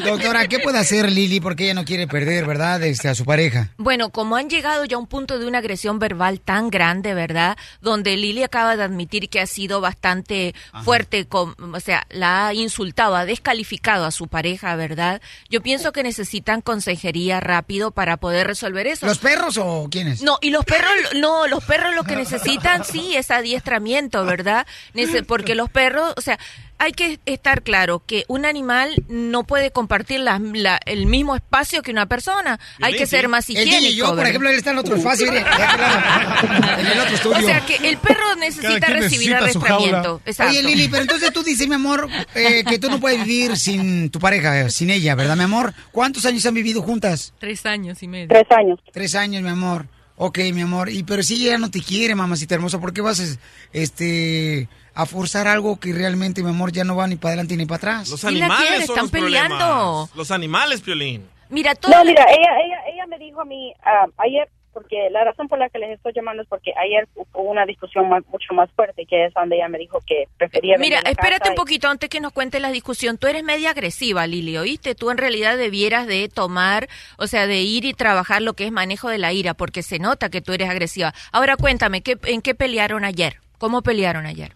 Doctora, ¿qué puede hacer Lili porque ella no quiere perder, verdad, este, a su pareja? Bueno, como han llegado ya a un punto de una agresión verbal tan grande, ¿verdad? Donde Lili acaba de admitir que ha sido bastante fuerte, con, o sea, la ha insultado, ha descalificado a su pareja, ¿verdad? Yo pienso que necesitan consejería rápido para poder resolver eso. ¿Los perros o quiénes? No, y los perros, no, los perros lo que necesitan sí es adiestramiento, ¿verdad? Nece- Porque los perros, o sea, hay que estar claro que un animal no puede compartir la- la- el mismo espacio que una persona. Hay que ser más El higiénico. DJ y yo, por ejemplo, él está en otro espacio, en el otro estudio. O sea que el perro necesita recibir adiestramiento. Exacto. Oye, Lili, pero entonces tú dices, mi amor, eh, que tú no puedes vivir sin tu pareja, eh, sin ella, ¿verdad, mi amor? ¿Cuántos años han vivido juntas? Tres años y medio. Tres años. Tres años, mi amor. Ok, mi amor. Y pero si ella no te quiere, mamacita hermosa, ¿por qué vas es- este a forzar algo que realmente, mi amor, ya no va ni para adelante ni para atrás? Los animales son están los peleando. problemas. Los animales, Piolín. Mira, No, mira, ella, ella, ella me dijo a mí ah, ayer, porque la razón por la que les estoy llamando es porque ayer hubo una discusión más- mucho más fuerte, que es donde ella me dijo que prefería Mira, espérate casa un poquito antes que nos cuentes la discusión. Tú eres media agresiva, Lili, ¿oíste? Tú en realidad debieras de tomar, o sea, de ir y trabajar lo que es manejo de la ira, porque se nota que tú eres agresiva. Ahora cuéntame, ¿qué, ¿en qué pelearon ayer? ¿Cómo pelearon ayer?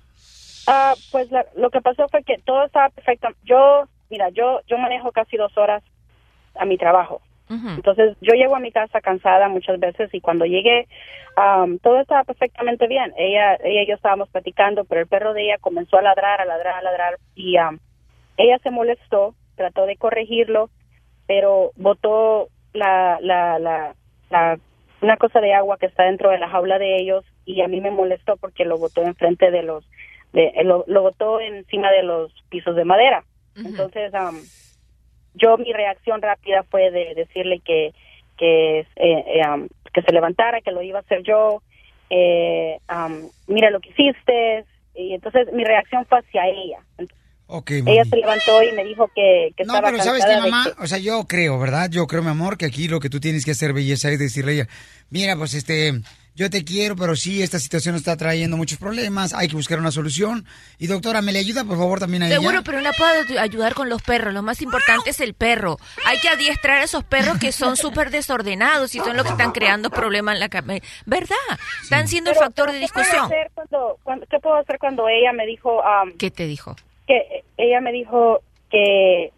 Ah, pues la- lo que pasó fue que todo estaba perfecto. Yo, mira, yo yo manejo casi dos horas a mi trabajo. Entonces yo llego a mi casa cansada muchas veces y cuando llegué am, todo estaba perfectamente bien. Ella, ella y yo estábamos platicando, pero el perro de ella comenzó a ladrar, a ladrar, a ladrar y am, ella se molestó, trató de corregirlo, pero botó la, la, la, la- una cosa de agua que está dentro de la jaula de ellos y a mí me molestó porque lo botó enfrente de los, de, eh, lo, lo botó encima de los pisos de madera. Entonces, am, yo mi reacción rápida fue de decirle que que eh, eh, am, que se levantara, que lo iba a hacer yo. Eh, am, mira lo que hiciste. Y entonces mi reacción fue hacia ella. Ok, Ella se levantó y me dijo que, que No, estaba pero ¿sabes qué, mamá? que- O sea, yo creo, ¿verdad? Yo creo, mi amor, que aquí lo que tú tienes que hacer, belleza, es decirle a ella, mira, pues este, yo te quiero, pero sí, esta situación está trayendo muchos problemas, hay que buscar una solución. Y doctora, ¿me le ayuda, por favor, también a Seguro, ella? pero no puedo ayudar con los perros. Lo más importante es el perro. Hay que adiestrar a esos perros que son súper desordenados y son los que están creando problemas en la cabeza. ¿Verdad? Están siendo el factor de ¿qué puedo discusión. hacer cuando- cuando- ¿Qué puedo hacer cuando ella me dijo... ¿Qué te dijo? que ella me dijo que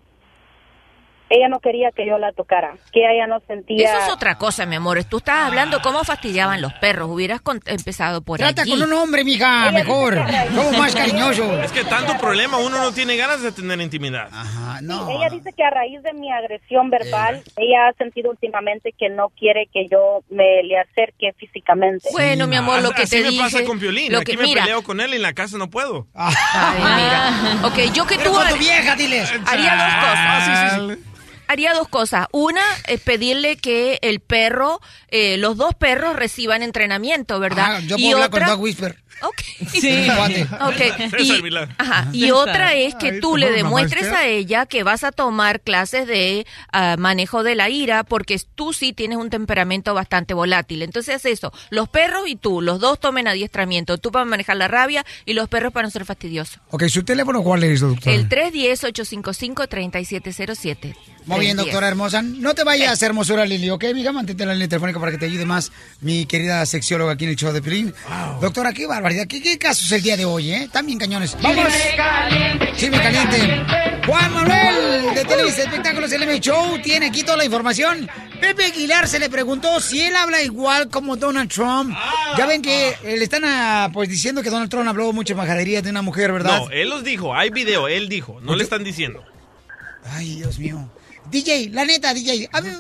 ella no quería que yo la tocara, que ella no sentía... Eso es otra cosa, mi amor. Tú estabas hablando cómo fastidiaban los perros. Hubieras con- empezado por Trata allí. con un hombre, mija, mejor. Somos más cariñosos. Es que tanto problema, uno no tiene ganas de tener intimidad. Ajá, Sí, ella dice que a raíz de mi agresión verbal, ella ha sentido últimamente que no quiere que yo me le acerque físicamente. Bueno, mi amor, lo que Así te me dije... pasa con Piolín. lo Aquí que- me mira, peleo con él y en la casa no puedo. Ay, mira. Ok, yo que tú... con tu vieja, diles. Haría dos Ah, cosas. Haría dos cosas. Una es pedirle que el perro, eh, los dos perros reciban entrenamiento, ¿verdad? Ah, yo y puedo hablar con otra, Dog Whisper. Ok. Sí. Cuate. Ok. César Y, ajá, y otra es que tú le demuestres a ella que vas a tomar clases de ah, manejo de la ira porque tú sí tienes un temperamento bastante volátil. Entonces eso, los perros y tú, los dos tomen adiestramiento. Tú para manejar la rabia y los perros para no ser fastidiosos. Ok, ¿su teléfono cuál es, doctora? El 310-855-3707. Muy bien, 310. doctora hermosa. No te vayas, hermosura Lili, ¿ok, mija? Mantente en la línea telefónica para que te ayude más mi querida sexióloga aquí en el show de Pelín. Doctora, qué barbaridad. ¿Qué, qué casos el día de hoy, eh? Bien cañones. ¡Vamos! Sí, me caliente. Juan Manuel de Televisa Espectáculos LM Show tiene aquí toda la información. Pepe Aguilar se le preguntó si él habla igual como Donald Trump. Ya ven que eh, le están ah, pues diciendo que Donald Trump habló mucha majadería de una mujer, ¿verdad? No, él los dijo. Hay video, él dijo. No le están diciendo. Ay, Dios mío. DJ, la neta, DJ, a ver,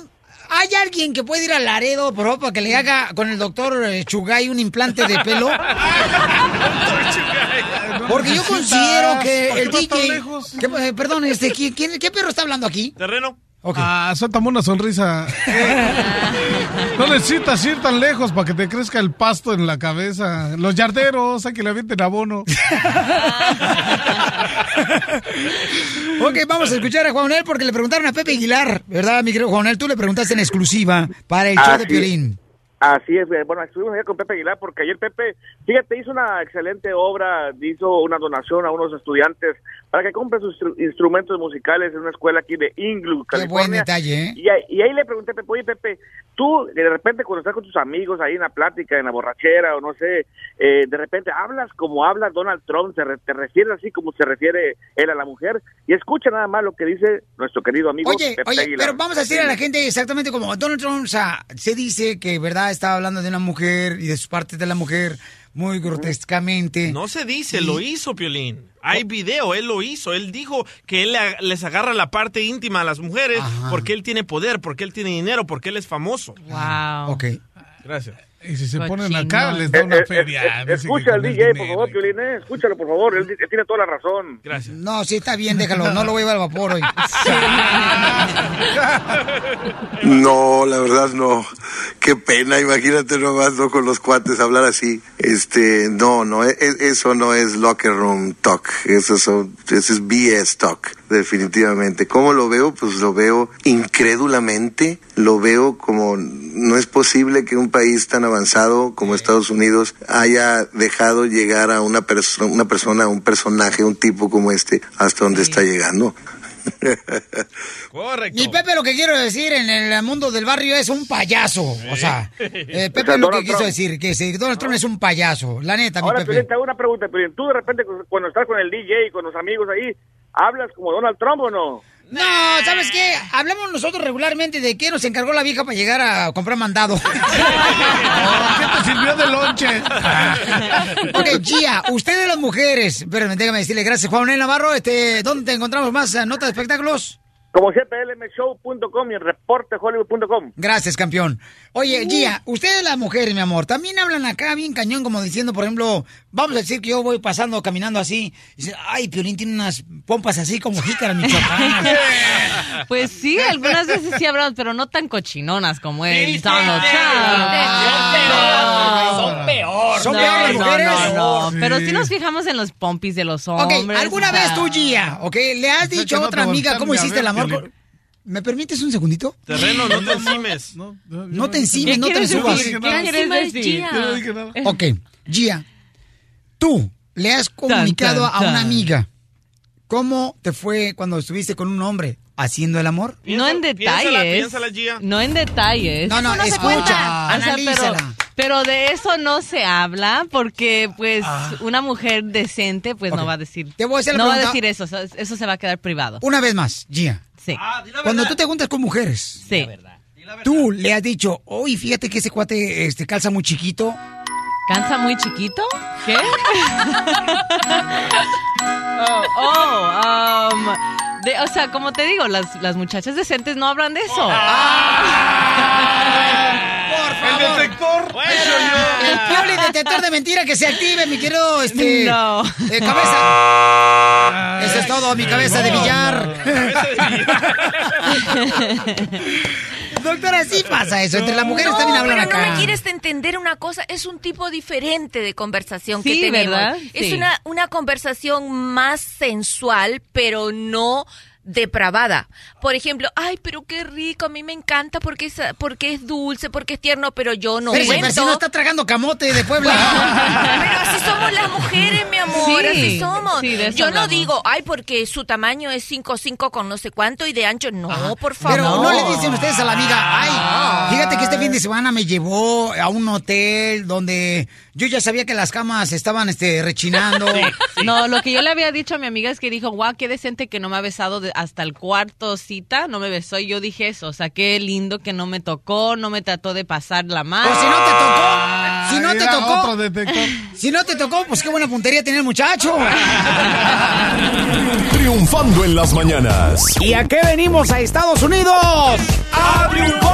¿hay alguien que puede ir a Laredo, por favor, para que le haga con el doctor eh, Chugay un implante de pelo? Porque yo considero que ¿Por qué el DJ... lejos? ¿Qué- eh, perdón, este, ¿quién, quién- qué perro está hablando aquí? Terreno. Ah, suéltame una sonrisa. No necesitas ir tan lejos para que te crezca el pasto en la cabeza. Los yarderos, hay que le avienten abono. Ok, vamos a escuchar a Juanel porque le preguntaron a Pepe Aguilar, ¿verdad, mi querido Juanel? Tú le preguntaste en exclusiva para el show Ah, de sí. Piolín. Así es, eh, bueno, estuvimos allá con Pepe Aguilar porque ayer Pepe, fíjate, hizo una excelente obra, hizo una donación a unos estudiantes para que compren sus instru- instrumentos musicales en una escuela aquí de Inglewood, Qué buen California. detalle, ¿eh? Y ahí, y ahí le pregunté a Pepe, oye Pepe, tú de repente cuando estás con tus amigos ahí en la plática, en la borrachera o no sé, eh, de repente hablas como habla Donald Trump, te, re- te refieres así como se refiere él a la mujer y escucha nada más lo que dice nuestro querido amigo Oye, Pepe oye, Aguilar. pero vamos a decir a la gente exactamente como Donald Trump, o sea, se dice que, ¿verdad? Estaba hablando de una mujer y de sus partes de la mujer muy grotescamente. No se dice, lo hizo Piolín. Hay video, él lo hizo. Él dijo que él le- les agarra la parte íntima a las mujeres porque él tiene poder, porque él tiene dinero, porque él es famoso. Wow. Ok. Gracias. Y si se ponen acá, les da Eh, una eh, feria. eh, Dice escucha al DJ, por favor, Piolín, eh, escúchalo, por favor, él, él tiene toda la razón. Gracias. No, sí, está bien, déjalo. No lo voy a llevar al vapor hoy. No, la verdad no. Qué pena, imagínate nomás no con los cuates hablar así. Este, no, no, e- e- eso no es locker room talk. Eso, son- eso es BS talk, definitivamente. ¿Cómo lo veo? Pues lo veo incrédulamente. Lo veo como no es posible que un país tan avanzado como Estados Unidos haya dejado llegar a una persona, una persona, un personaje, un tipo como este hasta donde está llegando. Correcto. Mi Pepe lo que quiero decir en el mundo del barrio es un payaso. O sea, eh, Pepe O sea, lo que quiso Trump. decir, que si Donald Trump es un payaso. La neta, mi Ahora, Pepe. Piolín, te hago una pregunta. Tú de repente cu- cuando estás con el DJ y con los amigos ahí, ¿hablas como Donald Trump o no? No, ¿sabes qué? Hablamos nosotros regularmente de qué nos encargó la vieja para llegar a comprar mandado. ¿Qué te sirvió de lonche? ok, Gia, ustedes las mujeres, pero déjame decirle gracias, Juan Manuel Navarro. Este, ¿Dónde te encontramos más eh, notas de espectáculos? Como siempre, lmshow.com y el reportehollywood.com. Gracias, campeón. Oye, Gia, ustedes las mujeres, mi amor, también hablan acá bien cañón, como diciendo, por ejemplo, vamos a decir que yo voy pasando, caminando así, y dice, ay, Piolín tiene unas pompas así como jícaras, michoacanas. Pues sí, algunas veces sí hablamos, pero no tan cochinonas como él. Donald Trump. Son peor. ¿Son No, peor las no, mujeres? No, no, pero Sí. sí nos fijamos en los pompis de los Ok, hombres. ¿alguna o sea. vez tú, Gia, ok, le has dicho a otra amiga cómo hiciste el amor? ¿Me permites un segundito? Terreno, no te encimes. No te encimes, ¿Qué no te subas. decir? ¿Qué quieres decir? Yo no dije nada. Ok, Gia, tú le has comunicado tan, a una amiga cómo te fue cuando estuviste con un hombre haciendo el amor. No en detalles. piénsala, piénsala, Gia. No en detalles. No, no, Eso se escucha, cuenta. O sea, analízala. pero, pero de eso no se habla porque, pues, Ah. una mujer decente, pues, no va a decir. Te voy a hacer la no va a decir eso. o sea, Eso se va a quedar privado. Una vez más, Gia. Sí. Cuando tú te juntas con mujeres, Sí. tú le has dicho, oye, fíjate que ese cuate este, calza muy chiquito. ¿Cansa muy chiquito? ¿Qué? oh, oh, um, de- o sea, como te digo, las, las muchachas decentes no hablan de eso. Por favor. El detector. El pioli detector de mentira que se active, mi querido este, No. eh, cabeza. Eso es todo, mi cabeza de billar. Doctora, sí pasa eso. Entre las mujeres no, también hablan pero acá. no me quieres entender una cosa, es un tipo diferente de conversación Sí, que tenemos. ¿verdad? Es Sí. una, una conversación más sensual, pero no depravada. Por ejemplo, ay, pero qué rico, a mí me encanta porque es, porque es dulce, porque es tierno, pero yo no pero cuento. si no está tragando camote de Puebla. Pero así somos las mujeres, mi amor, Sí, así somos. sí, Yo no digo, ay, porque su tamaño es 5'5 con no sé cuánto y de ancho. No, por favor. Pero no le dicen ustedes a la amiga, ay, fíjate que este fin de semana me llevó a un hotel donde yo ya sabía que las camas estaban este, rechinando. No, lo que yo le había dicho a mi amiga es que dijo, guau, qué decente que no me ha besado de- hasta el cuarto cita, no me besó y yo dije eso, o sea, qué lindo que no me tocó, no me trató de pasar la mano. O si no te tocó, Si no te tocó. Si no te tocó, pues qué buena puntería tiene el muchacho. Triunfando en las mañanas. ¿Y a qué venimos a Estados Unidos? ¡A triunfar!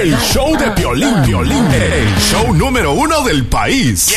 El show de Piolín, Piolín. El show número uno del país.